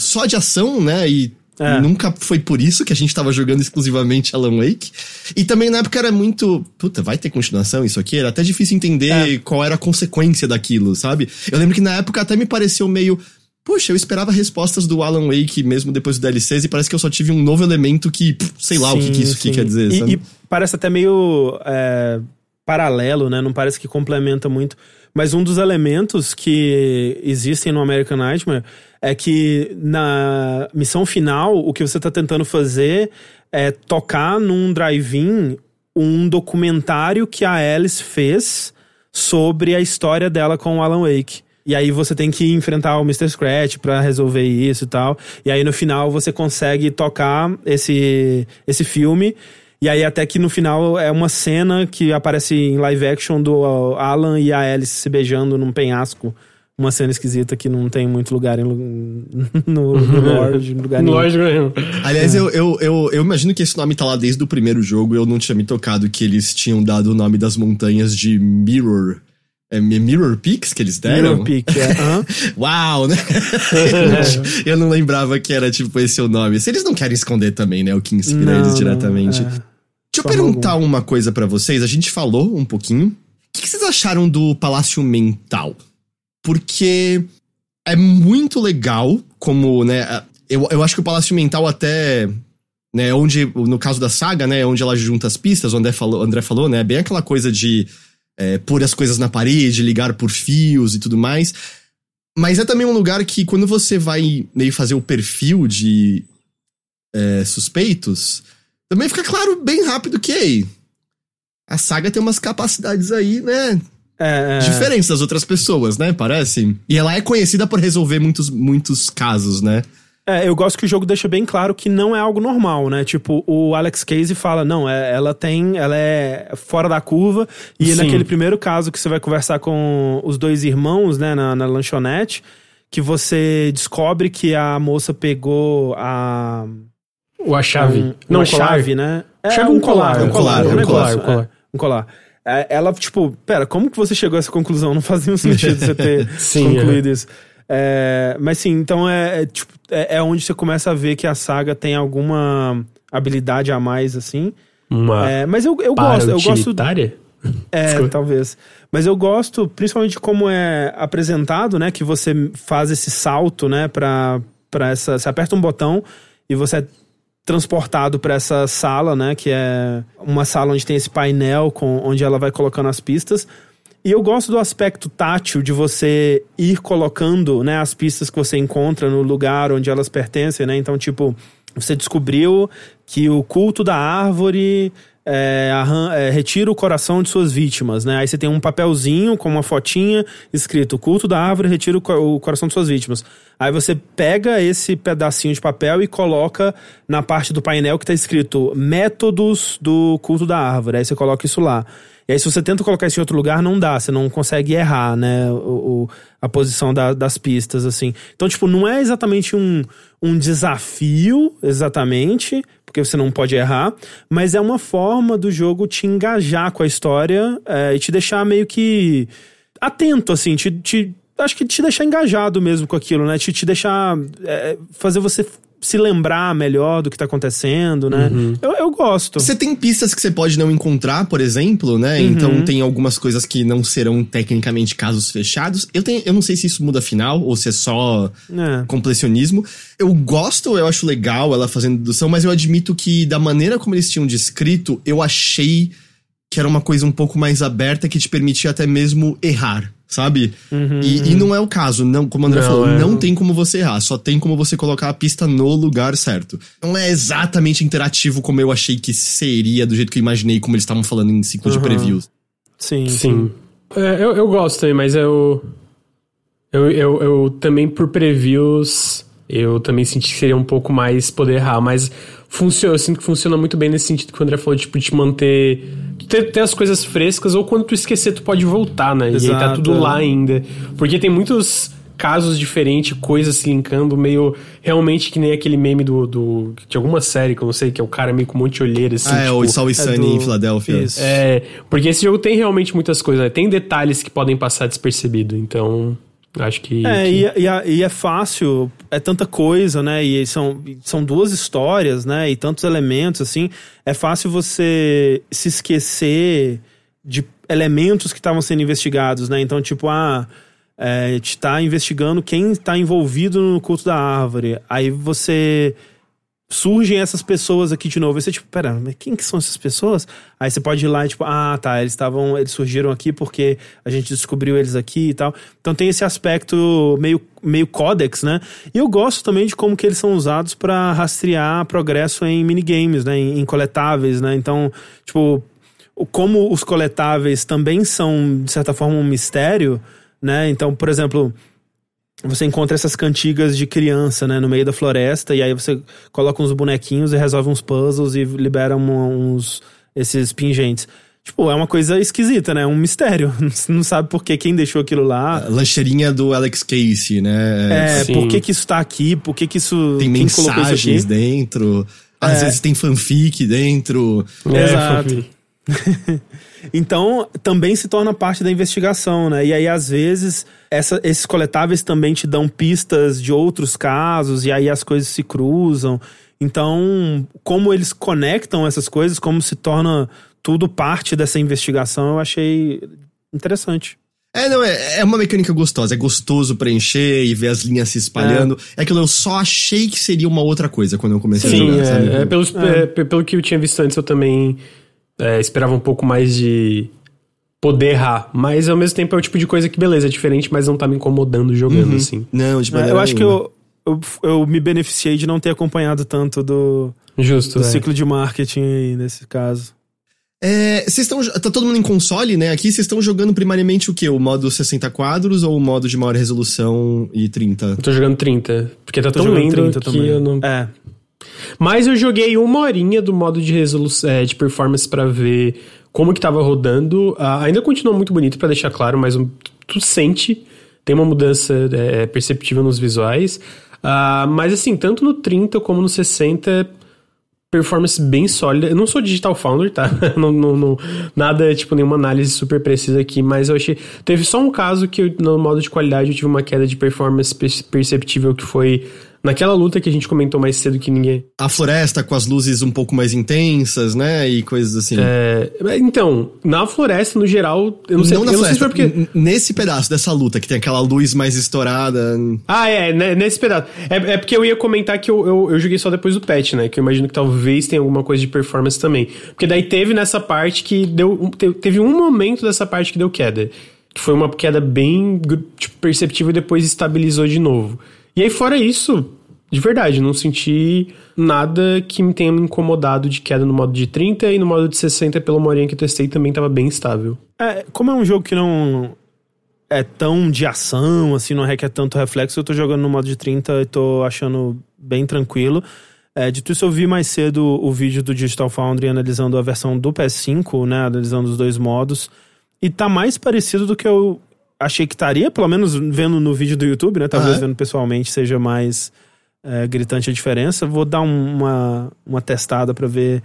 só de ação, né? E É. nunca foi por isso que a gente tava jogando exclusivamente Alan Wake. E também na época era muito. Puta, vai ter continuação isso aqui? Era até difícil entender É. qual era a consequência daquilo, sabe? Eu lembro que na época até me pareceu meio. Puxa, eu esperava respostas do Alan Wake mesmo depois do DLCs e parece que eu só tive um novo elemento que, pff, sei lá o que, que isso aqui Sim, quer dizer, e, sabe? e parece até meio é, paralelo, né? Não parece que complementa muito. Mas um dos elementos que existem no American Nightmare é que na missão final, o que você tá tentando fazer é tocar num drive-in um documentário que a Alice fez sobre a história dela com o Alan Wake. E aí você tem que enfrentar o Mr. Scratch pra resolver isso e tal. E aí no final você consegue tocar esse, esse filme. E aí até que no final é uma cena que aparece em live action do Alan e a Alice se beijando num penhasco. Uma cena esquisita que não tem muito lugar em, no, no lore, de lugar nenhum. Aliás, eu, eu, eu, eu imagino que esse nome tá lá desde o primeiro jogo e eu não tinha me tocado que eles tinham dado o nome das montanhas de Mirror. É Mirror Peaks que eles deram? Mirror Peak, é. Uau, né? eu não lembrava que era tipo esse o nome. Se eles não querem esconder também, né? O que inspira Não, eles não, diretamente. é. Deixa eu perguntar uma coisa pra vocês. A gente falou um pouquinho. O que, que vocês acharam do Palácio Mental? Porque é muito legal como, né? Eu, eu acho que o Palácio Mental até. Né, onde, no caso da saga, né, onde ela junta as pistas, o André falou, André falou né, bem aquela coisa de é, pôr as coisas na parede, ligar por fios e tudo mais. Mas é também um lugar que, quando você vai meio fazer o perfil de é, suspeitos, também fica claro bem rápido que ei, a saga tem umas capacidades aí, né? É, é. Diferentes das outras pessoas, né? Parece. E ela é conhecida por resolver muitos, muitos casos, né? É, eu gosto que o jogo deixa bem claro que não é algo normal, né? Tipo, o Alex Casey fala, não, é- ela tem, ela é fora da curva. E Sim. naquele primeiro caso que você vai conversar com os dois irmãos, né, na, na lanchonete, que você descobre que a moça pegou a... O a chave. um- não, chave, né? É Chave um um colar, um colar, um colar, um colar. é, um colar. É, Ela, tipo, pera, como que você chegou a essa conclusão? Não fazia um sentido você ter Sim, concluído isso. É, mas sim, então é, é, tipo, é, é onde você começa a ver que a saga tem alguma habilidade a mais, assim. Uma É, mas eu, eu gosto, eu gosto. É, Desculpa. talvez. Mas eu gosto, principalmente como é apresentado, né? Que você faz esse salto, né? Pra, pra essa. Você aperta um botão e você é transportado pra essa sala, né? Que é uma sala onde tem esse painel com, onde ela vai colocando as pistas. E eu gosto do aspecto tátil de você ir colocando, né, as pistas que você encontra no lugar onde elas pertencem, né? Então, tipo, você descobriu que o culto da árvore é, arran- é, retira o coração de suas vítimas, né? Aí você tem um papelzinho com uma fotinha escrito: culto da árvore retira o, o coração de suas vítimas. Aí você pega esse pedacinho de papel e coloca na parte do painel que tá escrito métodos do culto da árvore. Aí você coloca isso lá. E aí, se você tenta colocar isso em outro lugar, não dá, você não consegue errar, né? O, o- a posição da- das pistas, assim. Então, tipo, não é exatamente um, um desafio, exatamente, porque você não pode errar, mas é uma forma do jogo te engajar com a história é, e te deixar meio que atento, assim, te, te- acho que te deixar engajado mesmo com aquilo, né? Te, te deixar. é, fazer você se lembrar melhor do que tá acontecendo, né? Eu, eu gosto. Você tem pistas que você pode não encontrar, por exemplo, né? Então tem algumas coisas que não serão tecnicamente casos fechados. Eu, tenho, eu não sei se isso muda final ou se é só É. completionismo. Eu gosto, eu acho legal ela fazendo dedução, mas eu admito que da maneira como eles tinham descrito, eu achei que era uma coisa um pouco mais aberta que te permitia até mesmo errar, sabe? e, e não é o caso, não, como o André Não, falou, é. não tem como você errar, só tem como você colocar a pista no lugar certo. Não é exatamente interativo como eu achei que seria, do jeito que eu imaginei, como eles estavam falando em ciclo de previews. Sim. Sim. É, eu, eu gosto também, mas eu, eu, eu. Eu também, por previews, eu também senti que seria um pouco mais poder errar, mas funciona, eu sinto que funciona muito bem nesse sentido que o André falou, tipo, de manter. Ter, ter as coisas frescas, ou quando tu esquecer, tu pode voltar, né? E aí tá Exato, tudo é. lá ainda. Porque tem muitos casos diferentes, coisas se linkando, meio realmente que nem aquele meme do, do de alguma série que eu não sei, que é o cara meio com um monte de olheiras assim, ah, é, tipo, o It's Always é Sunny do- em Filadélfia. Isso. é, porque esse jogo tem realmente muitas coisas, né? Tem detalhes que podem passar despercebido, então acho que. É, que- e, e, a- e é fácil, é tanta coisa, né? E são, são duas histórias, né? E tantos elementos, assim. É fácil você se esquecer de elementos que estavam sendo investigados, né? Então, tipo, ah, é, a gente tá investigando quem está envolvido no culto da árvore. Aí você. Surgem essas pessoas aqui de novo. Aí você, tipo, pera, mas quem que são essas pessoas? Aí você pode ir lá e, tipo, ah, tá, eles estavam. Eles surgiram aqui porque a gente descobriu eles aqui e tal. Então tem esse aspecto meio, meio códex, né? E eu gosto também de como que eles são usados para rastrear progresso em minigames, né? Em, em coletáveis, né? Então, tipo, como os coletáveis também são, de certa forma, um mistério, né? Então, por exemplo, você encontra essas cantigas de criança, né, no meio da floresta, e aí você coloca uns bonequinhos e resolve uns puzzles e libera uns esses pingentes. Tipo, é uma coisa esquisita, né? Um mistério. Você não sabe por que quem deixou aquilo lá. A lancheirinha do Alex Casey, né? É, Sim. por que que isso tá aqui? Por que que isso... Tem quem colocou isso mensagens aqui? dentro. Às É. vezes tem fanfic dentro. É, Exato. Então, também se torna parte da investigação, né? E aí, às vezes, essa- esses coletáveis também te dão pistas de outros casos, e aí as coisas se cruzam. Então, como eles conectam essas coisas, como se torna tudo parte dessa investigação, eu achei interessante. É, não, é, é uma mecânica gostosa. É gostoso preencher e ver as linhas se espalhando. É, aquilo, eu só achei que seria uma outra coisa quando eu comecei a Sim, jogar, sabe? é, é, pelos- é, pe- pelo que eu tinha visto antes, eu também é, esperava um pouco mais de poder errar. Mas ao mesmo tempo é o tipo de coisa que, beleza, é diferente, mas não tá me incomodando jogando, assim. Não, de É, maneira eu acho que nenhuma. eu, eu, eu me beneficiei de não ter acompanhado tanto do, Justo, do é. ciclo de marketing aí, nesse caso. É, vocês estão. Tá todo mundo em console, né? Aqui vocês estão jogando primariamente o quê? O modo 60 quadros ou o modo de maior resolução e 30? Eu tô jogando 30, porque tá Tô tão jogando lindo 30 que também. eu não... É, Mas eu joguei uma horinha do modo de resolução, é, de performance pra ver como que tava rodando. Ah, ainda continua muito bonito, pra deixar claro, mas um- tu sente, tem uma mudança é, perceptível nos visuais. Ah, mas assim, tanto no 30 como no 60, performance bem sólida. Eu não sou Digital Founder, tá? não, não, não- nada, tipo, nenhuma análise super precisa aqui, mas eu achei... Teve só um caso que eu, no modo de qualidade eu tive uma queda de performance per- perceptível que foi Naquela luta que a gente comentou mais cedo que ninguém. A floresta com as luzes um pouco mais intensas, né? E coisas assim. É, então, na floresta, no geral, eu não sei, não na eu não sei se floresta, porque. nesse pedaço dessa luta, que tem aquela luz mais estourada. Ah, é, né, nesse pedaço. É, é porque eu ia comentar que eu, eu, eu joguei só depois do patch, né? Que eu imagino que talvez tenha alguma coisa de performance também. Porque daí teve nessa parte que deu. te- Teve um momento dessa parte que deu queda. Que foi uma queda bem tipo, perceptível e depois estabilizou de novo. E aí, fora isso, de verdade, não senti nada que me tenha me incomodado de queda no modo de 30 e no modo de 60, pela uma horinha que eu testei, também tava bem estável. É, como é um jogo que não é tão de ação, assim, não requer tanto reflexo, eu tô jogando no modo de 30 e tô achando bem tranquilo. É, dito isso, eu vi mais cedo o vídeo do Digital Foundry analisando a versão do PS5, né, analisando os dois modos, e tá mais parecido do que eu achei que estaria, pelo menos vendo no vídeo do YouTube, né, talvez é? vendo pessoalmente seja mais é, gritante a diferença. Vou dar um- uma, uma testada pra ver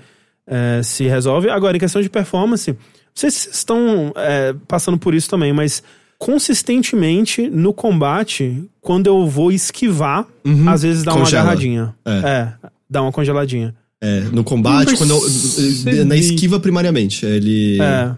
é, se resolve. Agora, em questão de performance, não sei se vocês estão é, passando por isso também, mas consistentemente no combate, quando eu vou esquivar, às vezes dá uma Congela. agarradinha. É. É, dá uma congeladinha. É, no combate, quando eu- na esquiva primariamente. Ele, É.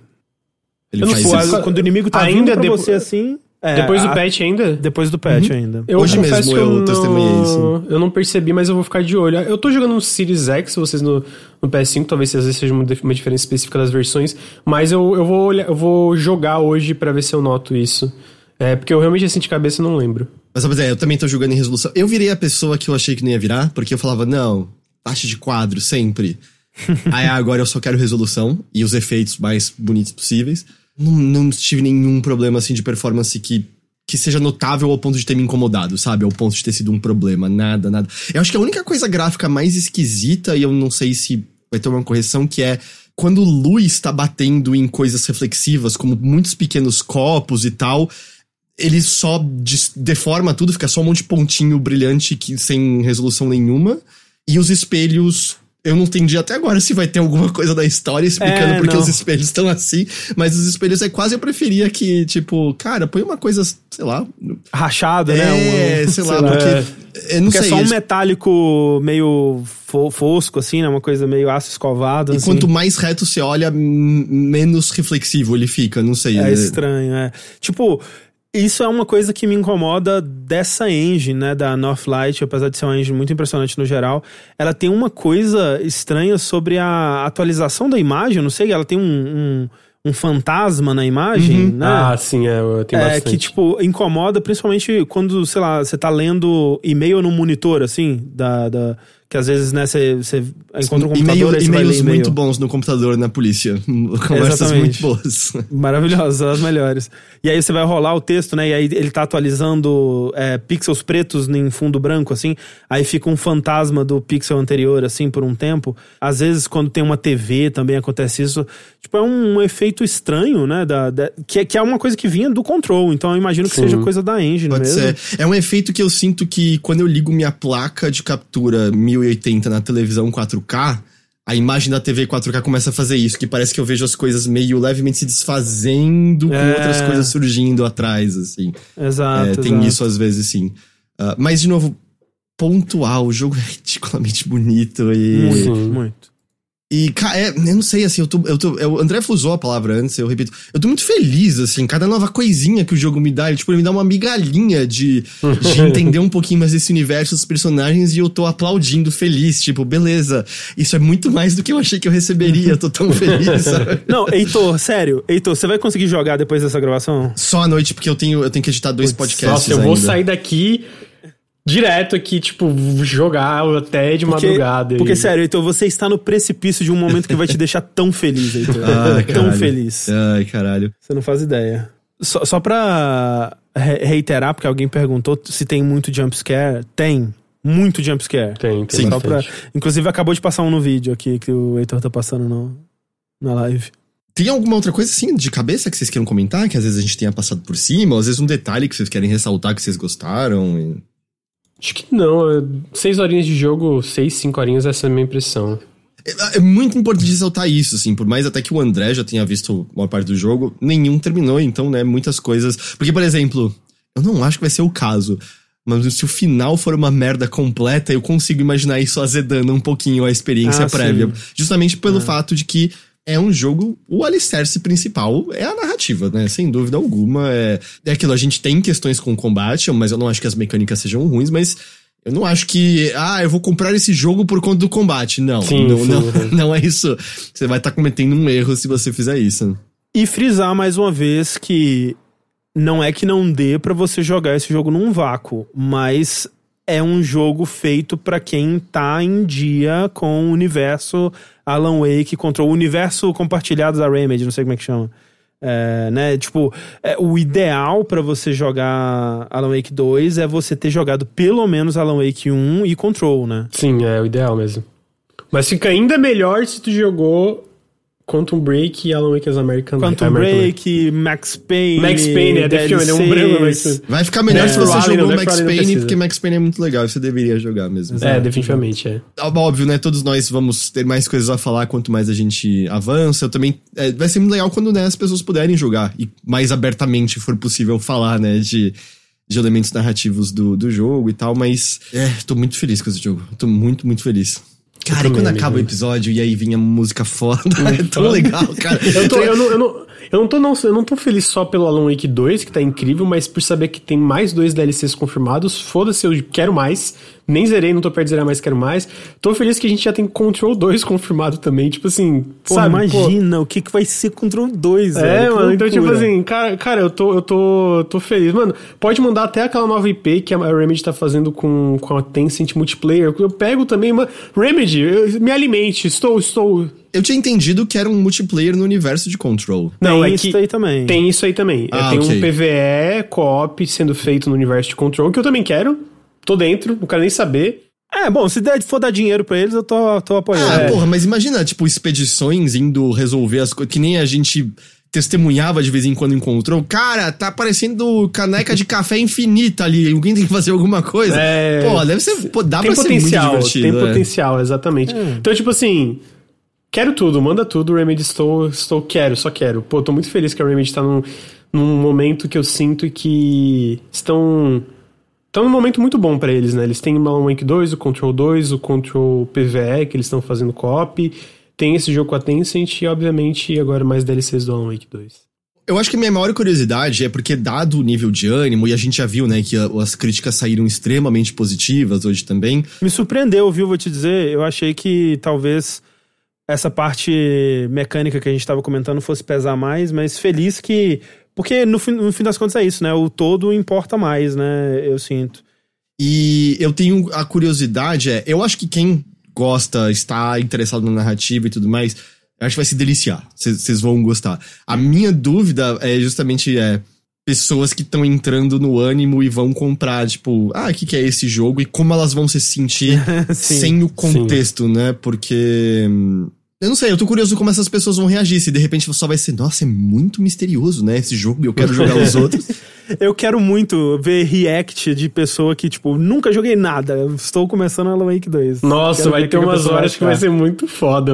ele Eu não faz isso. Quando o inimigo tá Ainda vindo pra depo- você assim. é, depois do a- patch ainda? Depois do patch ainda. Eu Hoje mesmo que eu não, testemunhei isso. Eu não percebi, mas eu vou ficar de olho. Eu tô jogando no Series X, vocês no, no PS5, talvez às vezes seja uma, dif- uma diferença específica das versões, mas eu, eu, vou, olhar, eu vou jogar hoje pra ver se eu noto isso. É, porque eu realmente assim de cabeça não lembro. Mas, mas é, eu também tô jogando em resolução. Eu virei a pessoa que eu achei que não ia virar, porque eu falava, não, taxa de quadro sempre. Aí agora eu só quero resolução e os efeitos mais bonitos possíveis. Não, não tive nenhum problema assim de performance que, que seja notável ao ponto de ter me incomodado, sabe? Ao ponto de ter sido um problema. Nada, nada. Eu acho que a única coisa gráfica mais esquisita, e eu não sei se vai ter uma correção, que é quando luz tá batendo em coisas reflexivas, como muitos pequenos copos e tal, ele só deforma tudo, fica só um monte de pontinho brilhante que, sem resolução nenhuma. E os espelhos. Eu não entendi até agora se vai ter alguma coisa da história explicando É, porque não. os espelhos estão assim. Mas os espelhos é quase eu preferia que, tipo, cara, põe uma coisa, sei lá. Rachado, né? É, Um- sei lá, porque. Eu não Porque sei. é só um metálico meio fo- fosco, assim, né? Uma coisa meio aço escovado. E assim. quanto mais reto você olha, menos reflexivo ele fica, não sei. É né? estranho, é. Tipo, isso é uma coisa que me incomoda dessa engine, né, da Northlight, apesar de ser uma engine muito impressionante no geral. Ela tem uma coisa estranha sobre a atualização da imagem, eu não sei, ela tem um, um, um fantasma na imagem, né? Ah, sim, é, tenho É, bastante. que, tipo, incomoda principalmente quando, sei lá, você tá lendo e-mail no monitor, assim, da. da que às vezes, né, você, encontra um computador E-mails e-mail. muito bons no computador, na polícia. Conversas Exatamente. muito boas. Maravilhosas, as melhores. E aí você vai rolar o texto, né? E aí ele tá atualizando é, pixels pretos em fundo branco, assim. Aí fica um fantasma do pixel anterior, assim, por um tempo. Às vezes, quando tem uma TV, também acontece isso. Tipo, é um, efeito estranho, né? Da, da- que, é- que é uma coisa que vinha do control. Então eu imagino que Sim. seja coisa da engine Pode mesmo. ser. É um efeito que eu sinto que quando eu ligo minha placa de captura 1080 na televisão 4K, a imagem da TV 4K começa a fazer isso, que parece que eu vejo as coisas meio levemente se desfazendo com É. outras coisas surgindo atrás, assim. Exato. É, tem exato. isso às vezes, sim. Ah, mas, de novo, pontual, o jogo é ridiculamente bonito e. Muito, muito. E, cara, é, eu não sei, assim, eu tô, eu tô. O André usou a palavra antes, eu repito. Eu tô muito feliz, assim, cada nova coisinha que o jogo me dá, ele, tipo, ele me dá uma migalhinha de, de entender um pouquinho mais desse universo, dos personagens, e eu tô aplaudindo feliz, tipo, beleza, isso é muito mais do que eu achei que eu receberia, eu tô tão feliz, sabe? Não, Heitor, sério. Heitor, você vai conseguir jogar depois dessa gravação? Só à noite, porque eu tenho, eu tenho que editar dois podcasts. Nossa, eu vou ainda. sair daqui direto aqui, tipo, jogar até de Porque, madrugada. porque e- sério, Heitor, você está no precipício de um momento que vai te deixar tão feliz, Heitor. Ah, tão feliz. Ai, caralho. Você não faz ideia. Só, só pra re- reiterar, porque alguém perguntou se tem muito jumpscare. Tem. Muito jumpscare. Tem, tem Sim. Só pra, inclusive, acabou de passar um no vídeo aqui que o Heitor tá passando no, na live. Tem alguma outra coisa assim de cabeça que vocês queiram comentar? Que às vezes a gente tenha passado por cima, ou às vezes um detalhe que vocês querem ressaltar que vocês gostaram? e- Acho que não. é Seis horinhas de jogo, seis, cinco horinhas, essa é a minha impressão. É, é muito importante ressaltar isso, assim, por mais até que o André já tenha visto uma parte do jogo, nenhum terminou, então, né, muitas coisas. Porque, por exemplo, eu não acho que vai ser o caso, Mas se o final for uma merda completa, eu consigo imaginar isso azedando um pouquinho a experiência Ah, prévia. sim. Justamente pelo fato de que é um jogo, o alicerce principal é a narrativa, né? Sem dúvida alguma. É, é aquilo, a gente tem questões com o combate, mas eu não acho que as mecânicas sejam ruins, mas eu não acho que, ah, eu vou comprar esse jogo por conta do combate. Não, Sim, não, sim, não, não é isso. Você vai estar cometendo um erro se você fizer isso. E frisar mais uma vez que não é que não dê pra você jogar esse jogo num vácuo, mas é um jogo feito pra quem tá em dia com o universo Alan Wake contra o universo compartilhado da Remedy, não sei como é que chama. É, né? Tipo, é, o ideal pra você jogar Alan Wake 2 é você ter jogado pelo menos Alan Wake 1 e Control, né? Sim, é o ideal mesmo. Mas fica ainda melhor se tu jogou Quantum Break e Alan Wake as American Quantum American Break, Max Payne. Max Payne, é definitivamente, é um branco, mas- Vai ficar melhor É, se você jogou Max não Payne, porque Max Payne é muito legal, você deveria jogar mesmo. É, definitivamente, é. Óbvio, né? Todos nós vamos ter mais coisas a falar quanto mais a gente avança. Eu também. é, vai ser muito legal quando né, as pessoas puderem jogar e mais abertamente for possível falar, né? De, de elementos narrativos do, do jogo e tal. Mas. É, tô muito feliz com esse jogo. Tô muito, muito feliz. Cara, e quando amigo. acaba o episódio e aí vinha música foda, é tão legal, cara. Eu, tô, eu, não, eu, não, eu, não tô, não, eu não tô feliz só pelo Alan Wake 2, que tá incrível, mas por saber que tem mais dois DLCs confirmados. Foda-se, eu quero mais. Nem zerei, não tô perto de zerar mais, quero mais. Tô feliz que a gente já tem Control 2 confirmado também. Tipo assim, Pô, sabe? pô, imagina o que, que vai ser Control 2, É, velho, mano, então, tipo assim, cara, cara eu, tô, eu tô, tô feliz. Mano, pode mandar até aquela nova IP que a Remedy tá fazendo com, com a Tencent Multiplayer. Eu pego também, mano. Remedy, eu- me alimente, estou, estou. Eu tinha entendido que era um multiplayer no universo de Control. Não, Tem é isso aí também. Tem isso aí também. Ah, tem ok. um PVE co-op sendo feito no universo de Control, que eu também quero. Tô dentro, não quero nem saber. É, bom, se der, for dar dinheiro pra eles, eu tô, tô apoiando. Ah, É. porra, mas imagina, tipo, expedições indo resolver as coisas, que nem a gente testemunhava de vez em quando encontrou. Cara, tá parecendo caneca de café infinita ali. Alguém tem que fazer alguma coisa. É. Pô, deve ser. Pô, dá tem pra potencial, ser muito divertido. tem é. potencial, exatamente. Então, tipo assim, quero tudo, manda tudo, Remedy, estou, estou, quero, só quero. Pô, tô muito feliz que a Remedy tá num, num momento que eu sinto que estão... Estão num momento muito bom pra eles, né? Eles têm o Alan Wake 2, o Control 2, o Control PVE, que eles estão fazendo co-op. Tem esse jogo com a Tencent e, obviamente, agora mais DLCs do Alan Wake 2. Eu acho que a minha maior curiosidade é porque, dado o nível de ânimo, e a gente já viu, né, que a- as críticas saíram extremamente positivas hoje também. Me surpreendeu, viu? Vou te dizer. Eu achei que talvez essa parte mecânica que a gente tava comentando fosse pesar mais, mas feliz que. Porque no fim, no fim das contas é isso, né? O todo importa mais, né? Eu sinto. E eu tenho a curiosidade, é, eu acho que quem gosta, está interessado na narrativa e tudo mais, eu acho que vai se deliciar. Vocês vão gostar. A minha dúvida é justamente é pessoas que estão entrando no ânimo e vão comprar, tipo, ah, o que, que é esse jogo e como elas vão se sentir Sim, sem o contexto, né? Porque. Eu não sei, eu tô curioso como essas pessoas vão reagir. Se de repente só vai ser, nossa, é muito misterioso, né? Esse jogo e eu quero jogar os outros. Eu quero muito ver react de pessoa que, tipo, nunca joguei nada. Estou começando Alan Wake 2. Nossa, vai ter a umas horas que vai ser muito foda.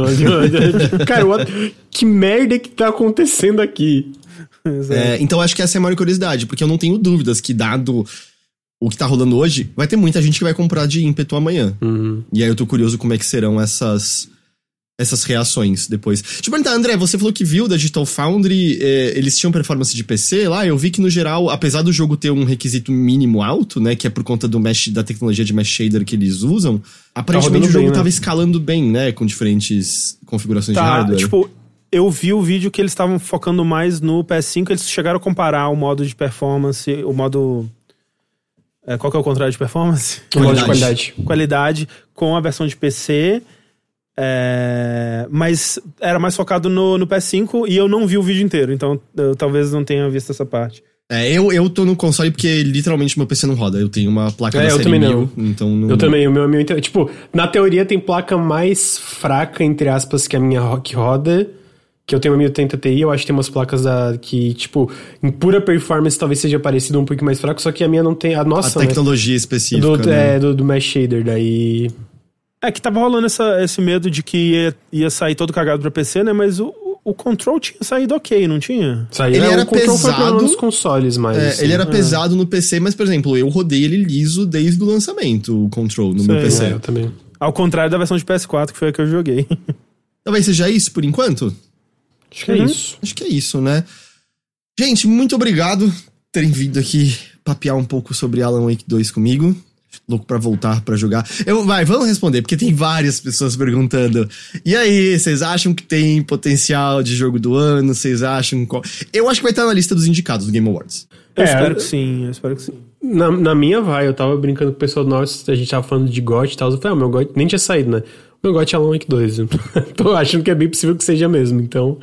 Cara, what- que merda que tá acontecendo aqui? É, então acho que essa é a maior curiosidade, porque eu não tenho dúvidas que, dado o que tá rolando hoje, vai ter muita gente que vai comprar de ímpeto amanhã. E aí eu tô curioso como é que serão essas essas reações depois. Deixa eu perguntar, André, você falou que viu da Digital Foundry, é, eles tinham performance de PC lá, eu vi que no geral, apesar do jogo ter um requisito mínimo alto, né, que é por conta do mesh, da tecnologia de mesh shader que eles usam, aparentemente rodando o jogo bem, né? tava escalando bem, né, com diferentes configurações de Tá, hardware. tipo, eu vi o vídeo que eles estavam focando mais no PS5, eles chegaram a comparar o modo de performance, o modo. é, qual que é o contrário de performance? Modo de Qualidade. qualidade. Qualidade com a versão de PC. É, mas era mais focado no, no PS5 e eu não vi o vídeo inteiro, então eu talvez não tenha visto essa parte. É, eu, eu tô no console porque literalmente meu PC não roda. Eu tenho uma placa É, da eu série também 1000, então não... Eu também, o meu, meu inter- tipo, na teoria tem placa mais fraca, entre aspas, que a minha que roda, que eu tenho uma 1080 Ti, eu acho que tem umas placas da, que, tipo, em pura performance talvez seja parecido um pouco mais fraco, só que a minha não tem, a A nossa, né? tecnologia específica, do, né? é, do, do Mesh Shader, daí... É que tava rolando essa, esse medo de que ia, ia sair todo cagado pra PC, né? Mas o, O Control tinha saído ok, não tinha? Saiu, Ele é, era o control pesado. nos consoles, mas. É, assim, ele era pesado no PC, mas, por exemplo, eu rodei ele liso desde o lançamento, o Control, no meu Sei. PC. É, eu também. Ao contrário da versão de PS4, que foi a que eu joguei. Talvez seja isso por enquanto? Acho que é Uhum. isso. Acho que é isso, né? Gente, muito obrigado por terem vindo aqui papear um pouco sobre Alan Wake 2 comigo. Louco pra voltar pra jogar. Eu, vai, vamos responder, porque tem várias pessoas perguntando. E aí, vocês acham que tem potencial de jogo do ano? Vocês acham qual... Eu acho que vai estar na lista dos indicados do Game Awards. Eu É, espero que sim, eu espero que sim. Na, na minha vai, eu tava brincando com o pessoal nosso, a gente tava falando de GOT e tal. Eu falei, ah, meu GOT nem tinha saído, né? Meu GOT é Alan Wake 2. Tô achando que é bem possível que seja mesmo, então.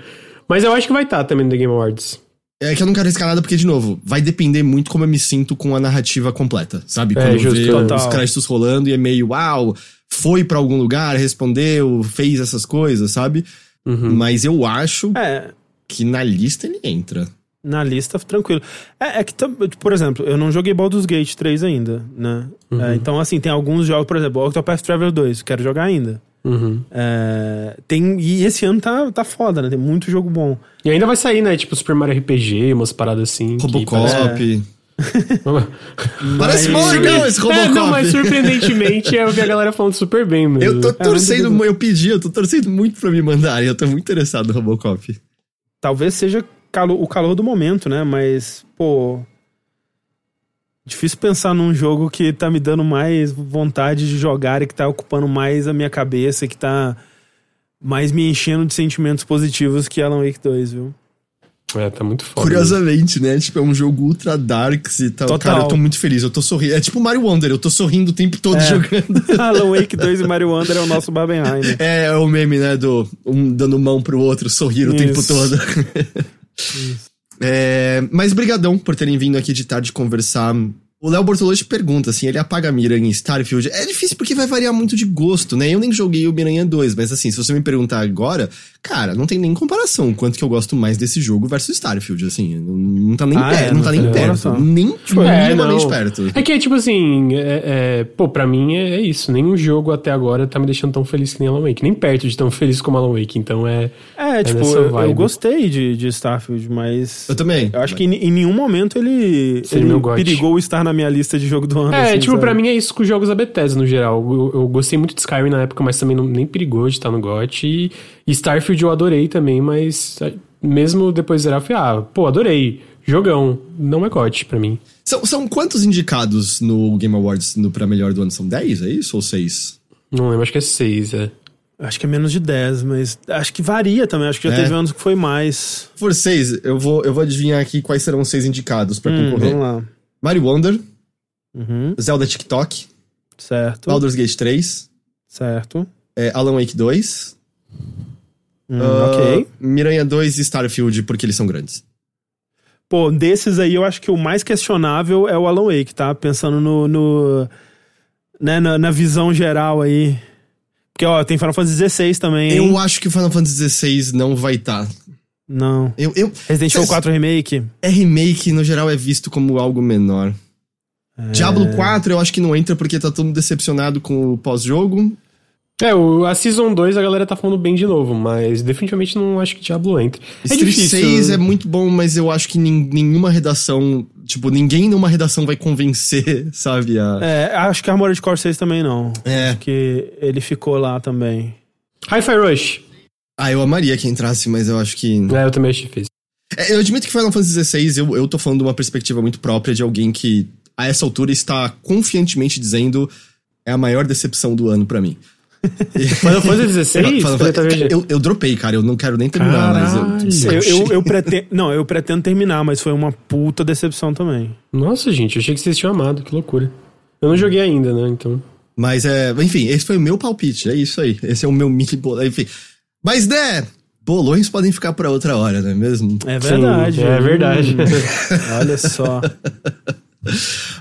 Mas eu acho que vai estar também no The Game Awards. É que eu não quero arriscar nada, porque, de novo, vai depender muito como eu me sinto com a narrativa completa, sabe? É, Quando eu justo, ver total. os créditos rolando e é meio, uau, foi pra algum lugar, respondeu, fez essas coisas, sabe? Uhum. Mas eu acho É, que na lista ele entra. na lista, tranquilo. É, é que, por exemplo, eu não joguei Baldur's Gate 3 ainda, né? Uhum. É, então, assim, tem alguns jogos, por exemplo, Octopath Traveler 2, quero jogar ainda. Uhum. É, tem, e esse ano tá, tá foda, né? Tem muito jogo bom. E ainda vai sair, né? Tipo Super Mario RPG, umas paradas assim. Robocop. parece- Parece bom legal esse Robocop. É, não, mas surpreendentemente eu vi a galera falando super bem mesmo. Eu tô É, torcendo, muito- eu pedi, eu tô torcendo muito pra me mandarem, eu tô muito interessado no Robocop. Talvez seja calo- o calor do momento, né? Mas, pô. Difícil pensar num jogo que tá me dando mais vontade de jogar e que tá ocupando mais a minha cabeça, e que tá mais me enchendo de sentimentos positivos que Alan Wake 2, viu? É, tá muito foda. Curiosamente, né? Tipo, é um jogo ultra darks e tal. Total. Cara, eu tô muito feliz, eu tô sorrindo. É tipo Mario Wonder, eu tô sorrindo o tempo todo É. jogando. Alan Wake 2 e Mario Wonder é o nosso Barbenheimer. É, é o meme, né? Do um dando mão pro outro, sorrir o tempo Isso. É, mas brigadão por terem vindo aqui de tarde conversar. O Léo Bortolotti pergunta assim, ele apaga a Miranha em Starfield. É difícil porque vai variar muito de gosto, né? Eu nem joguei o Miranha 2, mas assim, se você me perguntar agora, cara, não tem nem comparação quanto que eu gosto mais desse jogo versus Starfield, assim. Não, tá nem, Ah, perto, é, não não tá tem nem perto. Nem tipo, É, minimamente não. perto. É que é tipo assim, é, é, pô, pra mim é, é isso. Nenhum jogo até agora tá me deixando tão feliz que nem Alan Wake. Nem perto de tão feliz como Alan Wake. Então é. É, tipo, nessa eu, eu gostei de, de Starfield, mas. Eu também. Eu acho que em, em nenhum momento ele, Seria ele perigou estar na minha lista de jogo do ano. É, assim, tipo, sabe? pra mim é isso com os jogos da Bethesda no geral. Eu, eu gostei muito de Skyrim na época, mas também não, nem perigou de estar no GOT. E, Starfield eu adorei também, mas mesmo depois de zerar, eu falei, ah, pô, adorei. Jogão. Não é GOT pra mim. São, são quantos indicados no Game Awards no pra melhor do ano? São 10, é isso? Ou 6? Não lembro, acho que é seis, é. Acho que é menos de 10, mas acho que varia também. Acho que já É. teve anos que foi mais. Se for 6, eu vou, eu vou adivinhar aqui quais serão os 6 indicados pra Hum, concorrer. vamos lá. Mario Wonder, Uhum, Zelda TikTok, certo. Baldur's Gate 3, Certo. é, Alan Wake 2, Hum, ah, ok. Miranha 2 e Starfield, porque eles são grandes. Pô, desses aí eu acho que o mais questionável é o Alan Wake, tá? Pensando no. no né, na, na visão geral aí. Porque, ó, tem Final Fantasy XVI também, hein? Eu acho que o Final Fantasy XVI não vai estar. Não. Eu, eu, Resident Evil Cês- 4 Remake. é remake, no geral, é visto como algo menor. É. Diablo 4 eu acho que não entra porque tá todo mundo decepcionado com o pós-jogo. É, o, a Season 2 a galera tá falando bem de novo, mas definitivamente não acho que Diablo entre. É Street difícil. 6 é muito bom, mas eu acho que nin- nenhuma redação, tipo, ninguém numa redação vai convencer, sabe? A... É, acho que Armored Core 6 também não. É. Acho que ele ficou lá também. Hi-Fi Rush. Ah, eu amaria que entrasse, mas eu acho que. É, eu também acho difícil. É, eu admito que Final Fantasy XVI, eu, eu tô falando de uma perspectiva muito própria de alguém que, a essa altura, está confiantemente dizendo é a maior decepção do ano pra mim. Final Fantasy 16? Final Planeta Fantasy- Verde. eu, eu dropei, cara, eu não quero nem terminar, Caralho. mas eu. Eu, eu, eu pretendo. Não, eu pretendo terminar, mas foi uma puta decepção também. Nossa, gente, eu achei que vocês tinham amado, que loucura. Eu não joguei ainda, né? Então. Mas é. Enfim, esse foi o meu palpite, é isso aí. Esse é o meu mini bolo. Enfim. Mas, né? Bolões podem ficar pra outra hora, não é mesmo? É verdade. Sim, é verdade. Hum, olha só.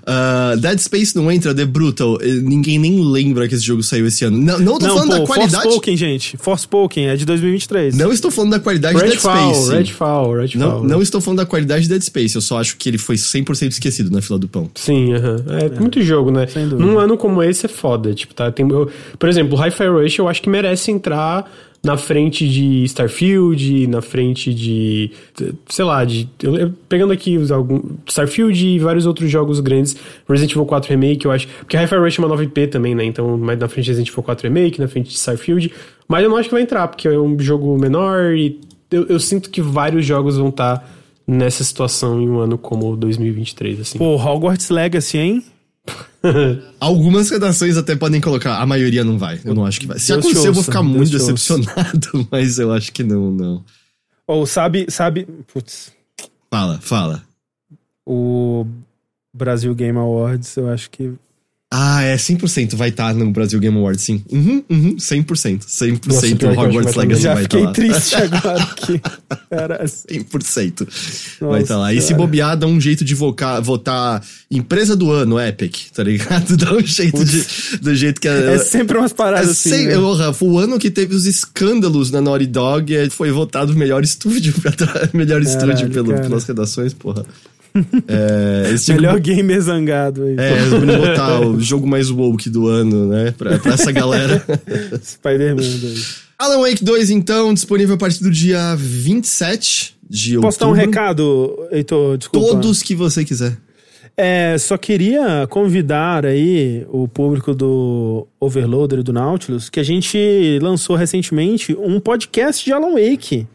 Ah, Dead Space não entra, The Brutal. eh, Ninguém nem lembra que esse jogo saiu esse ano. Não, não tô Não, falando da pô, qualidade. Forspoken, gente. Forspoken é de 2023. Não estou falando da qualidade de Dead Redfall, Space. Redfall, Redfall. Não, não estou falando da qualidade de Dead Space, eu só acho que ele foi 100% esquecido na fila do pão. Sim, aham. É, muito jogo, né? sem dúvida. Num ano como esse é foda. Tipo, tá? Tem, eu- por exemplo, Hi-Fi Rush eu acho que merece entrar na frente de Starfield, na frente de. sei lá, de. pegando aqui os algum, Starfield e vários outros jogos grandes. Resident Evil 4 Remake, eu acho. Porque Hi-Fi Rush é uma nova IP também, né? Então, mais na frente de Resident Evil 4 Remake, na frente de Starfield. Mas eu não acho que vai entrar, porque é um jogo menor e eu, eu sinto que vários jogos vão estar nessa situação em um ano como 2023, assim. Pô, Hogwarts Legacy, hein? Algumas redações até podem colocar, a maioria não vai. Eu não acho que vai. Se Deus te acontecer, eu vou ouça, ficar Deus muito te ouça. decepcionado, mas eu acho que não, não. Ou sabe, sabe, putz, Fala, fala. o Brasil Game Awards, eu acho que Ah, é 100% vai estar no Brasil Game Awards, sim. Uhum, uhum, 100%. 100% Nossa, que Hogwarts vai Legacy já vai estar fiquei lá. triste agora que era assim. 100% vai Nossa, estar lá. E se bobear, dá um jeito de vocar, votar empresa do ano, Epic, tá ligado? Dá um jeito de, do jeito que É sempre umas É paradas assim. sem- né? Foi o ano que teve os escândalos na Naughty Dog e foi votado o melhor estúdio, pra melhor Caralho, estúdio pelo, cara. pelas redações, porra. É, que Melhor gamer zangado aí. É, botar o jogo mais woke do ano, né? Pra, pra essa galera. Spider-Man. Alan Wake 2, então, disponível a partir do dia 27 de Posso dar um outubro. recado, Heitor? Desculpa. Todos que você quiser. É, só queria convidar aí o público do Overloader e do Nautilus, que a gente lançou recentemente um podcast de Alan Wake.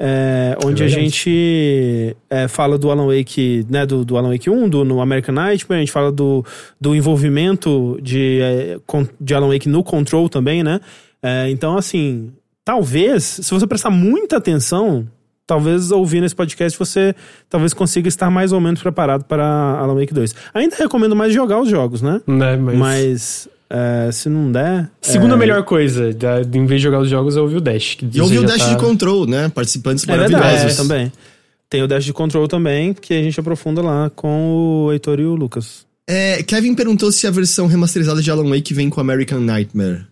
É, onde a verdade. gente é, fala do Alan Wake, né, do, do Alan Wake 1, do no American Nightmare, a gente fala do, do envolvimento de, é, de Alan Wake no Control também, né? É, então, assim, talvez, se você prestar muita atenção, talvez ouvindo esse podcast você talvez consiga estar mais ou menos preparado para Alan Wake 2. Ainda recomendo mais jogar os jogos, né? Né, mas... Mas é, se não der. Segunda é, melhor coisa, da- em vez de jogar os jogos, é ouvir o Dash. que E ouvi você o Dash tá- de Control, né? Participantes É maravilhosos. é, também. Tem o Dash de Control também, que a gente aprofunda lá com o Heitor e o Lucas. É, Kevin perguntou se a versão remasterizada de Alan Wake vem com American Nightmare.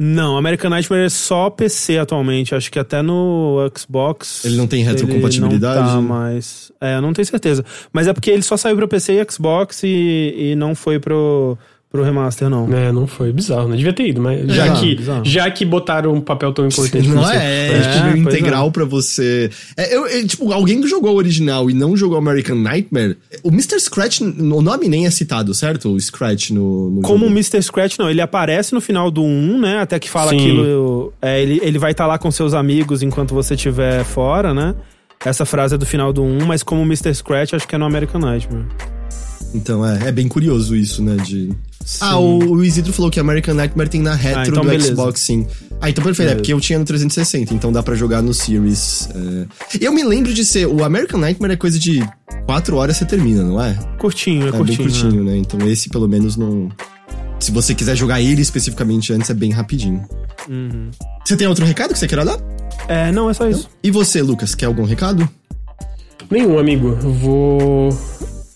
Não, American Nightmare é só PC atualmente. Acho que até no Xbox. Ele não tem ele retrocompatibilidade? Não tá, mas. É, eu não tenho certeza. Mas é porque ele só saiu pra PC e Xbox e, e não foi pro, pro remaster, não. É, não foi bizarro, né? Devia ter ido, mas já, Bizarro, que, bizarro. já que botaram um papel tão importante Não você. é, é, É, tipo, pois integral pra você. É, eu- é, tipo, alguém que jogou o original e não jogou American Nightmare, o Mr. Scratch, o nome nem é citado, certo? O Scratch no. no Como o. Mr. Scratch, não. Ele aparece no final do 1, né? Até que fala Sim. aquilo. é, ele, ele vai estar lá com seus amigos enquanto você estiver fora, né? Essa frase é do final do 1, mas como Mr. Scratch, acho que é no American Nightmare. Então é, é bem curioso isso, né? De... Ah, o, o Isidro falou que American Nightmare tem na retro Ah, então do beleza. Xbox, sim. Ah, então perfeito, é Beleza. porque eu tinha no 360, então dá pra jogar no Series. é. Eu me lembro de ser. O American Nightmare é coisa de 4 horas você termina, não é? Curtinho, é, É bem curtinho. curtinho, né? Então esse pelo menos não. Se você quiser jogar ele especificamente antes, é bem rapidinho. Uhum. Você tem outro recado que você queira dar? É, não, é só isso. E você, Lucas, quer algum recado? Nenhum, amigo. Eu vou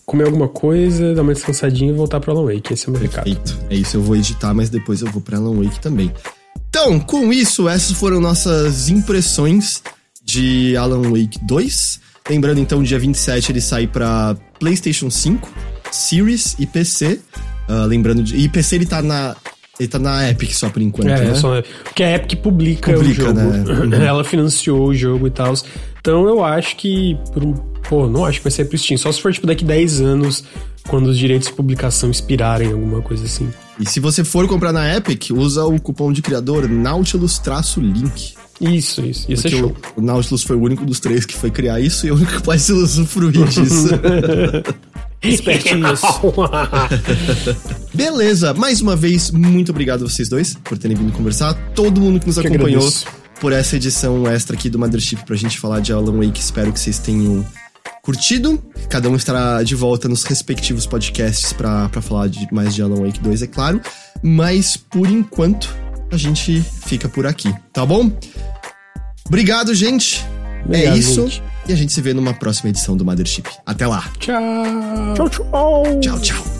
comer alguma coisa, dar uma descansadinha e voltar pro Alan Wake. Esse é o meu recado. Perfeito. É isso, eu vou editar, mas depois eu vou pra Alan Wake também. Então, com isso, essas foram nossas impressões de Alan Wake 2. Lembrando, então, dia 27 ele sai pra PlayStation 5, Series e PC. Ah, lembrando de. E PC ele tá na. Ele tá na Epic só por enquanto, É, né? só, porque a Epic publica, Publica, o jogo. né? Ela financiou o jogo e tal. Então eu acho que. Por um, pô, não acho que vai sair pro Steam. Só se for tipo daqui 10 anos, quando os direitos de publicação expirarem, alguma coisa assim. E se você for comprar na Epic, usa o cupom de criador Nautilus-link. Isso, isso. Isso é Porque show. o, o Nautilus foi o único dos três que foi criar isso e o único que pode usufruir disso. Espertinhos. Beleza, mais uma vez, muito obrigado a vocês dois por terem vindo conversar. Todo mundo que nos Que acompanhou agradeço. por essa edição extra aqui do Mothership pra gente falar de Alan Wake. Espero que vocês tenham curtido. Cada um estará de volta nos respectivos podcasts pra pra falar de mais de Alan Wake 2, é claro. Mas por enquanto, a gente fica por aqui, tá bom? Obrigado, gente. Obrigado, é isso. gente. E a gente se vê numa próxima edição do Mothership. Até lá. Tchau. tchau, tchau. Tchau, tchau.